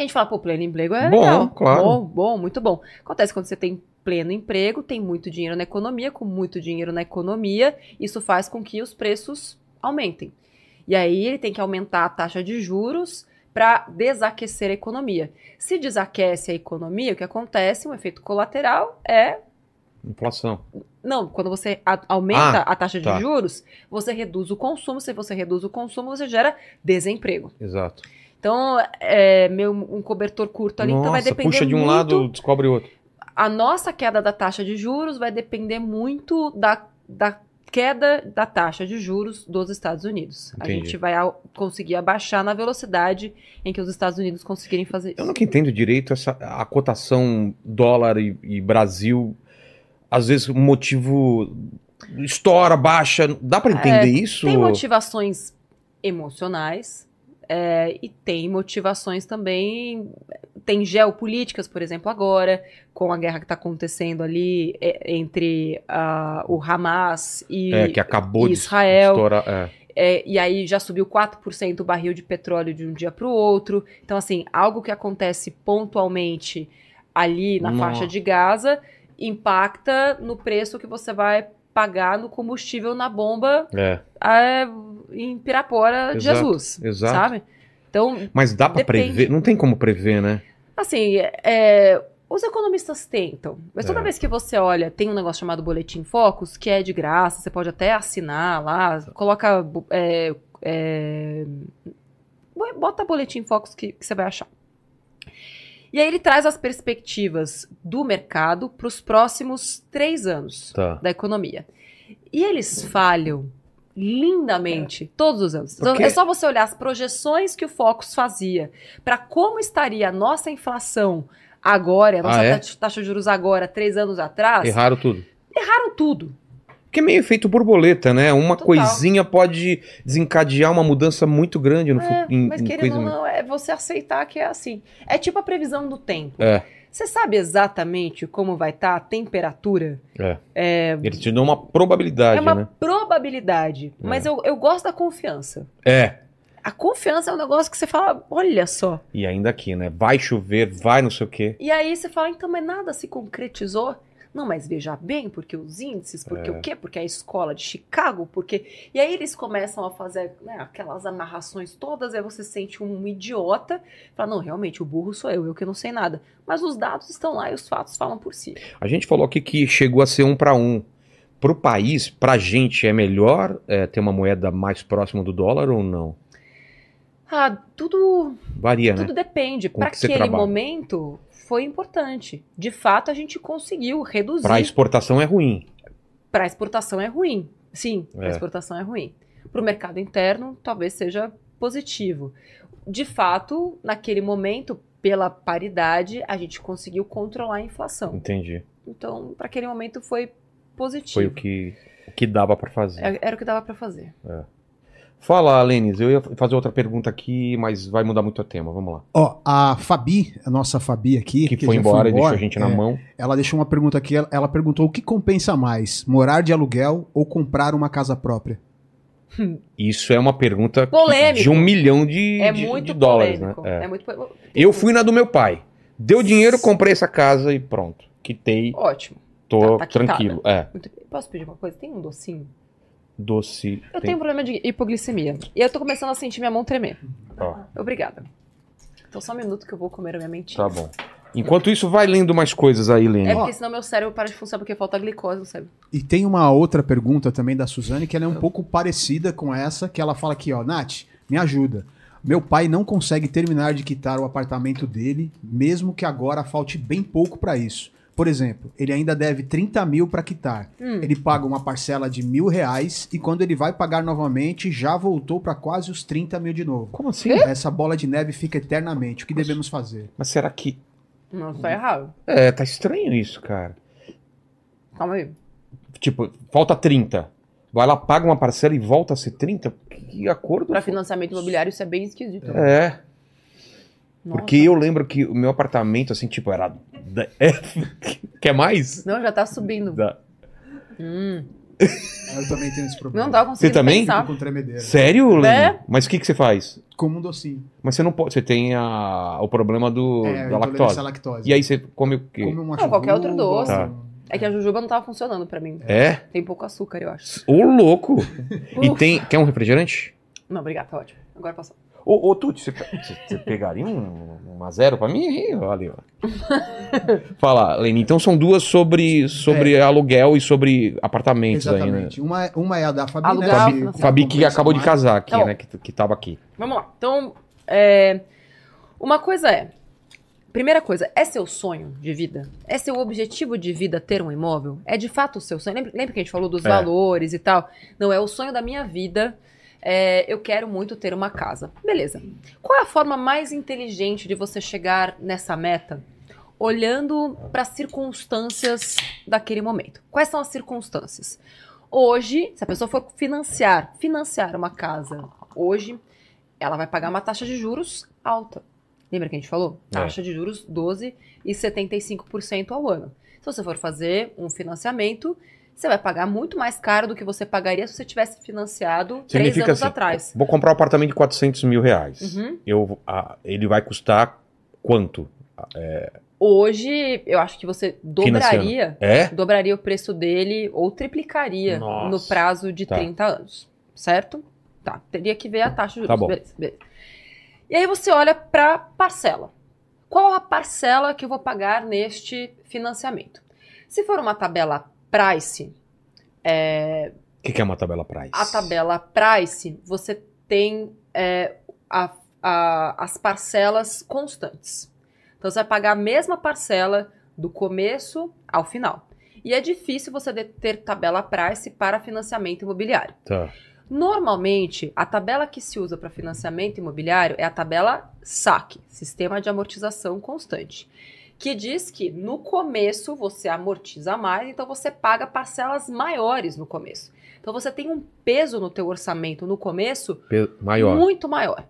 E a gente fala, pô, pleno emprego é Bom, legal. claro. Bom, bom, muito bom. Acontece quando você tem pleno emprego, tem muito dinheiro na economia, com muito dinheiro na economia, isso faz com que os preços aumentem. E aí ele tem que aumentar a taxa de juros para desaquecer a economia. Se desaquece a economia, o que acontece, um efeito colateral é Inflação. não, quando você aumenta Ah, a taxa de tá. juros, você reduz o consumo. Se você reduz o consumo, você gera desemprego. Exato. Então, é meio um cobertor curto ali, então vai Nossa, depender puxa de um muito. lado, descobre outro. A nossa queda da taxa de juros vai depender muito da, da queda da taxa de juros dos Estados Unidos. A Entendi. gente vai conseguir abaixar na velocidade em que os Estados Unidos conseguirem fazer Eu isso. nunca entendo direito essa, a cotação dólar e, e Brasil. Às vezes o motivo estoura, baixa. Dá pra entender isso? É, Tem motivações emocionais é, e tem motivações também. Tem geopolíticas, por exemplo, agora, com a guerra que está acontecendo ali é, entre ah, o Hamas e, É, que acabou de Israel. estourar. é. é, e aí já subiu 4% o barril de petróleo de um dia para o outro. Então, assim, algo que acontece pontualmente ali na Nossa. faixa de Gaza impacta no preço que você vai pagar no combustível na bomba É, é, em Pirapora de Jesus, exato. sabe? Então, Mas dá Depende. prever? Não tem como prever, né? assim, é, os economistas tentam, mas toda É. vez que você olha, tem um negócio chamado Boletim Focus, que é de graça, você pode até assinar lá, coloca, é, é, bota Boletim Focus que, que você vai achar. E aí ele traz as perspectivas do mercado para os próximos três anos Tá. da economia. E eles falham lindamente todos os anos. Então, Porque- é só você olhar as projeções que o Focus fazia para como estaria a nossa inflação agora, a nossa Ah, é? taxa de juros agora, três anos atrás, Erraram tudo. erraram tudo. Porque é meio efeito borboleta, né? Uma Total. coisinha pode desencadear uma mudança muito grande no É, em- mas querendo ou não, é você aceitar que é assim. É tipo a previsão do tempo. É, Você sabe exatamente como vai estar a temperatura? é. É, Eles te dão uma probabilidade, é uma né? probabilidade. Mas eu, eu gosto da confiança. É. A confiança é um negócio que você fala, olha só. E ainda aqui, né? Vai chover, vai não sei o quê. E aí você fala, então, mas nada se concretizou? Não, mas veja bem, porque os índices, porque É. o quê? Porque a escola de Chicago, porque. E aí eles começam a fazer né, aquelas amarrações todas, aí você se sente um idiota. Fala, não, realmente, o burro sou eu, eu que não sei nada. Mas os dados estão lá e os fatos falam por si. A gente falou aqui que chegou a ser um para um. Pro país, pra gente, é melhor é, ter uma moeda mais próxima do dólar ou não? Ah, tudo Varia, né? Tudo depende. Para aquele trabalha. momento, foi importante. De fato, a gente conseguiu reduzir. Pra exportação é ruim. Para exportação é ruim. Sim, para É. exportação é ruim. Para o mercado interno, talvez seja positivo. De fato, naquele momento, pela paridade, a gente conseguiu controlar a inflação. Entendi. Então, para aquele momento, foi positivo. Foi o que, o que dava pra fazer. É- Era o que dava para fazer. Fala, Lênis, eu ia fazer outra pergunta aqui, mas vai mudar muito o tema. Vamos lá. Ó, a Fabi, a nossa Fabi aqui, Que já foi embora e deixou a gente na é, mão. Ela deixou uma pergunta aqui, ela, ela perguntou o que compensa mais, morar de aluguel ou comprar uma casa própria? Isso é uma pergunta que- Polêmico. de um milhão de, É de- muito de dólares, polêmico. né? É. É muito Eu fui na do meu pai. Deu dinheiro, comprei essa casa e pronto. Quitei, Ótimo. tô Tá- tá tranquilo. É, Posso pedir uma coisa? Tem um docinho? Doce. Eu tem- tenho um problema de hipoglicemia. E eu tô começando a sentir minha mão tremer. Ó, Obrigada. Então só um minuto que eu vou comer a minha mentinha. tá bom. Enquanto isso, vai lendo mais coisas aí, Lênis. É porque senão meu cérebro para de funcionar porque falta glicose no cérebro. E tem uma outra pergunta também da Suzane, que ela é um pouco parecida com essa, que ela fala aqui, ó, Nath, me ajuda. Meu pai não consegue terminar de quitar o apartamento dele, mesmo que agora falte bem pouco pra isso. Por exemplo, ele ainda deve 30 mil pra quitar. Hum. Ele paga uma parcela de mil reais e quando ele vai pagar novamente, já voltou pra quase os 30 mil de novo. Como assim? Essa bola de neve fica eternamente. O que devemos fazer? Mas será que. Não, tá errado. É, tá estranho isso, cara. Calma aí. Tipo, falta 30. Vai lá, paga uma parcela e volta a ser 30? Que acordo? Pra foi? financiamento imobiliário isso é bem esquisito. É, Nossa. porque eu lembro que o meu apartamento, assim, tipo, era. É, quer mais? Não, já tá subindo. Da- Hum. Eu também tenho esse problema. Não tava conseguindo Você também? pensar. Com tremedeira. Sério, Lene? É? Mas o que, que você faz? Como um docinho. Mas você não pode. Você tem a, o problema do, é, da intolerância lactose. lactose. E aí você come o quê? Come uma Não, qualquer outro doce. Tá. É que a jujuba não tava funcionando pra mim. É? Tem pouco açúcar, eu acho. Ô, louco! E tem. Quer um refrigerante? Não, obrigado, tá ótimo. Agora passou. Ô, ô Tuti, você, pegaria um, uma zero pra mim? Ó. Fala, Lene. Então são duas sobre, sobre aluguel e sobre apartamentos aí, né? Exatamente. Uma, é- uma é a da Fabi, Alugar, né? Fabi- que Fabi que compensa acabou de mais. casar aqui, bom. né? Que, que tava aqui. Vamos lá. Então, é, uma coisa é. Primeira coisa, é seu sonho de vida? É seu objetivo de vida ter um imóvel? É de fato o seu sonho? Lembra, lembra que a gente falou dos É. valores e tal? Não, é o sonho da minha vida. É, eu quero muito ter uma casa. Beleza. Qual é a forma mais inteligente de você chegar nessa meta? Olhando para as circunstâncias daquele momento. Quais são as circunstâncias? Hoje, se a pessoa for financiar, financiar uma casa hoje, ela vai pagar uma taxa de juros alta. Lembra que a gente falou? É. Taxa de juros 12 e 75% ao ano. Se você for fazer um financiamento, você vai pagar muito mais caro do que você pagaria se você tivesse financiado três Significa anos assim, atrás. Vou comprar um apartamento de 400 mil reais. Uhum. Eu, ah, ele vai custar quanto? Hoje, eu acho que você dobraria, É? dobraria o preço dele ou triplicaria Nossa. no prazo de Tá. 30 anos, certo? Tá, teria que ver a taxa de juros. Tá bom. Beleza, beleza. E aí você olha para parcela. Qual a parcela que eu vou pagar neste financiamento? Se for uma tabela price, O que, que é uma tabela price? a tabela price, você tem é, a- a- as parcelas constantes. Então você vai pagar a mesma parcela do começo ao final. E é difícil você ter tabela price para financiamento imobiliário. Tá. Normalmente, a tabela que se usa para financiamento imobiliário é a tabela SAC, Sistema de Amortização Constante, que diz que no começo você amortiza mais, então você paga parcelas maiores no começo. Então você tem um peso no teu orçamento no começo Pe- Maior. muito maior.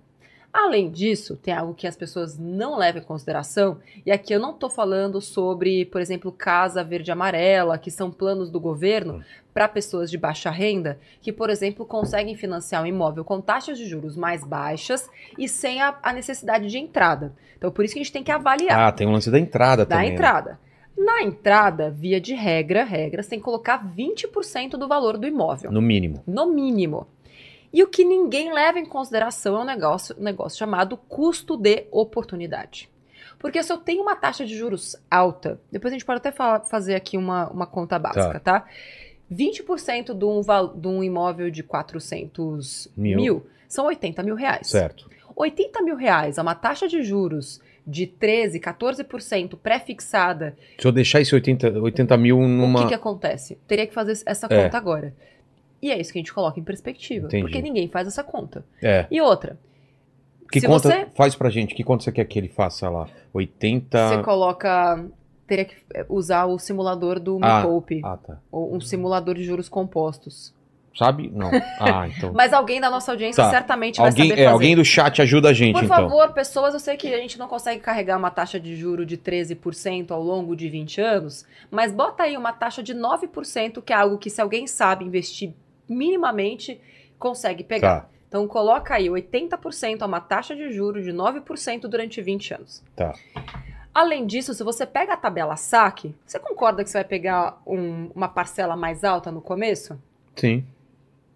Além disso, tem algo que as pessoas não levam em consideração, e aqui eu não estou falando sobre, por exemplo, Casa Verde Amarela, que são planos do governo para pessoas de baixa renda, que, por exemplo, conseguem financiar um imóvel com taxas de juros mais baixas e sem a, a necessidade de entrada. Então, por isso que a gente tem que avaliar Ah, tem o lance da entrada da também. né? entrada. Na entrada, via de regra, regra, você tem que colocar 20% do valor do imóvel. No mínimo. no mínimo. E o que ninguém leva em consideração é um negócio, um negócio chamado custo de oportunidade. Porque se eu tenho uma taxa de juros alta, depois a gente pode até fa- fazer aqui uma, uma conta básica, tá? 20% de um, de um imóvel de 400 Mil. mil. são 80 mil reais. Certo. 80 mil reais a uma taxa de juros de 13, 14% pré-fixada Se eu deixar esse 80, 80 mil numa. o que, que acontece? Teria que fazer essa É. conta agora. E é isso que a gente coloca em perspectiva. Entendi. Porque ninguém faz essa conta. É. E outra, Que conta você- faz pra gente? Que conta você quer que ele faça lá? 80. você coloca. Teria que é, usar o simulador do Me Ah, Poupe. Ah, tá. Ou um simulador de juros compostos. Sabe? Não. Ah, então. Mas alguém da nossa audiência Tá. certamente vai alguém, saber é, fazer. alguém do chat ajuda a gente, Por então. favor, pessoas, eu sei que a gente não consegue carregar uma taxa de juro de 13% ao longo de 20 anos, mas bota aí uma taxa de 9%, que é algo que se alguém sabe investir minimamente, consegue pegar. Tá, Então coloca aí 80% a uma taxa de juro de 9% durante 20 anos. tá. Além disso, se você pega a tabela saque, você concorda que você vai pegar um- uma parcela mais alta no começo? Sim.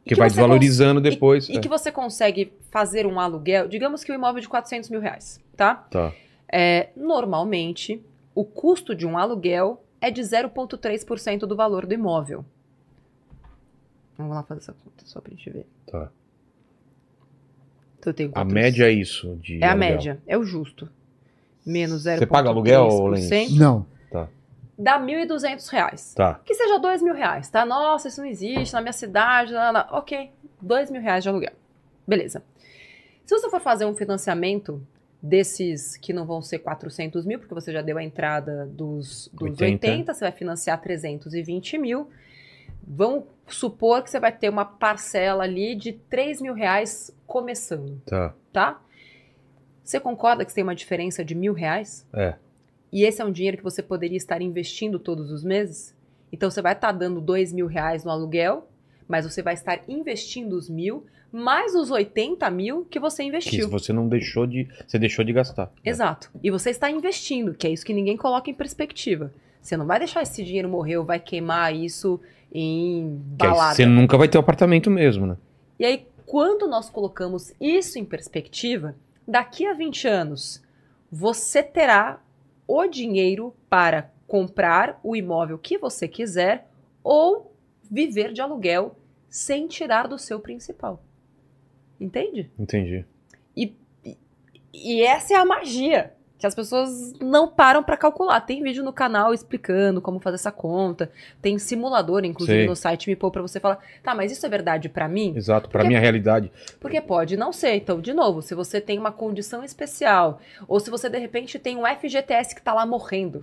E Que, vai desvalorizando e- depois. E, é. que você consegue fazer um aluguel, digamos que o imóvel é de 400 mil reais, tá? Tá. É, normalmente, o custo de um aluguel é de 0,3% do valor do imóvel. Vamos lá fazer essa conta só pra gente ver. Tá. Então, eu tenho A média é isso. De É a aluguel. média, é o justo. Menos 0,3%. Você paga aluguel, Lenny? Não. Dá 1.200 reais. Tá. Que seja dois mil reais, tá? Nossa, isso não existe na minha cidade. Lá, lá. Ok, dois mil reais de aluguel. Beleza. Se você for fazer um financiamento desses que não vão ser 400 mil, porque você já deu a entrada dos, dos 80. 80, você vai financiar 320 mil. Vamos supor que você vai ter uma parcela ali de 3 mil reais começando, Tá. tá? Você concorda que você tem uma diferença de mil reais? É. E esse é um dinheiro que você poderia estar investindo todos os meses? Então você vai estar dando dois mil reais no aluguel, mas você vai estar investindo os mil, mais os 80 mil que você Que investiu. você não deixou de. Você deixou de gastar. Exato. E você está investindo, que é isso que ninguém coloca em perspectiva. Você não vai deixar esse dinheiro morrer ou vai queimar isso em balada. você nunca vai ter o apartamento mesmo, né? E aí, quando nós colocamos isso em perspectiva, daqui a 20 anos, você terá o dinheiro para comprar o imóvel que você quiser ou viver de aluguel sem tirar do seu principal. Entende? Entendi. E essa é a magia. Que as pessoas não param para calcular. Tem vídeo no canal explicando como fazer essa conta. Tem simulador, inclusive, Sei. no site Me Poupa, pra você falar: tá, mas isso é verdade para mim? Exato. Pra Porque- minha realidade. Porque pode não ser. Então, de novo, se você tem uma condição especial, ou se você de repente tem um FGTS que tá lá morrendo.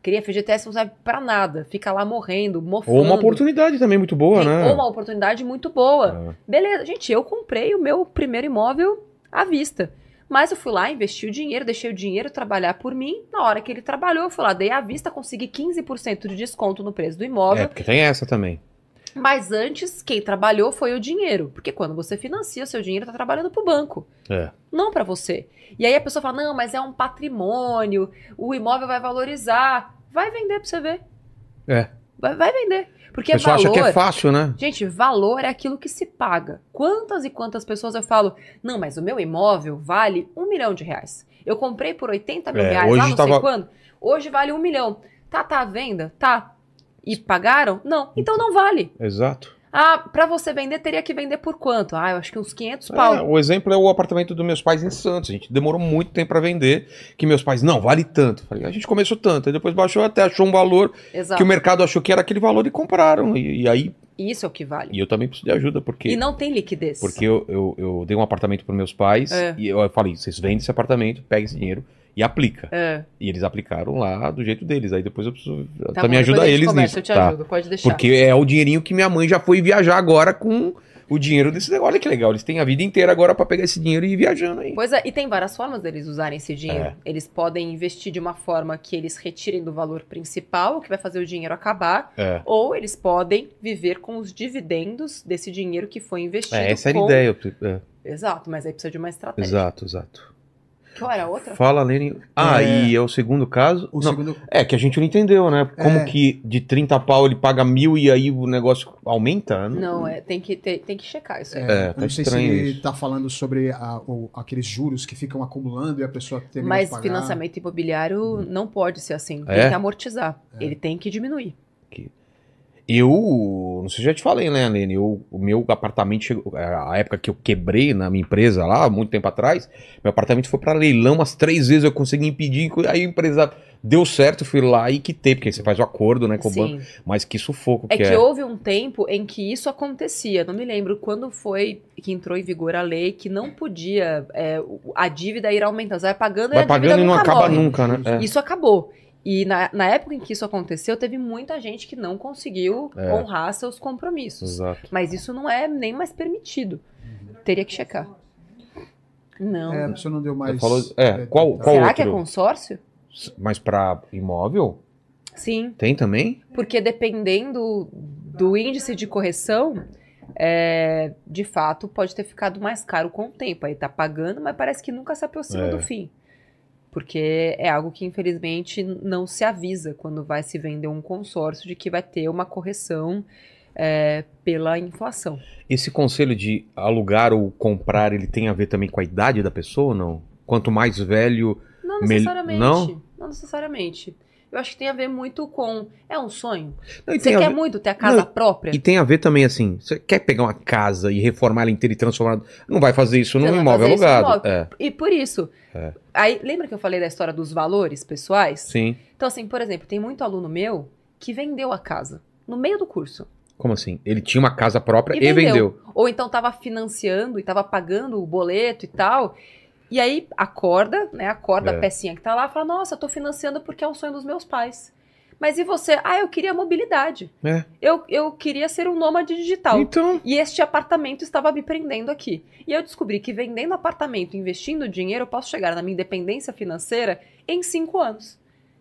Queria FGTS não serve pra nada, fica lá morrendo, mofando. Ou uma oportunidade também muito boa, Tem- né? Ou uma oportunidade muito boa. É. Beleza, gente, eu comprei o meu primeiro imóvel à vista. Mas eu fui lá, investi o dinheiro, deixei o dinheiro trabalhar por mim. Na hora que ele trabalhou, eu fui lá, dei à vista, consegui 15% de desconto no preço do imóvel. É, porque tem essa também. Mas antes, quem trabalhou foi o dinheiro. Porque quando você financia, o seu dinheiro tá trabalhando pro banco É. não para você. E aí a pessoa fala: "Não, mas é um patrimônio, o imóvel vai valorizar". Vai vender para você ver. É. Vai, vai vender. Porque O valor, acha que é fácil, né? Gente, valor é aquilo que se paga. Quantas e quantas pessoas eu falo: "Não, mas o meu imóvel vale um milhão de reais. Eu comprei por 80 mil É, reais hoje lá não tava- sei quando. Hoje vale um milhão. Tá, tá à venda? Tá. E pagaram? Não. Então não vale. Exato. Ah, pra você vender, teria que vender por quanto? Ah, eu acho que uns 500 É, pau. o exemplo é o apartamento dos meus pais em Santos. A gente demorou muito tempo pra vender, que meus pais, não, vale tanto. Falei, a gente começou tanto, aí depois baixou até, achou um valor Exato. que o mercado achou que era aquele valor e compraram. E, e aí, Isso é o que vale. e eu também preciso de ajuda, porque, E não tem liquidez. porque eu, eu, eu dei um apartamento para meus pais É. e eu falei, vocês vendem esse apartamento, pega esse dinheiro e aplica. É. E eles aplicaram lá do jeito deles. Aí depois eu preciso Tá também ajudar eles conversa, nisso. Eu te tá? ajudo, pode deixar. Porque é o dinheirinho que minha mãe já foi viajar agora com o dinheiro desse negócio. Olha que legal, eles têm a vida inteira agora pra pegar esse dinheiro e ir viajando aí. Pois é, e tem várias formas deles usarem esse dinheiro. É. Eles podem investir de uma forma que eles retirem do valor principal, o que vai fazer o dinheiro acabar, É. ou eles podem viver com os dividendos desse dinheiro que foi investido. É, essa era a com- ideia. eu- é, Exato, mas aí precisa de uma estratégia. exato, exato. Qual era a outra? Fala, Lene. Ah, É. e é o segundo caso? O Não, segundo. É, que a gente não entendeu, né? Como É. que de 30 pau ele paga mil e aí o negócio aumenta? Não, é, tem que, ter- tem que checar isso aí. É, eu tá não sei se ele isso. tá falando sobre a- o- aqueles juros que ficam acumulando e a pessoa termina Mas pagar. financiamento imobiliário não pode ser assim. É? Tem que amortizar. Ele tem que diminuir. Eu, não sei se já te falei, né, Lene? Eu, o meu apartamento chegou. é, A época que eu quebrei na minha empresa lá, muito tempo atrás, meu apartamento foi pra leilão umas três vezes, eu consegui impedir. Aí a empresa deu certo, fui lá e quitei, porque você faz o acordo, né, com o banco. Sim. Mas que sufoco É que, que é. houve um tempo em que isso acontecia. Não me lembro quando foi que entrou em vigor a lei que não podia é, a dívida ir aumentando. Você vai pagando e Vai a dívida pagando e não acaba morre. nunca, né? É. Isso acabou. E na, na época em que isso aconteceu, teve muita gente que não conseguiu É. honrar seus compromissos. Exato. Mas isso não é nem mais permitido. Teria que checar. Não. É, pessoa não deu mais. falou- é, qual- qual- Será que é outro? consórcio? Mas pra imóvel? Sim. Tem também? Porque dependendo do índice de correção, é, de fato, pode ter ficado mais caro com o tempo. Aí tá pagando, mas parece que nunca se aproxima É. do fim. Porque é algo que, infelizmente, não se avisa quando vai se vender um consórcio de que vai ter uma correção é, pela inflação. Esse conselho de alugar ou comprar, ele tem a ver também com a idade da pessoa ou não? Quanto mais velho. Não Mel- necessariamente. não? Não necessariamente. Eu acho que tem a ver muito com. É um sonho. Não, Você quer ver- muito ter a casa Não, própria? E tem a ver também assim, você quer pegar uma casa e reformar ela inteira e transformar. Não vai fazer isso Você num imóvel alugado. imóvel. É, E por isso. É. Aí, lembra que eu falei da história dos valores pessoais? sim. Então, assim, por exemplo, tem muito aluno meu que vendeu a casa no meio do curso. Como assim? Ele tinha uma casa própria E e, vendeu. vendeu. Ou então tava financiando e tava pagando o boleto e tal. E aí acorda, né? Acorda É. a pecinha que tá lá e fala: Nossa, eu tô financiando porque é um sonho dos meus pais. Mas e você? Ah, eu queria mobilidade. É. Eu, eu queria ser um nômade digital. Então. E este apartamento estava me prendendo aqui. E eu descobri que vendendo apartamento, investindo dinheiro, eu posso chegar na minha independência financeira em cinco anos.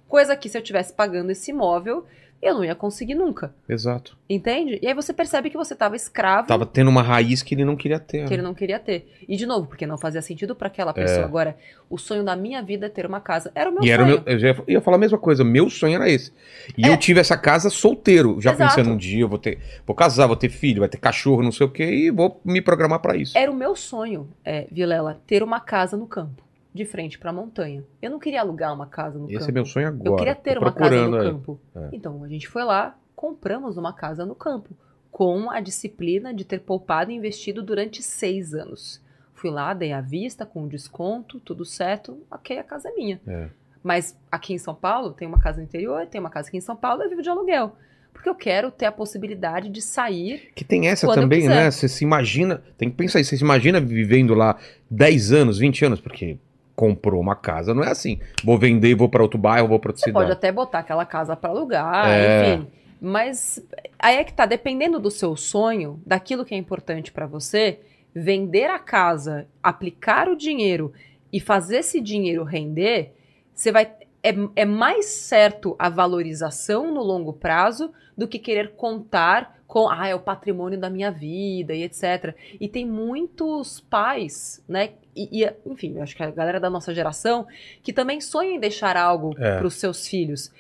Coisa que se eu tivesse pagando esse imóvel, eu não ia conseguir nunca. Exato. Entende? E aí você percebe que você estava escravo Tava tendo uma raiz que ele não queria ter. que ele né? não queria ter. E de novo, porque não fazia sentido para aquela pessoa. Agora, o sonho da minha vida é ter uma casa. Era o meu E era o sonho. meu, eu já ia- ia falar a mesma coisa, meu sonho era esse. E É. eu tive essa casa solteiro, já Exato. pensando um dia, eu vou ter, vou casar, vou ter filho, vai ter cachorro, não sei o quê, e vou me programar pra isso. Era o meu sonho, é, Vilela, ter uma casa no campo, de frente para a montanha. Eu não queria alugar uma casa no Esse campo. é meu sonho agora. Eu queria ter Tô uma casa no aí. campo. É. Então, a gente foi lá, compramos uma casa no campo, com a disciplina de ter poupado e investido durante seis anos. Fui lá, dei à vista, com desconto, tudo certo, ok, a casa é minha. É. Mas aqui em São Paulo, tem uma casa no interior, tem uma casa aqui em São Paulo, eu vivo de aluguel. Porque eu quero ter a possibilidade de sair. Que tem essa também, né? Você se imagina, tem que pensar isso, você se imagina vivendo lá 10 anos, 20 anos, porque comprou uma casa, não é assim. Vou vender, vou pra outro bairro, vou pra outra Você cidade. pode até botar aquela casa para alugar, É. enfim. Mas aí é que tá, dependendo do seu sonho, daquilo que é importante para você, vender a casa, aplicar o dinheiro e fazer esse dinheiro render, você vai. É, é mais certo a valorização no longo prazo do que querer contar com, ah, é o patrimônio da minha vida e etc. E tem muitos pais, né? E, e, enfim, acho que a galera da nossa geração que também sonha em deixar algo É. para os seus filhos.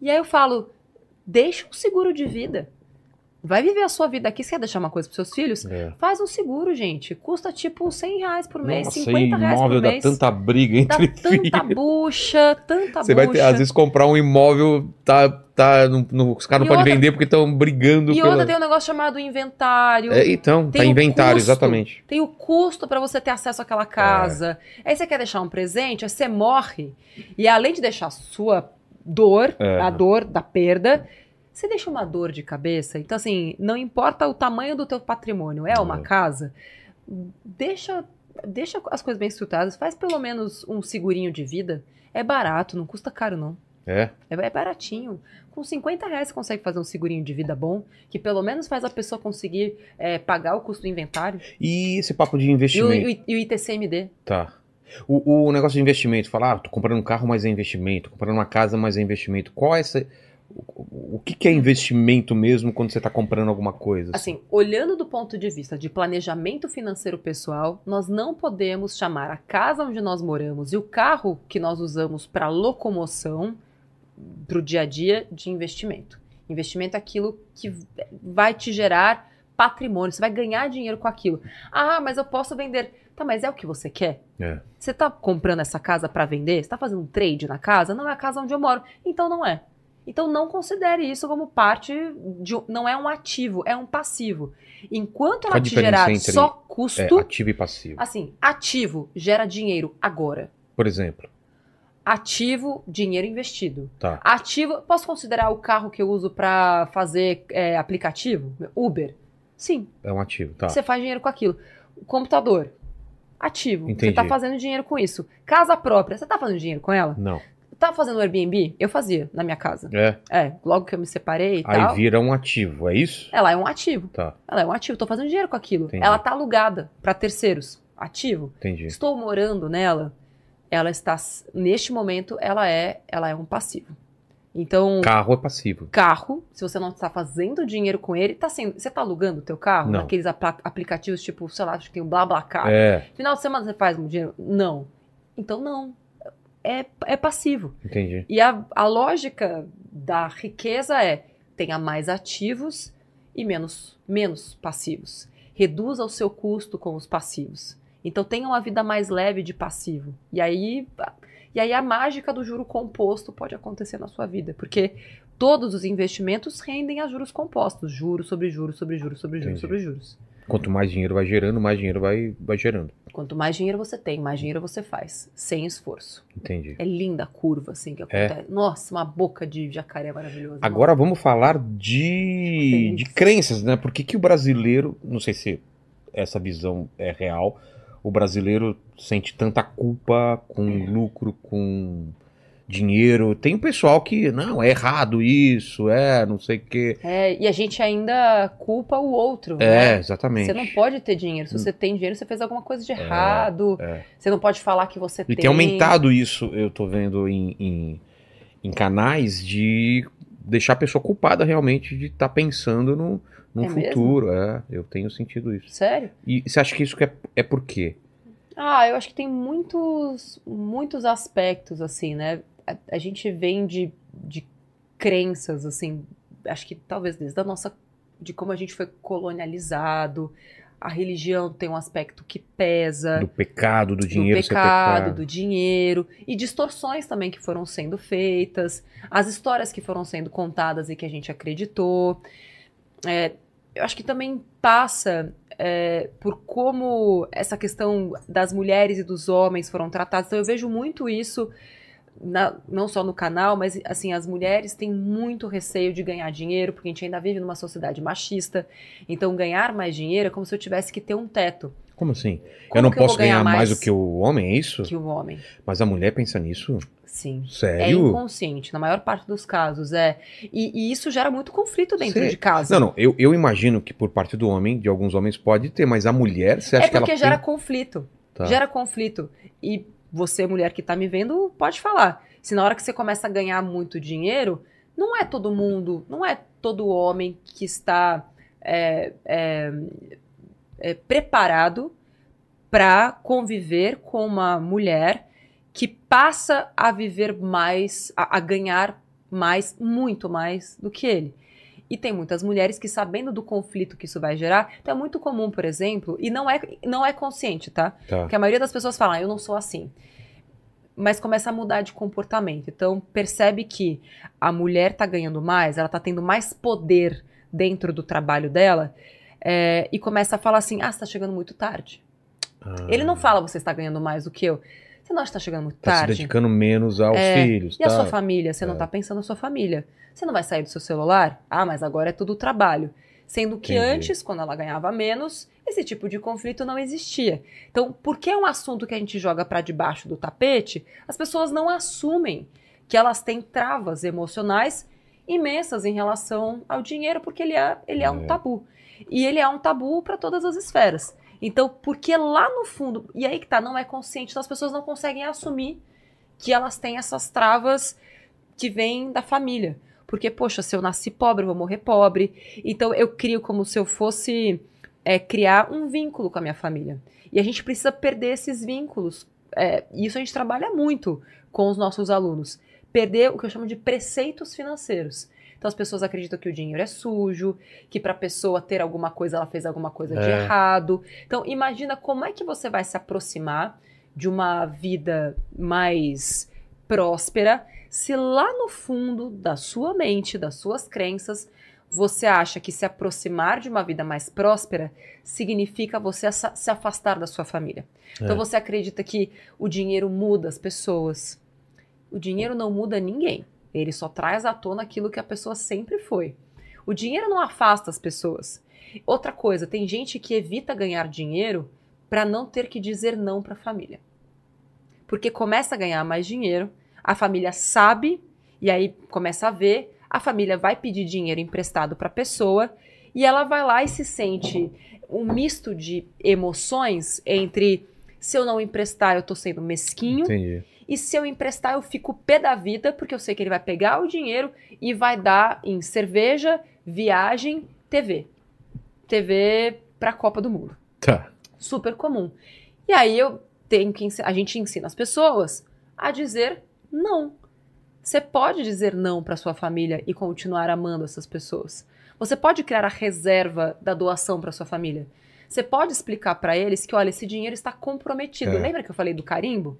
E aí eu falo, deixa um seguro de vida. Vai viver a sua vida aqui, você quer deixar uma coisa para seus filhos? É. Faz um seguro, gente. Custa tipo 100 reais por mês, Nossa, 50 reais imóvel por dá mês. tanta briga Dá entre tanta filhos. bucha, tanta Você bucha. vai ter, às vezes, comprar um imóvel, tá, tá, no, no- os caras não podem vender porque estão brigando E pela... outra tem um negócio chamado inventário. É, então, Tem tá inventário, custo. exatamente. Tem o custo para você ter acesso àquela casa. Aí você quer deixar um presente, aí você morre. E além de deixar a sua dor, É. a dor da perda, você deixa uma dor de cabeça. Então, assim, não importa o tamanho do teu patrimônio, é uma É. casa, deixa, deixa as coisas bem estruturadas, faz pelo menos um segurinho de vida. É barato, não custa caro, não. É. É, é baratinho. Com 50 reais você consegue fazer um segurinho de vida bom, que pelo menos faz a pessoa conseguir é, pagar o custo do inventário. E esse papo de investimento? e o- e o ITCMD. Tá. O, o negócio de investimento, falar, ah, tô comprando um carro, mas é investimento, comprando uma casa, mas é investimento. Qual é essa, O, o que, que é investimento mesmo quando você está comprando alguma coisa? Assim, olhando do ponto de vista de planejamento financeiro pessoal, nós não podemos chamar a casa onde nós moramos e o carro que nós usamos para locomoção para o dia a dia de investimento. Investimento é aquilo que vai te gerar patrimônio, você vai ganhar dinheiro com aquilo. Ah, mas eu posso vender. Tá, mas é o que você quer? É. Você tá comprando essa casa para vender? Você tá fazendo um trade na casa? Não é a casa onde eu moro. Então não é. Então não considere isso como parte de. Não é um ativo, é um passivo. Enquanto ela te gerar só É, custo, ativo e passivo. assim, ativo gera dinheiro agora. Por exemplo. Ativo, dinheiro investido. Tá. Ativo, posso considerar o carro que eu uso para fazer é, aplicativo? Uber? Sim, É um ativo, tá. você faz dinheiro com aquilo. O computador? Ativo. Você Entendi. tá fazendo dinheiro com isso. Casa própria, você tá fazendo dinheiro com ela? Não. Tá fazendo Airbnb? Eu fazia na minha casa. É. É, logo que eu me separei e Aí tal. vira um ativo, é isso? Ela é um ativo. Tá, Ela é um ativo. Tô fazendo dinheiro com aquilo. Entendi. Ela tá alugada para terceiros. Ativo. entendi. Estou morando nela. Ela está neste momento ela é ela é um passivo. Então, Carro é passivo. carro, se você não está fazendo dinheiro com ele, tá sendo, você tá alugando o teu carro Não. naqueles apla- aplicativos tipo, sei lá, acho que tem o BlaBlaCar. É, Final de semana você faz um dinheiro? Não. Então não. É, é passivo. entendi. E a, a lógica da riqueza é tenha mais ativos e menos, menos passivos. Reduza o seu custo com os passivos. Então tenha uma vida mais leve de passivo. E aí, e aí a mágica do juro composto pode acontecer na sua vida. Porque todos os investimentos rendem a juros compostos. Juros sobre juros, sobre juros, sobre juros, Entendi. sobre juros. Quanto mais dinheiro vai gerando, mais dinheiro vai, vai gerando. Quanto mais dinheiro você tem, mais dinheiro você faz. Sem esforço. Entendi. É linda a curva, assim, que acontece. Nossa, uma boca de jacaré maravilhosa. Agora vamos falar de, de crenças, né? Por que, que o brasileiro, não sei se essa visão é real, o brasileiro sente tanta culpa com lucro, com dinheiro. Tem o pessoal que, não, é errado isso, é, não sei o quê. É, e a gente ainda culpa o outro. É, né? exatamente. Você não pode ter dinheiro. Se você tem dinheiro, você fez alguma coisa de errado. é. Você não pode falar que você E tem. tem aumentado isso, eu tô vendo em, em, em canais de deixar a pessoa culpada realmente de estar pensando no, no É mesmo? futuro. É, eu tenho sentido isso. Sério? E você acha que isso é, é por quê? Ah, eu acho que tem muitos, muitos aspectos, assim, né? A, a gente vem de, de crenças, assim, acho que talvez desde a nossa. de como a gente foi colonializado. A religião tem um aspecto que pesa. Do pecado, do dinheiro do pecado, pecado. do dinheiro e distorções também que foram sendo feitas, as histórias que foram sendo contadas e que a gente acreditou. É, eu acho que também passa é, por como essa questão das mulheres e dos homens foram tratados. Então eu vejo muito isso. Na- não só no canal, mas assim, as mulheres têm muito receio de ganhar dinheiro, porque a gente ainda vive numa sociedade machista. Então, ganhar mais dinheiro é como se eu tivesse que ter um teto. Como assim? Como eu não que eu posso ganhar, ganhar mais do que o homem, é isso? Que o homem. Mas a mulher pensa nisso? Sim. É Sério? inconsciente, na maior parte dos casos, é. E, e isso gera muito conflito dentro Sim. de casa. Não, não, eu, eu imagino que por parte do homem, de alguns homens pode ter, mas a mulher, você acha é que ela porque gera tem... conflito. Tá. Gera conflito. E você, mulher que tá me vendo, pode falar. Se na hora que você começa a ganhar muito dinheiro, não é todo mundo, não é todo homem que está é, é, é, preparado para conviver com uma mulher que passa a viver mais, a, a ganhar mais, muito mais do que ele. E tem muitas mulheres que, sabendo do conflito que isso vai gerar, então é muito comum, por exemplo, e não é, não é consciente, tá? Tá. Porque a maioria das pessoas fala, ah, eu não sou assim. Mas começa a mudar de comportamento. Então, percebe que a mulher tá ganhando mais, ela tá tendo mais poder dentro do trabalho dela, é, e começa a falar assim: ah, você tá chegando muito tarde. Ah, Ele não fala, você está ganhando mais do que eu. Você não está chegando muito Tá se tarde. dedicando menos aos É, filhos, E a tá? sua família? Você não É. tá pensando na sua família. Você não vai sair do seu celular? Ah, mas agora é tudo trabalho. Sendo que Entendi. antes, quando ela ganhava menos, esse tipo de conflito não existia. Então, porque é um assunto que a gente joga para debaixo do tapete, as pessoas não assumem que elas têm travas emocionais imensas em relação ao dinheiro, porque ele é, ele é, um É. tabu. E ele é um tabu para todas as esferas. Então, porque lá no fundo, e aí que tá, não é consciente, então as pessoas não conseguem assumir que elas têm essas travas que vêm da família. Porque, poxa, se eu nasci pobre, eu vou morrer pobre. Então eu crio como se eu fosse é, criar um vínculo com a minha família. E a gente precisa perder esses vínculos. É, isso a gente trabalha muito com os nossos alunos. Perder o que eu chamo de preceitos financeiros. Então as pessoas acreditam que o dinheiro é sujo, que para a pessoa ter alguma coisa ela fez alguma coisa de É. errado. Então imagina como é que você vai se aproximar de uma vida mais próspera se lá no fundo da sua mente, das suas crenças, você acha que se aproximar de uma vida mais próspera significa você se afastar da sua família. Então É. você acredita que o dinheiro muda as pessoas. O dinheiro não muda ninguém. Ele só traz à tona aquilo que a pessoa sempre foi. O dinheiro não afasta as pessoas. Outra coisa, tem gente que evita ganhar dinheiro para não ter que dizer não para a família. Porque começa a ganhar mais dinheiro, a família sabe e aí começa a ver, a família vai pedir dinheiro emprestado para a pessoa e ela vai lá e se sente um misto de emoções entre se eu não emprestar eu tô sendo mesquinho Entendi. E se eu emprestar, eu fico pé da vida, porque eu sei que ele vai pegar o dinheiro e vai dar em cerveja, viagem, TV. TV pra Copa do Mundo. Tá. Super comum. E aí eu tenho que a gente ensina as pessoas a dizer não. Você pode dizer não para sua família e continuar amando essas pessoas. Você pode criar a reserva da doação para sua família. Você pode explicar para eles que, olha, esse dinheiro está comprometido. É. Lembra que eu falei do carimbo?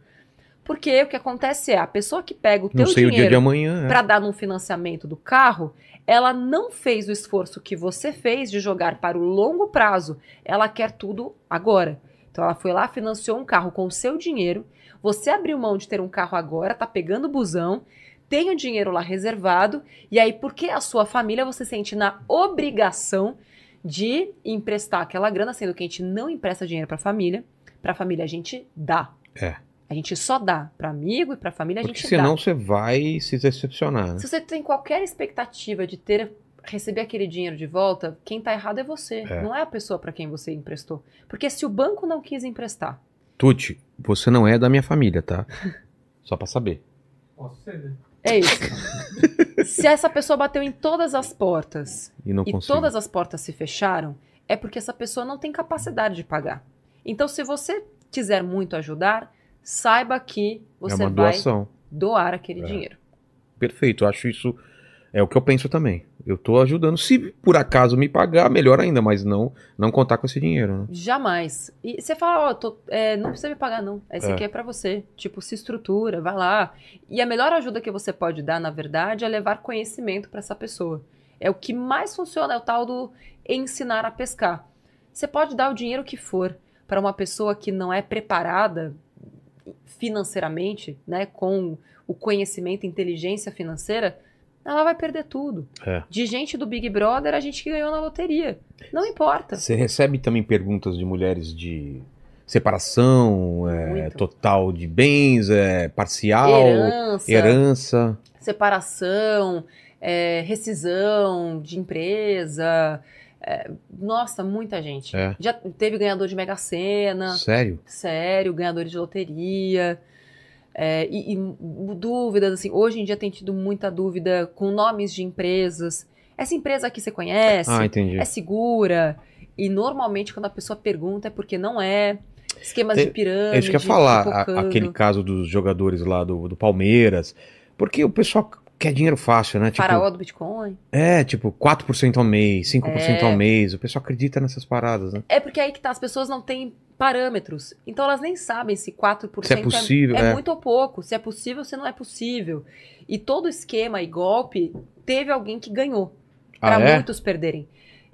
Porque o que acontece é, a pessoa que pega o teu dinheiro amanhã. é. para dar num financiamento do carro, ela não fez o esforço que você fez de jogar para o longo prazo. Ela quer tudo agora. Então ela foi lá, financiou um carro com o seu dinheiro. Você abriu mão de ter um carro agora, tá pegando o busão, tem o dinheiro lá reservado, e aí, porque a sua família você sente na obrigação de emprestar aquela grana, sendo que a gente não empresta dinheiro para a família, para a família a gente dá. É. A gente só dá para amigo e para família a Porque gente senão dá. você vai se decepcionar, né? Se você tem qualquer expectativa de ter receber aquele dinheiro de volta, quem tá errado é você, É. não é a pessoa para quem você emprestou. Porque se o banco não quis emprestar, Tuti, você não é da minha família, tá? Só pra saber. Posso ser, né? é isso. se essa pessoa bateu em todas as portas E não e consigo. todas as portas se fecharam, é porque essa pessoa não tem capacidade de pagar. Então, se você quiser muito ajudar, saiba que é você uma vai doar aquele É. dinheiro. Perfeito, eu acho isso. É o que eu penso também. Eu tô ajudando. Se por acaso me pagar, melhor ainda, mas não não contar com esse dinheiro, né? Jamais. E você fala, ó, tô- é, não precisa me pagar, não. Esse É. aqui é pra você. Tipo, se estrutura, vai lá. E a melhor ajuda que você pode dar, na verdade, é levar conhecimento pra essa pessoa. É o que mais funciona, é o tal do ensinar a pescar. Você pode dar o dinheiro que for para uma pessoa que não é preparada financeiramente, né, com o conhecimento, inteligência financeira, ela vai perder tudo. É. De gente do Big Brother, a gente que ganhou na loteria. Não importa. Você recebe também perguntas de mulheres de separação, é, total de bens, é, parcial, Herança, herança. separação, é, rescisão de empresa. É, nossa, muita gente. É. Já teve ganhador de Mega Sena, Sério? sério, ganhadores de loteria. é, e, e dúvidas, assim, hoje em dia tem tido muita dúvida com nomes de empresas. Essa empresa aqui você conhece? Ah, entendi. é segura? E normalmente quando a pessoa pergunta é porque não é. Esquemas É- de pirâmide. Isso que eu ia falar, a- aquele caso dos jogadores lá do, do Palmeiras. Porque o pessoal quer dinheiro fácil, né? Tipo, Faraó do Bitcoin. É, tipo, 4% ao mês, 5% É. ao mês. O pessoal acredita nessas paradas, né? É porque aí que tá, as pessoas não têm parâmetros. Então elas nem sabem se 4% Se é possível, é, é. muito ou pouco, se é possível, se não é possível. E todo esquema e golpe teve alguém que ganhou, Ah, Pra é? muitos perderem.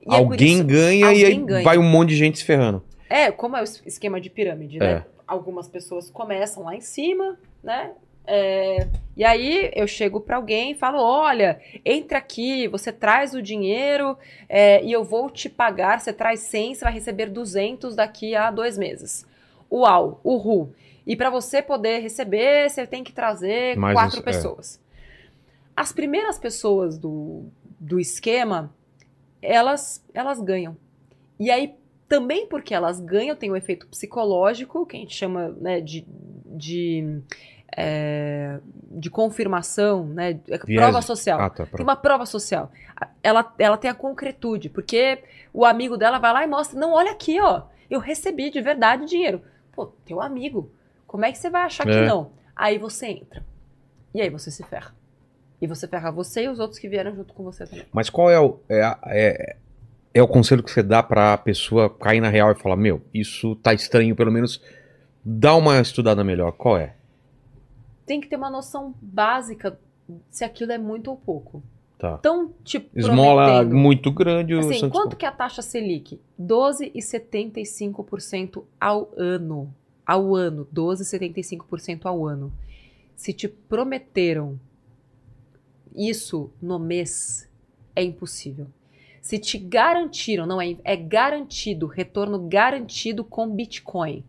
E é Alguém isso- ganha e aí alguém ganha. vai um monte de gente se ferrando. É, como é o es- esquema de pirâmide, É. né? Algumas pessoas começam lá em cima, né? É, e aí eu chego pra alguém e falo: olha, entra aqui, você traz o dinheiro é, e eu vou te pagar. Você traz 100, você vai receber 200 daqui a dois meses. Uau, uhul. E pra você poder receber, você tem que trazer Mais quatro uns- é. pessoas. As primeiras pessoas do, do esquema, elas, elas ganham. E aí, também porque elas ganham, tem um efeito psicológico, que a gente chama né, de, de é, de confirmação, né? é, Viés- Prova social. Ah, tá. Tem Pronto. uma prova social. Ela, ela tem a concretude, porque o amigo dela vai lá e mostra: não, olha aqui, ó, eu recebi de verdade dinheiro. Pô, teu amigo, como é que você vai achar É. que não? Aí você entra. E aí você se ferra. E você ferra você e os outros que vieram junto com você também. Mas qual é o, é, a- é, é o conselho que você dá pra pessoa cair na real e falar: Meu, isso tá estranho, pelo menos dá uma estudada melhor. Qual é? Tem que ter uma noção básica se aquilo é muito ou pouco. Tá. Então, tipo, Esmola muito grande. o Assim, Santos quanto que é a taxa Selic? 12,75% ao ano. Ao ano. 12,75% ao ano. Se te prometeram isso no mês, é impossível. Se te garantiram, não é, é garantido, retorno garantido com Bitcoin,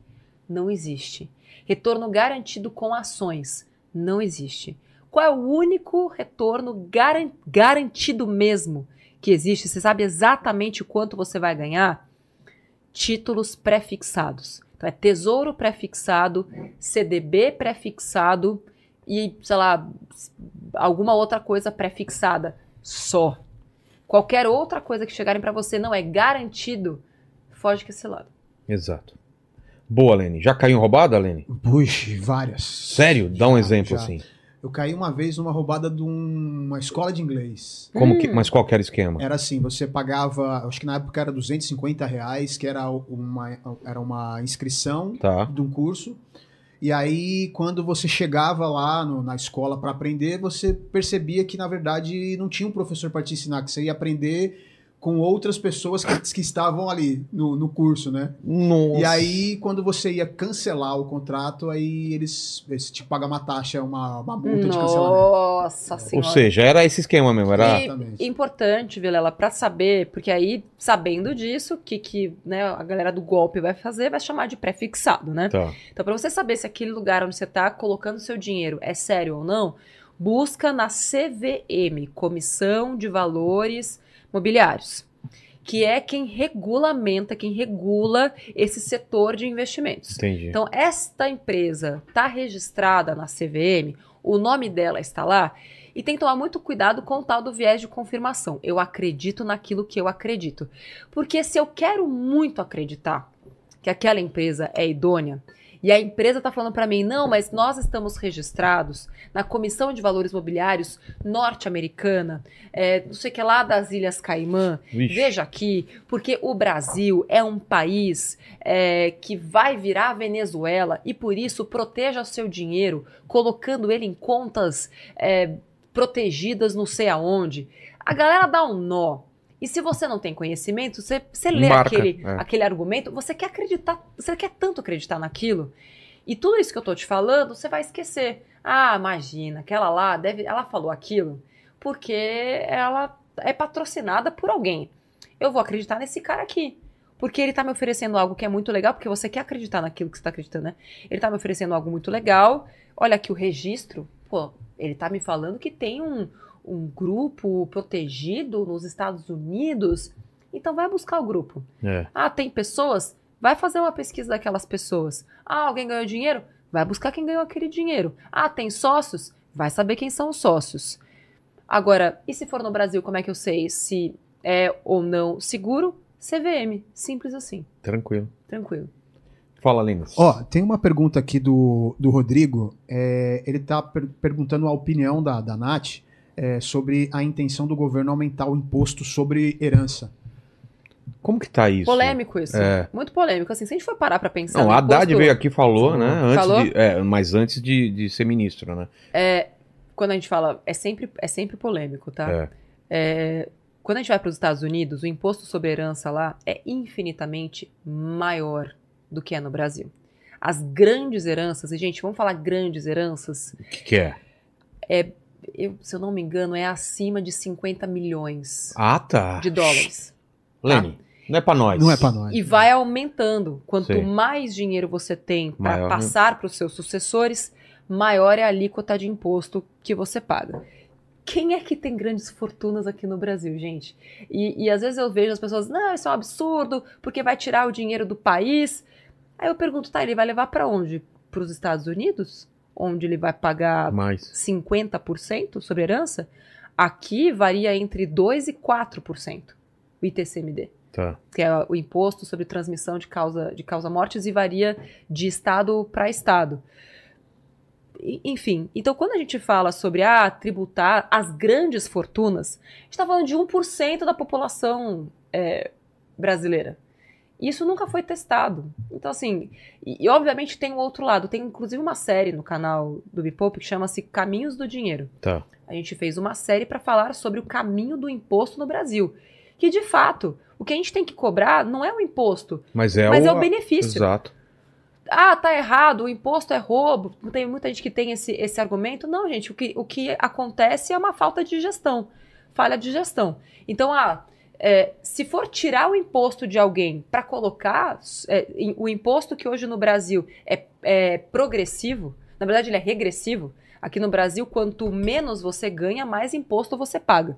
não existe. Retorno garantido com ações, não existe. Qual é o único retorno garan- garantido mesmo que existe? Você sabe exatamente quanto você vai ganhar? Títulos pré-fixados. Então é tesouro pré-fixado, CDB pré-fixado e, sei lá, alguma outra coisa pré-fixada. Só. Qualquer outra coisa que chegarem para você não é garantido, foge que esse lado. Exato. Boa, Lene. Já caiu em roubada, Lene? Puxa, várias. Sério? Dá um Já, exemplo já. assim. Eu caí uma vez numa roubada de um- uma escola de inglês. Como que, Hum. mas qual que era o esquema? Era assim, você pagava, acho que na época era 250 reais, que era uma, era uma inscrição Tá. de um curso. E aí, quando você chegava lá no- na escola para aprender, você percebia que, na verdade, não tinha um professor para te ensinar, que você ia aprender com outras pessoas que, que estavam ali no, no curso, né? Nossa. E aí, quando você ia cancelar o contrato, aí eles, eles te pagam uma taxa, uma, uma multa de cancelamento. Nossa Ou senhora. seja, era esse esquema mesmo. Era... E importante, Vilela, pra saber, porque aí, sabendo disso, o que, que né, a galera do golpe vai fazer, vai chamar de pré-fixado, né? Tá. Então, pra você saber se aquele lugar onde você tá colocando seu dinheiro é sério ou não, busca na CVM, Comissão de Valores Mobiliários, que é quem regulamenta, quem regula esse setor de investimentos. Entendi. Então, esta empresa está registrada na CVM, o nome dela está lá, e tem que tomar muito cuidado com o tal do viés de confirmação. Eu acredito naquilo que eu acredito. Porque se eu quero muito acreditar que aquela empresa é idônea, e a empresa está falando para mim, não, mas nós estamos registrados na Comissão de Valores Mobiliários norte-americana, é, não sei o que lá das Ilhas Caimã, Vixe. Veja aqui, porque o Brasil é um país é, que vai virar Venezuela e por isso proteja seu dinheiro, colocando ele em contas é, protegidas não sei aonde. A galera dá um nó. E se você não tem conhecimento, você, você lê Embarca, aquele, é. aquele argumento, você quer acreditar, você quer tanto acreditar naquilo. E tudo isso que eu tô te falando, você vai esquecer. Ah, imagina, aquela lá, deve, ela falou aquilo porque ela é patrocinada por alguém. Eu vou acreditar nesse cara aqui. Porque ele tá me oferecendo algo que é muito legal, porque você quer acreditar naquilo que você tá acreditando, né? Ele tá me oferecendo algo muito legal. Olha aqui o registro. Pô, ele tá me falando que tem um, um grupo protegido nos Estados Unidos. Então vai buscar o grupo. É. Ah, tem pessoas? Vai fazer uma pesquisa daquelas pessoas. Ah, alguém ganhou dinheiro? Vai buscar quem ganhou aquele dinheiro. Ah, tem sócios? Vai saber quem são os sócios. Agora, e se for no Brasil, como é que eu sei se é ou não seguro? CVM. Simples assim. Tranquilo. Tranquilo. Fala, Lene. Ó, tem uma pergunta aqui do, do Rodrigo. é, ele tá per- perguntando a opinião da, da Nath é, sobre a intenção do governo aumentar o imposto sobre herança. Como que tá isso? Polêmico isso. É. Muito polêmico. Assim, se a gente for parar pra pensar. Não, a Haddad imposto- veio aqui e falou, né? Antes Falou? De, é, mas antes de, de ser ministro, né? Quando a gente fala. É sempre, é sempre polêmico, tá? É. É, quando a gente vai para os Estados Unidos, o imposto sobre herança lá é infinitamente maior do que é no Brasil. As grandes heranças, e gente, vamos falar grandes heranças, O que, que é? Eu, se eu não me engano, é acima de 50 milhões Ah, tá. de dólares. Lene, não é pra nós. Não é pra nós. E vai aumentando. Quanto Sim. mais dinheiro você tem para Maior, né? passar para os seus sucessores, maior é a alíquota de imposto que você paga. Quem é que tem grandes fortunas aqui no Brasil, gente? E, e às vezes eu vejo as pessoas, não, isso é um absurdo, porque vai tirar o dinheiro do país. Aí eu pergunto, tá, ele vai levar para onde? Para os Estados Unidos? Onde ele vai pagar Mais. 50% sobre herança, aqui varia entre 2% e 4% o ITCMD, Tá. que é o imposto sobre transmissão de causa, de causa mortes e varia de estado para estado. Enfim, então quando a gente fala sobre ah, tributar as grandes fortunas, a gente está falando de 1% da população é, brasileira. Isso nunca foi testado. Então, assim, e, e, obviamente tem o outro lado. Tem inclusive uma série no canal do Bipope que chama-se Caminhos do Dinheiro. Tá. A gente fez uma série para falar sobre o caminho do imposto no Brasil. Que, de fato, o que a gente tem que cobrar não é o imposto, Mas é mas o. é o benefício. Exato. Ah, tá errado, o imposto é roubo. Tem muita gente que tem esse, esse argumento. Não, gente, o que, o que acontece é uma falta de gestão, falha de gestão. Então, ah, é, se for tirar o imposto de alguém para colocar é, o imposto que hoje no Brasil é, é progressivo, na verdade ele é regressivo. Aqui no Brasil, quanto menos você ganha, mais imposto você paga.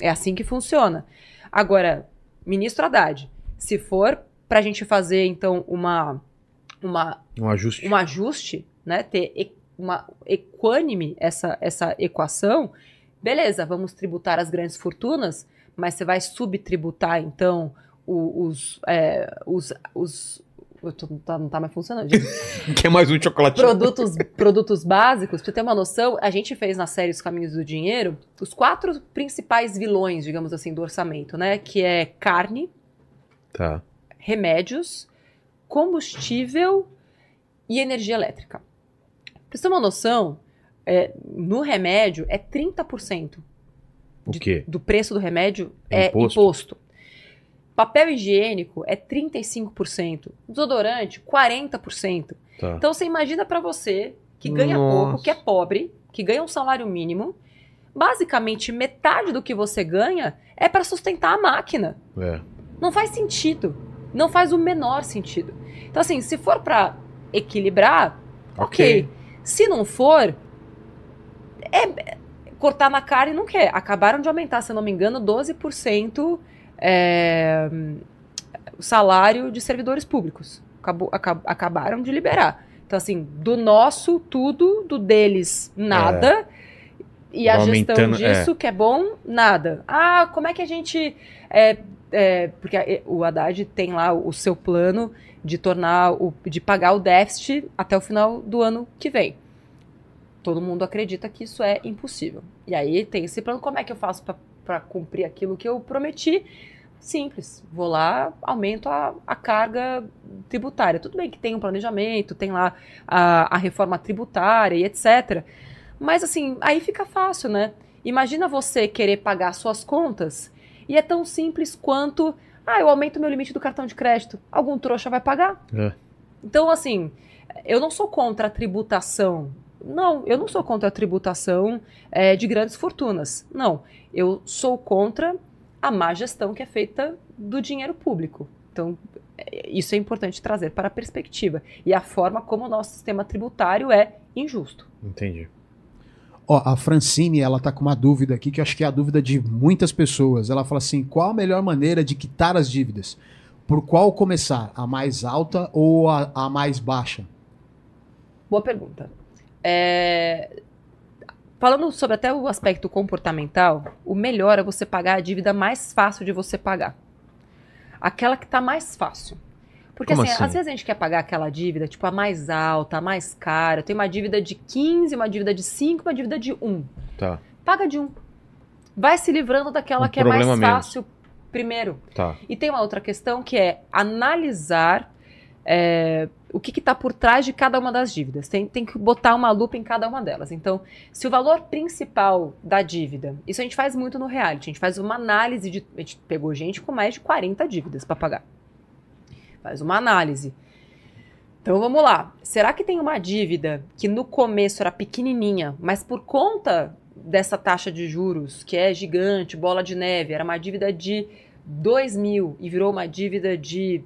É assim que funciona. Agora, ministro Haddad, se for para a gente fazer então uma uma Um ajuste. um ajuste, né, ter uma equânime essa, essa equação, beleza, vamos tributar as grandes fortunas, mas você vai subtributar, então, os, é, os, os eu tô- não, tá, não tá mais funcionando. Quer mais um chocolatinho? produtos, produtos básicos, pra você ter uma noção, a gente fez na série Os Caminhos do Dinheiro os quatro principais vilões, digamos assim, do orçamento, né? Que é carne, Tá. remédios, combustível e energia elétrica. Pra você ter uma noção, é, no remédio é 30% O de- quê? do preço do remédio É é imposto? imposto. Papel higiênico é 35%. Desodorante, 40%. Tá. Então você imagina pra você que ganha Nossa. pouco, que é pobre, que ganha um salário mínimo, basicamente metade do que você ganha é para sustentar a máquina. É. Não faz sentido. Não faz o menor sentido. Então, assim, se for pra equilibrar, ok. Ok. Se não for, é cortar na cara e não quer. Acabaram de aumentar, se não me engano, 12% é, o salário de servidores públicos. Acabou- aca- acabaram de liberar. Então, assim, do nosso, tudo, do deles, nada. E a gestão é. disso, que é bom, nada. Ah, como é que a gente. é, é, porque a- o Haddad tem lá o seu plano de tornar o, de pagar o déficit até o final do ano que vem. Todo mundo acredita que isso é impossível. E aí tem esse plano, como é que eu faço para cumprir aquilo que eu prometi? Simples, vou lá, aumento a, a carga tributária. Tudo bem que tem um planejamento, tem lá a, a reforma tributária e etc. Mas assim, aí fica fácil, né? Imagina você querer pagar suas contas e é tão simples quanto, ah, eu aumento meu limite do cartão de crédito. Algum trouxa vai pagar. É. Então, assim, eu não sou contra a tributação. Não, eu não sou contra a tributação é, de grandes fortunas. Não, eu sou contra a má gestão que é feita do dinheiro público. Então, é, isso é importante trazer para a perspectiva. E a forma como o nosso sistema tributário é injusto. Entendi. Ó, a Francine, ela tá com uma dúvida aqui, que eu acho que é a dúvida de muitas pessoas. Ela fala assim: qual a melhor maneira de quitar as dívidas? Por qual começar? A mais alta ou a, a mais baixa? Boa pergunta. É, Falando sobre até o aspecto comportamental, o melhor é você pagar a dívida mais fácil de você pagar. Aquela que tá mais fácil. Porque assim, assim? às vezes a gente quer pagar aquela dívida, tipo, a mais alta, a mais cara. Tem uma dívida de 15, uma dívida de 5, uma dívida de 1. Tá. Paga de 1. Vai se livrando daquela Um que é mais menos. fácil primeiro. Tá. E tem uma outra questão que é analisar é, o que está por trás de cada uma das dívidas. Tem, tem que botar uma lupa em cada uma delas. Então, se o valor principal da dívida, isso a gente faz muito no reality, a gente faz uma análise de. A gente pegou gente com mais de 40 dívidas para pagar. Faz uma análise. Então vamos lá. Será que tem uma dívida que no começo era pequenininha, mas por conta dessa taxa de juros, que é gigante, bola de neve, era uma dívida de 2 mil e virou uma dívida de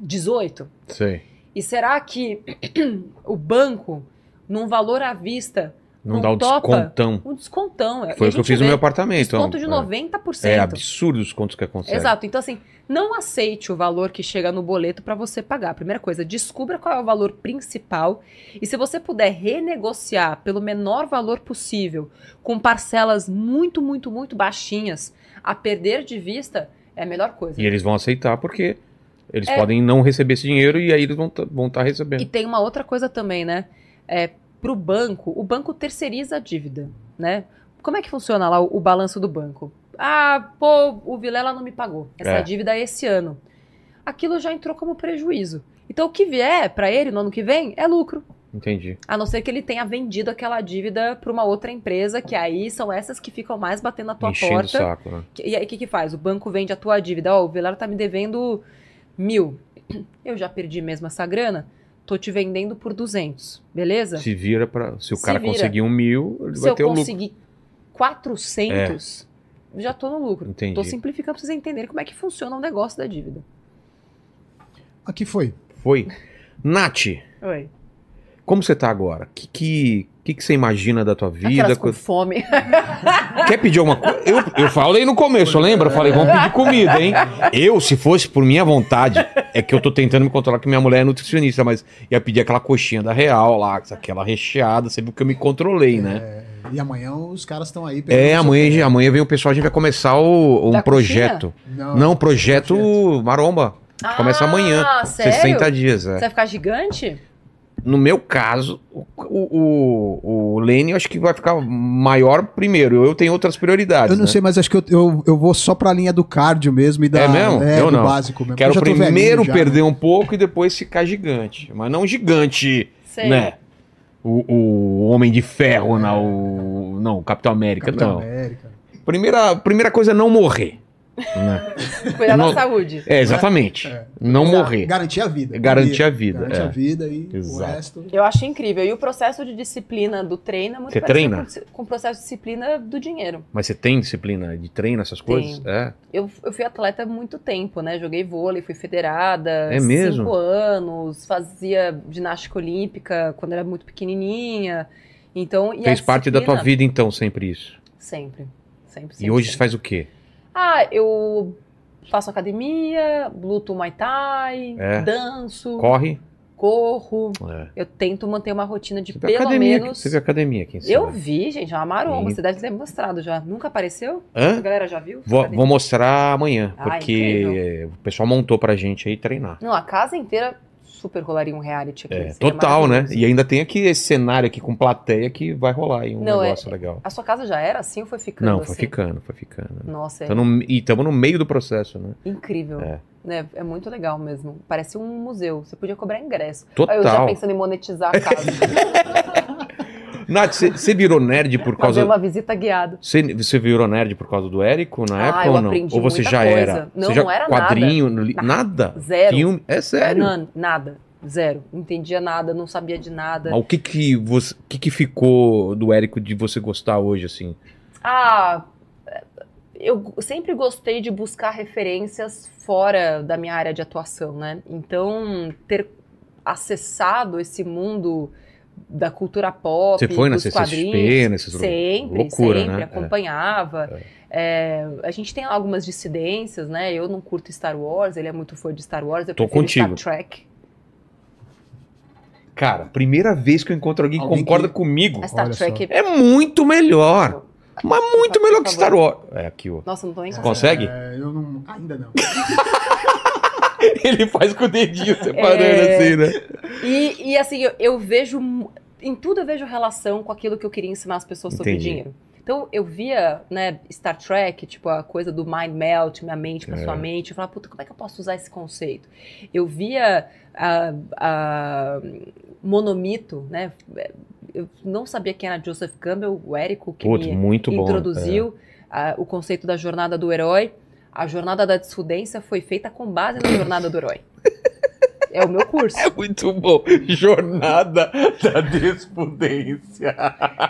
18? Sei. E será que o banco, num valor à vista, Não, dá o topa, descontão. Um descontão. E Foi o que eu fiz no meu apartamento. Desconto de É. 90%. É absurdo os contos que consegue. Exato. Então, assim, não aceite o valor que chega no boleto para você pagar. Primeira coisa, descubra qual é o valor principal. E se você puder renegociar pelo menor valor possível, com parcelas muito, muito, muito baixinhas, a perder de vista, é a melhor coisa. E eles vão aceitar porque eles É. podem não receber esse dinheiro e aí eles vão estar vão tá E recebendo. tem uma outra coisa também, né? É, pro banco, o banco terceiriza a dívida, né? Como é que funciona lá o, o balanço do banco? Ah, pô, o Vilela não me pagou essa É. dívida esse ano. Aquilo já entrou como prejuízo. Então o que vier para ele no ano que vem é lucro. Entendi. A não ser que ele tenha vendido aquela dívida para uma outra empresa, que aí são essas que ficam mais batendo na tua Enchendo o porta. saco, né? E aí o que, que faz? O banco vende a tua dívida. Ó, o Vilela tá me devendo mil. Eu já perdi mesmo essa grana. Tô te vendendo por 200, beleza? Se vira para Se o Se cara vira. conseguir um mil, ele Se vai eu ter o lucro. conseguir 400, já tô no lucro. Entendi. Tô simplificando pra vocês entenderem como é que funciona o negócio da dívida. Aqui foi. Foi. Nath, Oi. como você tá agora? Que, que, que, que você imagina da tua vida? Aquelas com Co- fome. Quer pedir alguma coisa? Eu, eu falei no começo, lembra? Eu falei, vamos pedir comida, hein? Eu, se fosse por minha vontade, é que eu tô tentando me controlar que minha mulher é nutricionista, mas ia pedir aquela coxinha da Real lá, aquela recheada, você viu que eu me controlei, né? É, e amanhã os caras estão aí. É, pegando amanhã, seu- amanhã vem o pessoal, a gente vai começar o, um Da projeto. Não, Não, projeto Maromba. Começa amanhã. Ah, sério? 60 dias, é. Você vai ficar gigante? No meu caso, o, o, o, Lene eu acho que vai ficar maior primeiro. Eu tenho outras prioridades. Eu não né? sei, mas acho que eu, eu, eu vou só pra linha do cardio mesmo e da, É mesmo? É, Eu do não. básico mesmo. Quero primeiro já, perder né? um pouco e depois ficar gigante. Mas não gigante, Sei. né? O, o Homem de Ferro, não. O, não, Capitão América, Capitão não. América. Primeira, primeira coisa é não morrer. Né? Cuidar Não- da saúde. É, exatamente. É. Não Exato. morrer. Garantir a vida. Garantir a vida, Garantir é. a vida e Exato. o resto. Eu acho incrível. E o processo de disciplina do treino é muito Você treina? Com, o processo de disciplina do dinheiro. Mas você tem disciplina de treino, essas coisas? É. Eu, eu fui atleta há muito tempo, né? Joguei vôlei, fui federada. É mesmo? Cinco anos, fazia ginástica olímpica quando era muito pequenininha. Então, e Fez parte da tua vida, então, sempre isso. Sempre. Sempre, E sempre, hoje você sempre. faz o quê? Ah, eu faço academia, luto Muay Thai, É. danço, Corre? corro. É. Eu tento manter uma rotina de pelo academia, menos... Você viu academia aqui em cima? Eu vi, gente, é uma maromba. Você deve ter mostrado já. Nunca apareceu? A Hã? galera já viu? Vou, vou mostrar amanhã, Ah, porque o pessoal montou pra gente aí treinar. Não, a casa inteira super rolaria um reality aqui. É, total, né? E ainda tem aqui esse cenário aqui com plateia que vai rolar aí um Não, é- negócio legal. A sua casa já era assim ou foi ficando Não, assim? foi ficando, foi ficando. Nossa, é no- e estamos no meio do processo, né? incrível. É. É. é muito legal mesmo. Parece um museu. Você podia cobrar ingresso. Aí eu já Total. pensando em monetizar a casa. Nath, você- virou nerd por fazer causa. uma visita guiada. Você, virou nerd por causa do Érico na Ah, época eu ou não? aprendi ou você já coisa. era? Não, você já não era quadrinho, nada. nada. Zero. Filme, é sério. Não, nada. Zero. Não entendia nada, não sabia de nada. Mas o que que, você, o que que ficou do Érico de você gostar hoje, assim? Ah, eu sempre gostei de buscar referências fora da minha área de atuação, né? Então, ter acessado esse mundo da cultura pop, Você foi na dos CCXP, quadrinhos, nesses sempre, loucura, sempre né? acompanhava. É, a gente tem algumas dissidências, né? Eu não curto Star Wars, ele é muito fã de Star Wars, eu Tô contigo. Star Trek. Cara, primeira vez que eu encontro alguém que Alguém concorda que- comigo. A Star Trek É muito melhor. Mas muito melhor que. Star Wars. É aqui, ó. Nossa, não tô nem Você conseguindo. consegue? É, eu não. Ainda não. Ele faz com o dedinho separando É. assim, né? E, e, assim, eu, eu vejo. Em tudo eu vejo relação com aquilo que eu queria ensinar as pessoas sobre Entendi. dinheiro. Então eu via, né, Star Trek, tipo, a coisa do mind melt, minha mente pra É. sua mente. Eu falava, puta, como é que eu posso usar esse conceito? Eu via a, a Monomito, né? Eu não sabia quem era Joseph Campbell, o Érico, que Putz, me muito bom. introduziu ah, o conceito da jornada do herói. A jornada da desfudência foi feita com base na jornada do herói. É o meu curso. É muito bom. Jornada da Despudência.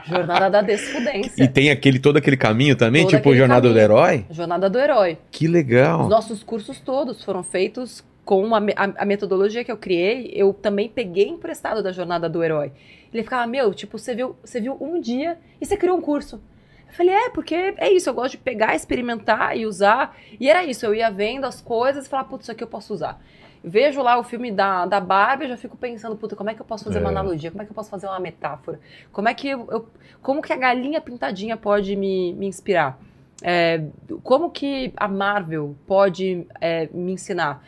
Jornada da Desfudência. E tem aquele, todo aquele caminho também, Todo tipo Jornada do caminho. Herói? Jornada do Herói. Que Os legal. nossos cursos todos foram feitos com a, a- a metodologia que eu criei, eu também peguei emprestado da jornada do herói. Ele ficava, meu, tipo, você viu, você viu um dia e você criou um curso. Eu falei, é, porque é isso, eu gosto de pegar, experimentar e usar. E era isso, eu ia vendo as coisas e falava, putz, isso aqui eu posso usar. Vejo lá o filme da, da Barbie, eu já fico pensando, puta, como é que eu posso fazer uma É. analogia? Como é que eu posso fazer uma metáfora? Como é que eu, eu- como que a galinha pintadinha pode me, me inspirar? É, como que a Marvel pode é, me ensinar?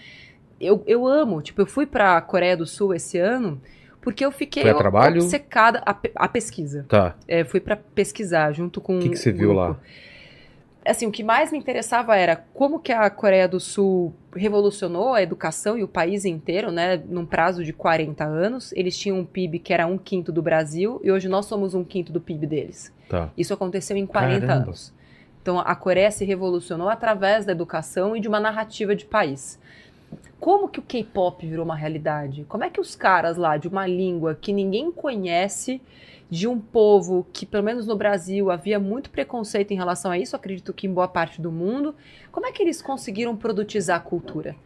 Eu, eu amo, tipo, eu fui pra Coreia do Sul esse ano porque eu fiquei Foi a trabalho? obcecada a, a pesquisa. Tá. É, fui pra pesquisar junto com O que, que você um viu lá? Assim, o que mais me interessava era como que a Coreia do Sul revolucionou a educação e o país inteiro, né, num prazo de 40 anos. Eles tinham um PIB que era um quinto do Brasil e hoje nós somos um quinto do PIB deles. Tá. Isso aconteceu em 40 Caramba. anos. Então a Coreia se revolucionou através da educação e de uma narrativa de país. Como que o K-pop virou uma realidade? Como é que os caras lá de uma língua que ninguém conhece, de um povo que, pelo menos no Brasil, havia muito preconceito em relação a isso, acredito que em boa parte do mundo, como é que eles conseguiram produtizar a cultura?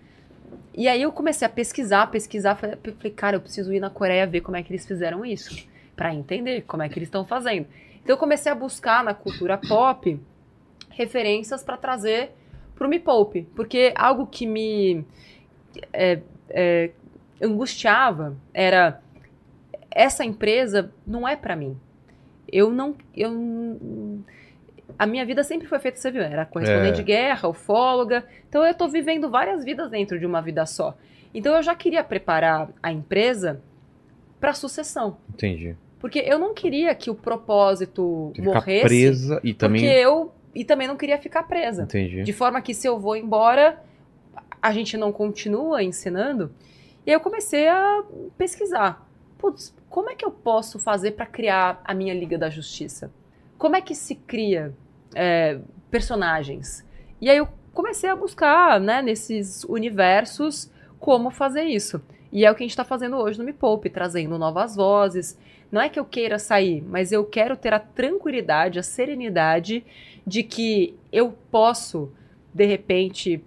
E aí eu comecei a pesquisar, pesquisar, falei, cara, eu preciso ir na Coreia ver como é que eles fizeram isso, para entender como é que eles estão fazendo. Então eu comecei a buscar na cultura pop referências para trazer pro Me Poupe, porque algo que me é, é, angustiava era essa empresa não é para mim. Eu não, eu a minha vida sempre foi feita, você viu, era correspondente É. de guerra, ufóloga, então eu tô vivendo várias vidas dentro de uma vida só. Então eu já queria preparar a empresa para sucessão, Entendi. porque eu não queria que o propósito morresse, presa e também. porque eu e também não queria ficar presa. Entendi. De forma que se eu vou embora, a gente não continua ensinando. E aí eu comecei a pesquisar. Putz, como é que eu posso fazer para criar a minha Liga da Justiça? Como é que se cria é, personagens? E aí eu comecei a buscar, né, nesses universos, como fazer isso. E é o que a gente está fazendo hoje no Me Poupe, trazendo novas vozes. Não é que eu queira sair, mas eu quero ter a tranquilidade, a serenidade de que eu posso, de repente,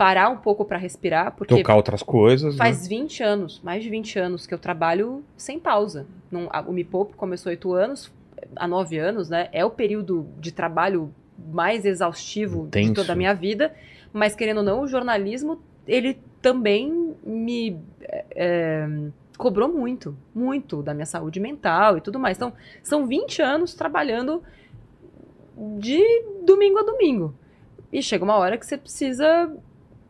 parar um pouco para respirar, porque Tocar outras coisas. né? faz 20 anos, mais de 20 anos que eu trabalho sem pausa. Não, a- o Me Poupe começou 8 anos, há 9 anos, né? É o período de trabalho mais exaustivo Intenso. de toda a minha vida, mas querendo ou não, o jornalismo, ele também me é, é, cobrou muito, muito da minha saúde mental e tudo mais. Então, são 20 anos trabalhando de domingo a domingo. E chega uma hora que você precisa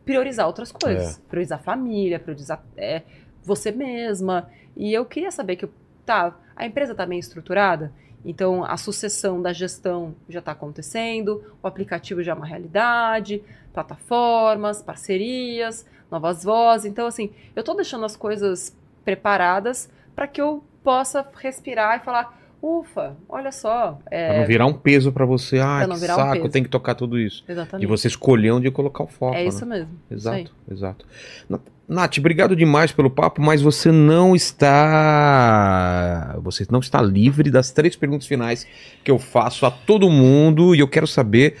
priorizar outras coisas. Priorizar a família, priorizar é, você mesma. E eu queria saber que, tá, a empresa está bem estruturada, então a sucessão da gestão já está acontecendo, o aplicativo já é uma realidade, plataformas, parcerias, novas vozes. Então, assim, eu estou deixando as coisas preparadas para que eu possa respirar e falar, ufa, olha só. é, Pra não virar um peso pra você. Ah, que um saco, peso. tem que tocar tudo isso. Exatamente. E você escolher onde colocar o foco. é né? isso mesmo. isso aí. Exato, exato. Na- Nath, obrigado demais pelo papo, mas você não está. Você não está livre das três perguntas finais que eu faço a todo mundo e eu quero saber.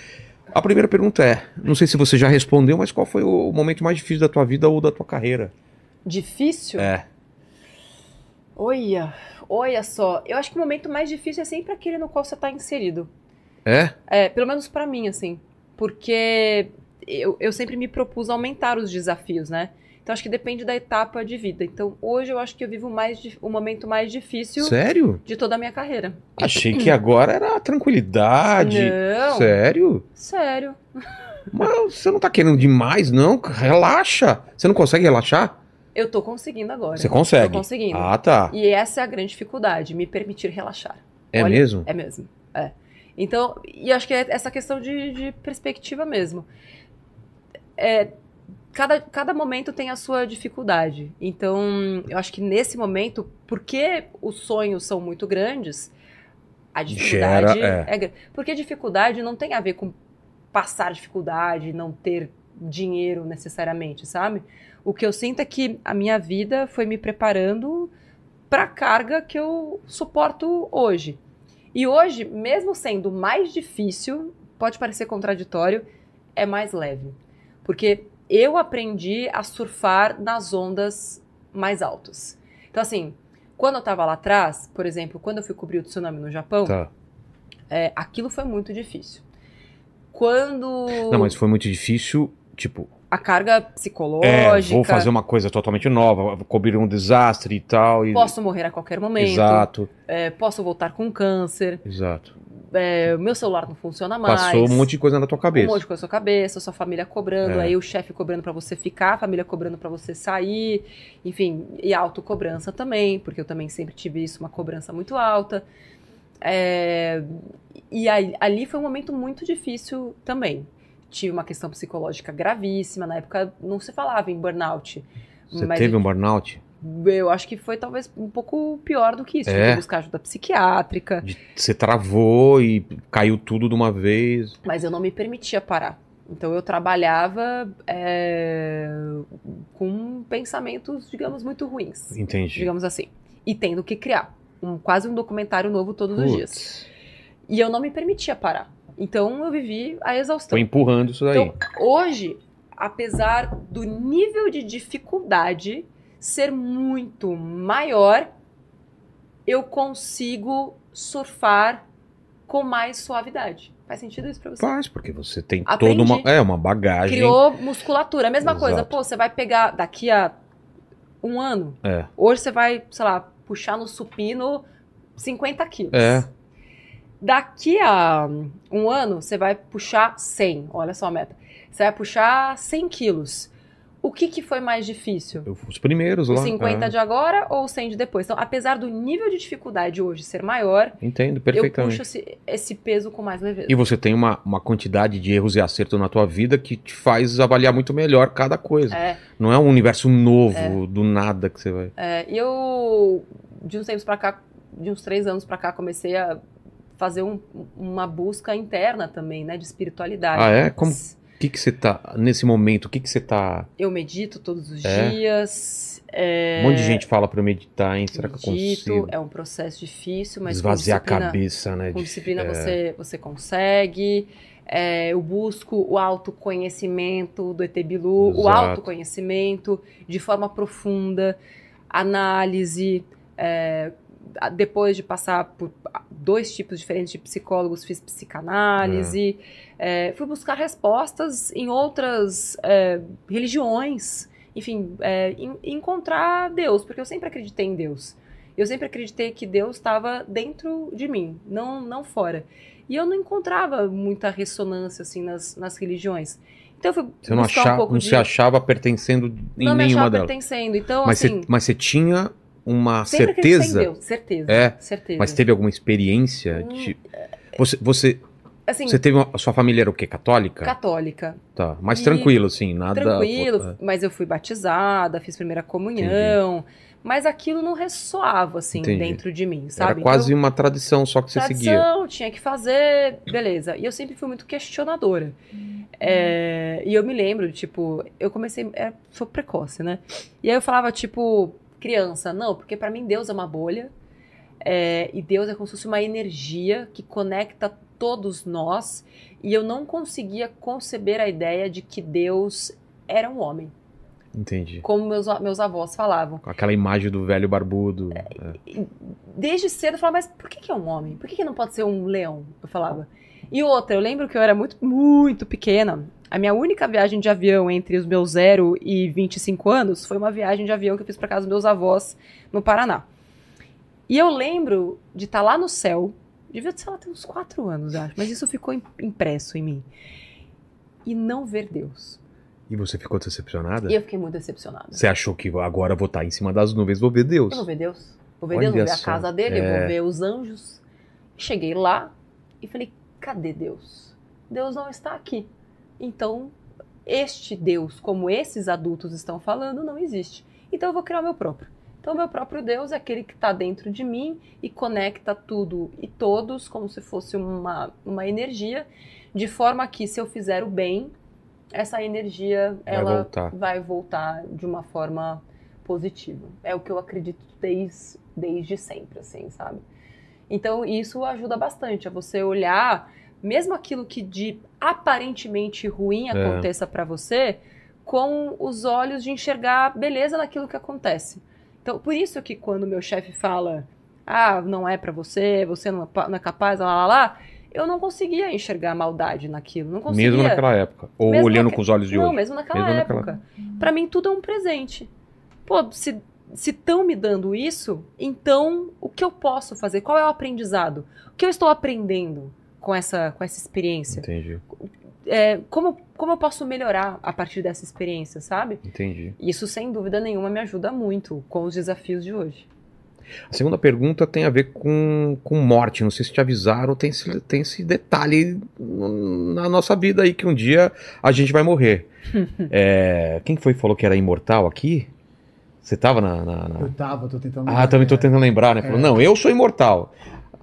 A primeira pergunta é: não sei se você já respondeu, mas qual foi o momento mais difícil da tua vida ou da tua carreira? Difícil? É. Olha, olha só. Eu acho que o momento mais difícil é sempre aquele no qual você está inserido. É? É, pelo menos pra mim, assim. Porque eu, eu sempre me propus aumentar os desafios, né? Então acho que depende da etapa de vida. Então hoje eu acho que eu vivo mais o momento mais difícil Sério? de toda a minha carreira. Achei que agora era a tranquilidade. Não. Sério? Sério. Mas você não tá querendo demais, não? Relaxa. Você não consegue relaxar? Eu tô conseguindo agora. Você consegue? Tô conseguindo. Ah, tá. E essa é a grande dificuldade, me permitir relaxar. É Olha, mesmo? É mesmo. É. Então, e acho que é essa questão de, de perspectiva mesmo. É, cada, cada momento tem a sua dificuldade. Então, eu acho que nesse momento, porque os sonhos são muito grandes, a dificuldade Gera, é grande. Porque dificuldade não tem a ver com passar dificuldade, não ter dinheiro necessariamente, sabe? O que eu sinto é que a minha vida foi me preparando para a carga que eu suporto hoje. E hoje, mesmo sendo mais difícil, pode parecer contraditório, é mais leve. Porque eu aprendi a surfar nas ondas mais altas. Então, assim, quando eu tava lá atrás, por exemplo, quando eu fui cobrir o tsunami no Japão, Tá. é, aquilo foi muito difícil. Quando Não, mas foi muito difícil, tipo, a carga é, psicológica, vou fazer uma coisa totalmente nova, vou cobrir um desastre e tal. E... posso morrer a qualquer momento, Exato, é, posso voltar com câncer, exato. é, meu celular não funciona mais. Passou um monte de coisa na tua Um cabeça. monte de coisa na sua cabeça, sua família cobrando, É. aí o chefe cobrando pra você ficar, a família cobrando pra você sair, enfim, e autocobrança também, porque eu também sempre tive isso, uma cobrança muito alta. É, e aí, ali foi um momento muito difícil também. Tive uma questão psicológica gravíssima, na época não se falava em burnout. Você teve eu, um burnout? eu acho que foi talvez um pouco pior do que isso. É? Tive que buscar ajuda psiquiátrica. De- Você travou e caiu tudo de uma vez. Mas eu não me permitia parar. Então eu trabalhava é, com pensamentos, digamos, muito ruins, Entendi. digamos assim. E tendo que criar um, quase um documentário novo todos os dias. Putz, E eu não me permitia parar. Então eu vivi a exaustão. Foi empurrando isso daí. Então, hoje, apesar do nível de dificuldade ser muito maior, eu consigo surfar com mais suavidade. Faz sentido isso pra você? Faz, porque você tem Aprendi. toda uma, é, uma bagagem. Criou musculatura. A mesma Exato. coisa, pô, você vai pegar daqui a um ano. É. Hoje você vai, sei lá, puxar no supino 50 quilos. É. Daqui a um ano, você vai puxar 100. Olha só a meta. Você vai puxar 100 quilos. O que, que foi mais difícil? Eu- Os primeiros lá. Os 50 é. de agora ou os 100 de depois? Então, apesar do nível de dificuldade hoje ser maior, Entendo eu perfeitamente. puxo esse, esse peso com mais leveza. E você tem uma, uma quantidade de erros e acertos na tua vida que te faz avaliar muito melhor cada coisa. É, Não é um universo novo, do nada que você vai. é, e eu, de uns tempos pra cá, de uns três anos pra cá, comecei a fazer um- uma busca interna também, né, de espiritualidade. Ah, é? Como- O que, que você tá. Nesse momento, o que, que você tá. Eu medito todos os É? dias. é, Um monte de gente fala pra eu meditar, hein? Será que eu medito, consigo? é um processo difícil, mas Esvaziar a cabeça, né? com disciplina é, você, você consegue. É, eu busco o autoconhecimento do ET Bilu, o Exato. autoconhecimento de forma profunda, análise. É, depois de passar por dois tipos diferentes de psicólogos, fiz psicanálise. é, fui buscar respostas em outras é, religiões. Enfim, é, en- encontrar Deus, porque eu sempre acreditei em Deus. Eu sempre acreditei que Deus estava dentro de mim, não, não fora. E eu não encontrava muita ressonância assim nas, nas religiões. Então eu fui Você não, buscar achava, um pouco não de... se achava pertencendo em não me nenhuma achava delas. pertencendo. Então, Mas, assim, você, mas você tinha uma sempre certeza. Deus, certeza. É? certeza. Mas teve alguma experiência? Hum, de- Você, você, assim, você teve uma, a sua família era o quê? Católica? católica. Tá. Mais E- tranquilo, assim, nada. Tranquilo, é. mas eu fui batizada, fiz primeira comunhão. Mas aquilo não ressoava, assim, Entendi. dentro de mim, Era sabe? quase Então, uma tradição só que você seguia. tradição, tinha que fazer, beleza. E eu sempre fui muito questionadora. É, e eu me lembro, tipo, eu comecei, é, sou precoce, né? E aí eu falava, tipo, criança, não, porque pra mim Deus é uma bolha. é, e Deus é como se fosse uma energia que conecta todos nós. E eu não conseguia conceber a ideia de que Deus era um homem, Entendi. como meus, meus avós falavam. Com aquela imagem do velho barbudo. é. desde cedo eu falava, mas por que, que é um homem? Por que, que não pode ser um leão? Eu falava. E outra, eu lembro que eu era muito, muito pequena. A minha única viagem de avião entre os meus 0 e 25 anos foi uma viagem de avião que eu fiz para casa dos meus avós no Paraná. E eu lembro de estar lá no céu, devia sei lá, ter uns 4 anos, acho, mas isso ficou im- impresso em mim. E não ver Deus. E você ficou decepcionada? E eu fiquei muito decepcionada. Você achou que agora vou estar em cima das nuvens, vou ver Deus. Eu vou ver Deus. Vou ver Olha Deus, vou ver a só. casa dele, eu É. vou ver os anjos. Cheguei lá e falei: cadê Deus? Deus não está aqui. Então, este Deus, como esses adultos estão falando, não existe. Então, eu vou criar o meu próprio. Então, o meu próprio Deus é aquele que está dentro de mim e conecta tudo e todos como se fosse uma, uma energia, de forma que, se eu fizer o bem, essa energia Vai ela voltar. vai voltar de uma forma positiva. É o que eu acredito desde, desde sempre, assim, sabe? Então isso ajuda bastante a você olhar, mesmo aquilo que de aparentemente ruim É. aconteça pra você, com os olhos de enxergar beleza naquilo que acontece. Então, por isso que quando meu chefe fala, ah, não é pra você, você não é, não é capaz, lá, lá, lá, eu não conseguia enxergar maldade naquilo, não conseguia. Mesmo naquela época. Ou Mesmo olhando naque- com os olhos de não, hoje. mesmo naquela Mesmo época. naquela- Pra mim tudo é um presente. Pô, se estão me dando isso, então o que eu posso fazer? Qual é o aprendizado? O que eu estou aprendendo com essa, com essa experiência? Entendi, É, como, como eu posso melhorar a partir dessa experiência, sabe? entendi. Isso, sem dúvida nenhuma, me ajuda muito com os desafios de hoje. A segunda pergunta tem a ver com, com morte. Não sei se te avisaram, tem esse, tem esse detalhe na nossa vida aí que um dia a gente vai morrer. É, quem foi que falou que era imortal aqui? Você tava na. na- na- Eu tava, tô tentando. Ah, também tô tentando lembrar, né? Falou, não, eu sou imortal.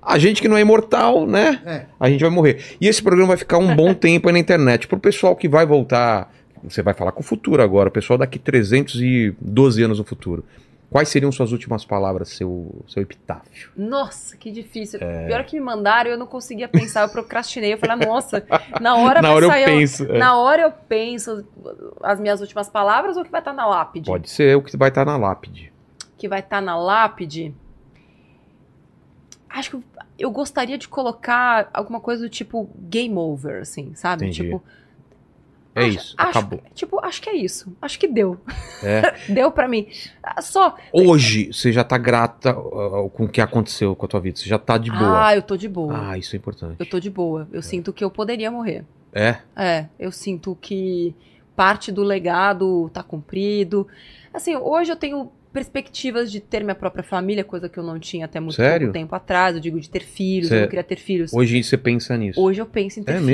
A gente que não é imortal, né? É. A gente vai morrer. E esse programa vai ficar um bom tempo aí na internet. Pro pessoal que vai voltar. Você vai falar com o futuro agora, o pessoal daqui 312 anos no futuro. Quais seriam suas últimas palavras, seu, seu epitáfio? Nossa, que difícil. É. Pior que me mandaram, eu não conseguia pensar, eu procrastinei. Eu falei, nossa, na hora Na hora eu sair. penso. é. Na hora eu penso as minhas últimas palavras ou o que vai estar na lápide? Pode ser o que vai estar na lápide. que vai estar na lápide. Acho que eu gostaria de colocar alguma coisa do tipo game over, assim, sabe? Entendi. Tipo, É acho- isso, acho- acabou. Tipo, acho que é isso. Acho que deu. É. deu pra mim. Ah, Só. Hoje, você já tá grata uh, com o que aconteceu com a tua vida. Você já tá de boa. Ah, eu tô de boa. Ah, isso é importante. Eu tô de boa. Eu sinto que eu poderia morrer. É? É, eu sinto que parte do legado tá cumprido. Assim, hoje eu tenho perspectivas de ter minha própria família, coisa que eu não tinha até muito Sério? tempo atrás. Eu digo de ter filhos, Cê- eu não queria ter filhos. Hoje você pensa nisso. Hoje eu penso em ter É filhos.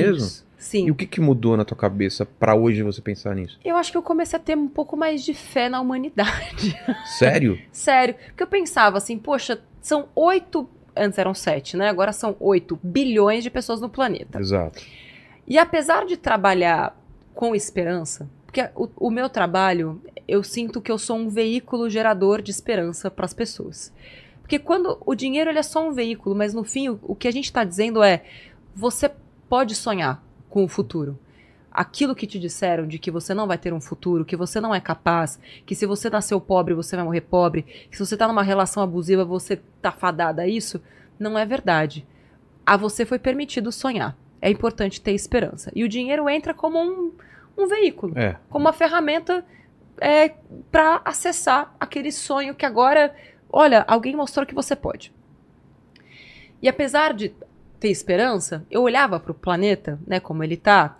mesmo? Sim. E o que, que mudou na tua cabeça pra hoje você pensar nisso? Eu acho que eu comecei a ter um pouco mais de fé na humanidade. Sério? Sério. Porque eu pensava assim, poxa, são oito. Antes eram sete, né? Agora são oito bilhões de pessoas no planeta. Exato. E apesar de trabalhar com esperança, porque o, o meu trabalho, eu sinto que eu sou um veículo gerador de esperança para as pessoas. Porque quando o dinheiro ele é só um veículo, mas no fim o, o que a gente está dizendo é: você pode sonhar com o futuro. Aquilo que te disseram de que você não vai ter um futuro, que você não é capaz, que se você nasceu pobre você vai morrer pobre, que se você tá numa relação abusiva você tá fadada a isso, não é verdade. A você foi permitido sonhar. É importante ter esperança. E o dinheiro entra como um, um veículo, É. como uma ferramenta é, para acessar aquele sonho que agora, olha, alguém mostrou que você pode. E apesar de ter esperança, eu olhava para o planeta, né, como ele tá,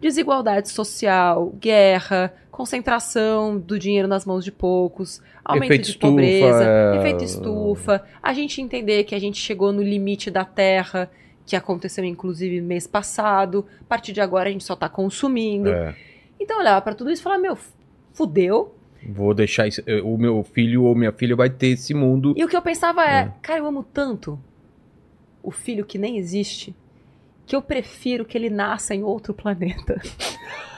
desigualdade social, guerra, concentração do dinheiro nas mãos de poucos, aumento Efeito de estufa, pobreza, é, efeito estufa, a gente entender que a gente chegou no limite da Terra, que aconteceu inclusive mês passado, a partir de agora a gente só está consumindo. é. Então eu olhava para tudo isso e falava, meu, fudeu. Vou deixar isso. O meu filho ou minha filha vai ter esse mundo. E o que eu pensava é, É. cara, eu amo tanto o filho que nem existe, que eu prefiro que ele nasça em outro planeta.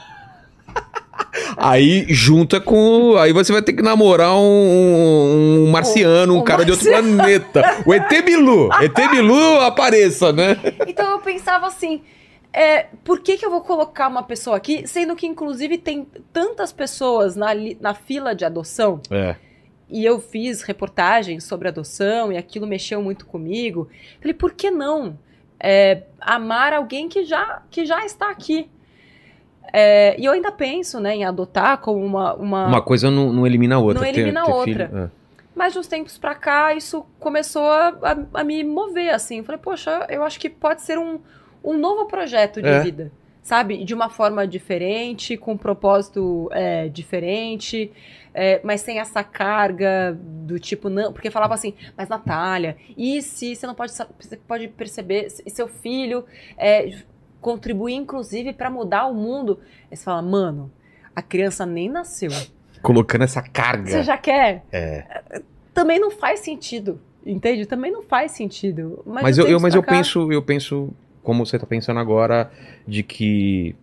Aí junta com. Aí você vai ter que namorar um, um marciano, um, Um cara de outro planeta. O ET Bilu. ET Bilu apareça, né? Então eu pensava assim, é, por que, que eu vou colocar uma pessoa aqui, sendo que inclusive tem tantas pessoas na, na fila de adoção, É. e eu fiz reportagens sobre adoção e aquilo mexeu muito comigo. Falei, por que não é, amar alguém que já, que já está aqui? É, e eu ainda penso né, em adotar como uma, uma, Uma coisa não, não elimina a outra. Não elimina a outra. filho, é. Mas de uns tempos pra cá, isso começou a, a- a me mover, assim. Falei, poxa, eu acho que pode ser um, um novo projeto de É. vida, sabe? De uma forma diferente, com um propósito é, diferente, é, mas sem essa carga do tipo, não. Porque falava assim, mas Natália, e se você não pode, você pode perceber, se seu filho é, contribuir, inclusive, pra mudar o mundo? Aí você fala, mano, a criança nem nasceu. Colocando essa carga. Você já quer? É. também não faz sentido. Entende? Também não faz sentido. Mas, Mas eu, eu- mas eu cá- penso, eu penso, como você tá pensando agora, de que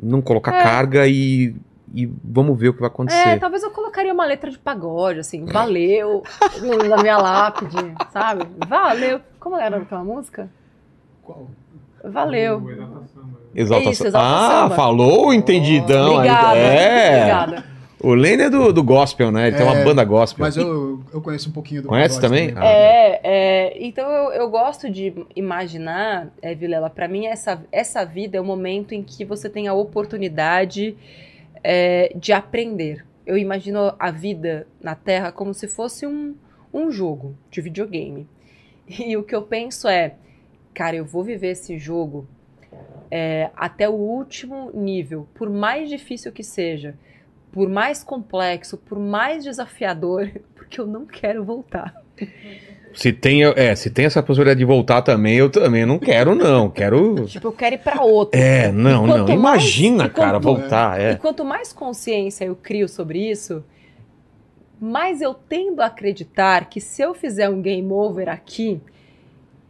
não colocar É. carga e, e vamos ver o que vai É, acontecer. talvez eu colocaria uma letra de pagode, assim, valeu, na minha lápide, sabe? Valeu. Como era aquela música? Qual? Valeu. Exalta. Exalta Isso. Exalta Ah, Samba. falou, entendidão. Obrigada. É. Obrigada. O Lene é do, do gospel, né? Ele tem uma É, banda gospel. Mas eu, eu conheço um pouquinho do Conhece pagode também? Ah. É, é, então eu, eu gosto de imaginar, é, Vilela, pra mim essa, essa vida é o momento em que você tem a oportunidade é, de aprender. Eu imagino a vida na Terra como se fosse um, um jogo de videogame. E o que eu penso é, cara, eu vou viver esse jogo é, até o último nível, por mais difícil que seja, por mais complexo, por mais desafiador, porque eu não quero voltar. Se tem, é, se tem essa possibilidade de voltar também, eu também não quero, não. Quero. Tipo, eu quero ir pra outro. É, não, E não. quanto mais- Imagina, e cara, quanto- voltar. E É. quanto mais consciência eu crio sobre isso, mais eu tendo a acreditar que se eu fizer um game over aqui,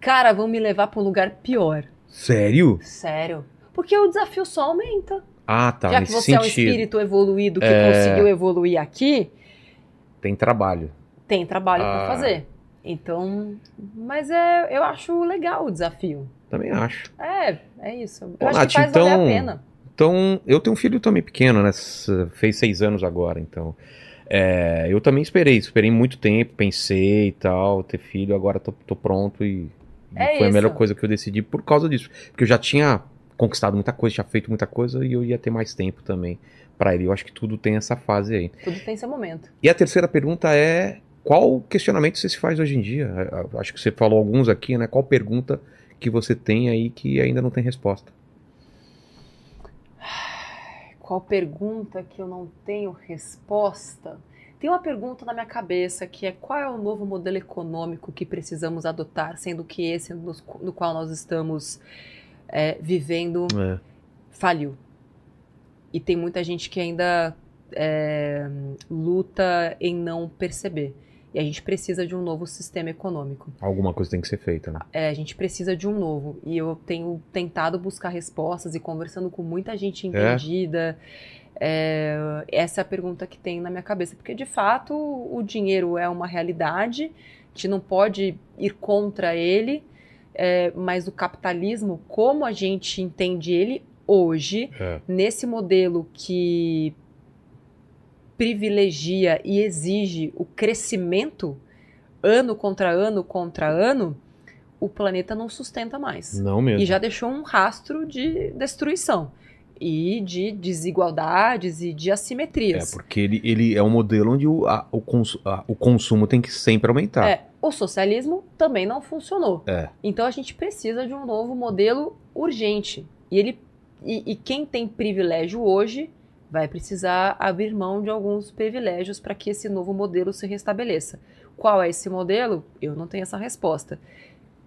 cara, vão me levar pra um lugar pior. Sério? Sério. Porque o desafio só aumenta. Ah, tá. Já que você é um sentido. espírito evoluído que É. conseguiu evoluir aqui, Tem trabalho. tem trabalho Ah. pra fazer. Então, mas é, eu acho legal o desafio. Também acho. É, é isso. Eu Ô, acho Nath, que faz então- valer a pena. Então, eu tenho um filho também pequeno, né? Fez seis anos agora, então. É, eu também esperei, esperei muito tempo, pensei e tal, ter filho, agora tô, tô pronto e É foi a isso. melhor coisa que eu decidi por causa disso. Porque eu já tinha conquistado muita coisa, tinha feito muita coisa e eu ia ter mais tempo também pra ele. Eu acho que tudo tem essa fase aí. Tudo tem seu momento. E a terceira pergunta é: qual questionamento você se faz hoje em dia? Acho que você falou alguns aqui, né? Qual pergunta que você tem aí que ainda não tem resposta? Qual pergunta que eu não tenho resposta? Tem uma pergunta na minha cabeça que é qual é o novo modelo econômico que precisamos adotar, sendo que esse nos- no, qual nós estamos é, vivendo É. faliu. E tem muita gente que ainda é, luta em não perceber. E a gente precisa de um novo sistema econômico. Alguma coisa tem que ser feita, né? É, a gente precisa de um novo. E eu tenho tentado buscar respostas e conversando com muita gente entendida. É, essa é a pergunta que tem na minha cabeça. Porque, de fato, o dinheiro é uma realidade, a gente não pode ir contra ele, é, mas o capitalismo, como a gente entende ele hoje, É. nesse modelo que privilegia e exige o crescimento ano contra ano contra ano, o planeta não sustenta mais. Não mesmo. E já deixou um rastro de destruição e de desigualdades e de É, assimetrias. porque ele, ele é um modelo onde o, a- o, cons- a- o consumo tem que sempre aumentar. É, o socialismo também não funcionou. É. Então a gente precisa de um novo modelo urgente. E ele e, e quem tem privilégio hoje vai precisar abrir mão de alguns privilégios para que esse novo modelo se restabeleça. Qual é esse modelo? Eu não tenho essa resposta.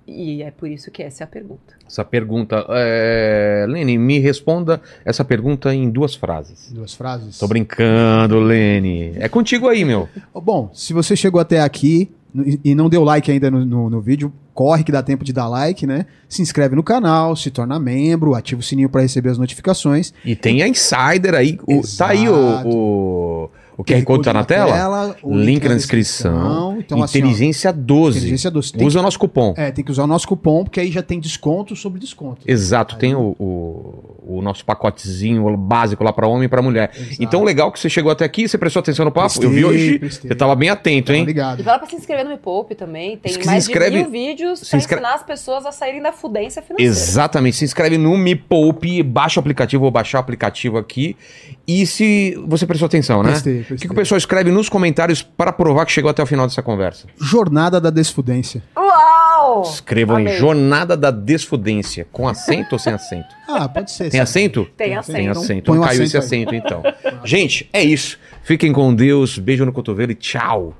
E é por isso que essa é a pergunta. Essa pergunta. É... Lene, me responda essa pergunta em duas frases. Duas frases. Tô brincando, Lene. É contigo aí, meu. Bom, se você chegou até aqui e- não deu like ainda no, no- no vídeo, corre que dá tempo de dar like, né? Se inscreve no canal, se torna membro, ativa o sininho para receber as notificações. E tem a Insider aí. O, tá aí o, o, o QR Code tá na tela? o Link na descrição. Então, assim, ó, Inteligência 12. inteligência doce. Tem Usa o nosso cupom. que, é, tem que usar o nosso cupom, porque aí já tem desconto sobre desconto. Exato, Aí- tem o, o, o nosso pacotezinho básico lá pra homem e pra mulher. Exato. Então, legal que você chegou até aqui, você prestou atenção no papo. Eu vi Prestei, hoje, prestei. você tava bem atento, hein? ligado. E fala para se inscrever no Me Poupe também. Tem Se mais inscreve- de mil vídeos se para inscreve- ensinar as pessoas a saírem da fudência financeira. Exatamente. Se inscreve no Me Poupe, baixa o aplicativo, vou baixar o aplicativo aqui. E se você prestou atenção, né? Prestei, O que, prestei. que o pessoal escreve nos comentários para provar que chegou até o final dessa conversa? Jornada da Desfudência. Uau! Escrevam em Amei. Jornada da Desfudência. Com acento ou sem acento? Ah, pode ser. Tem sim. acento? Tem Tem acento. Tem Então, acento. Não caiu esse acento acento, então. Gente, é isso. Fiquem com Deus. Beijo no cotovelo e tchau.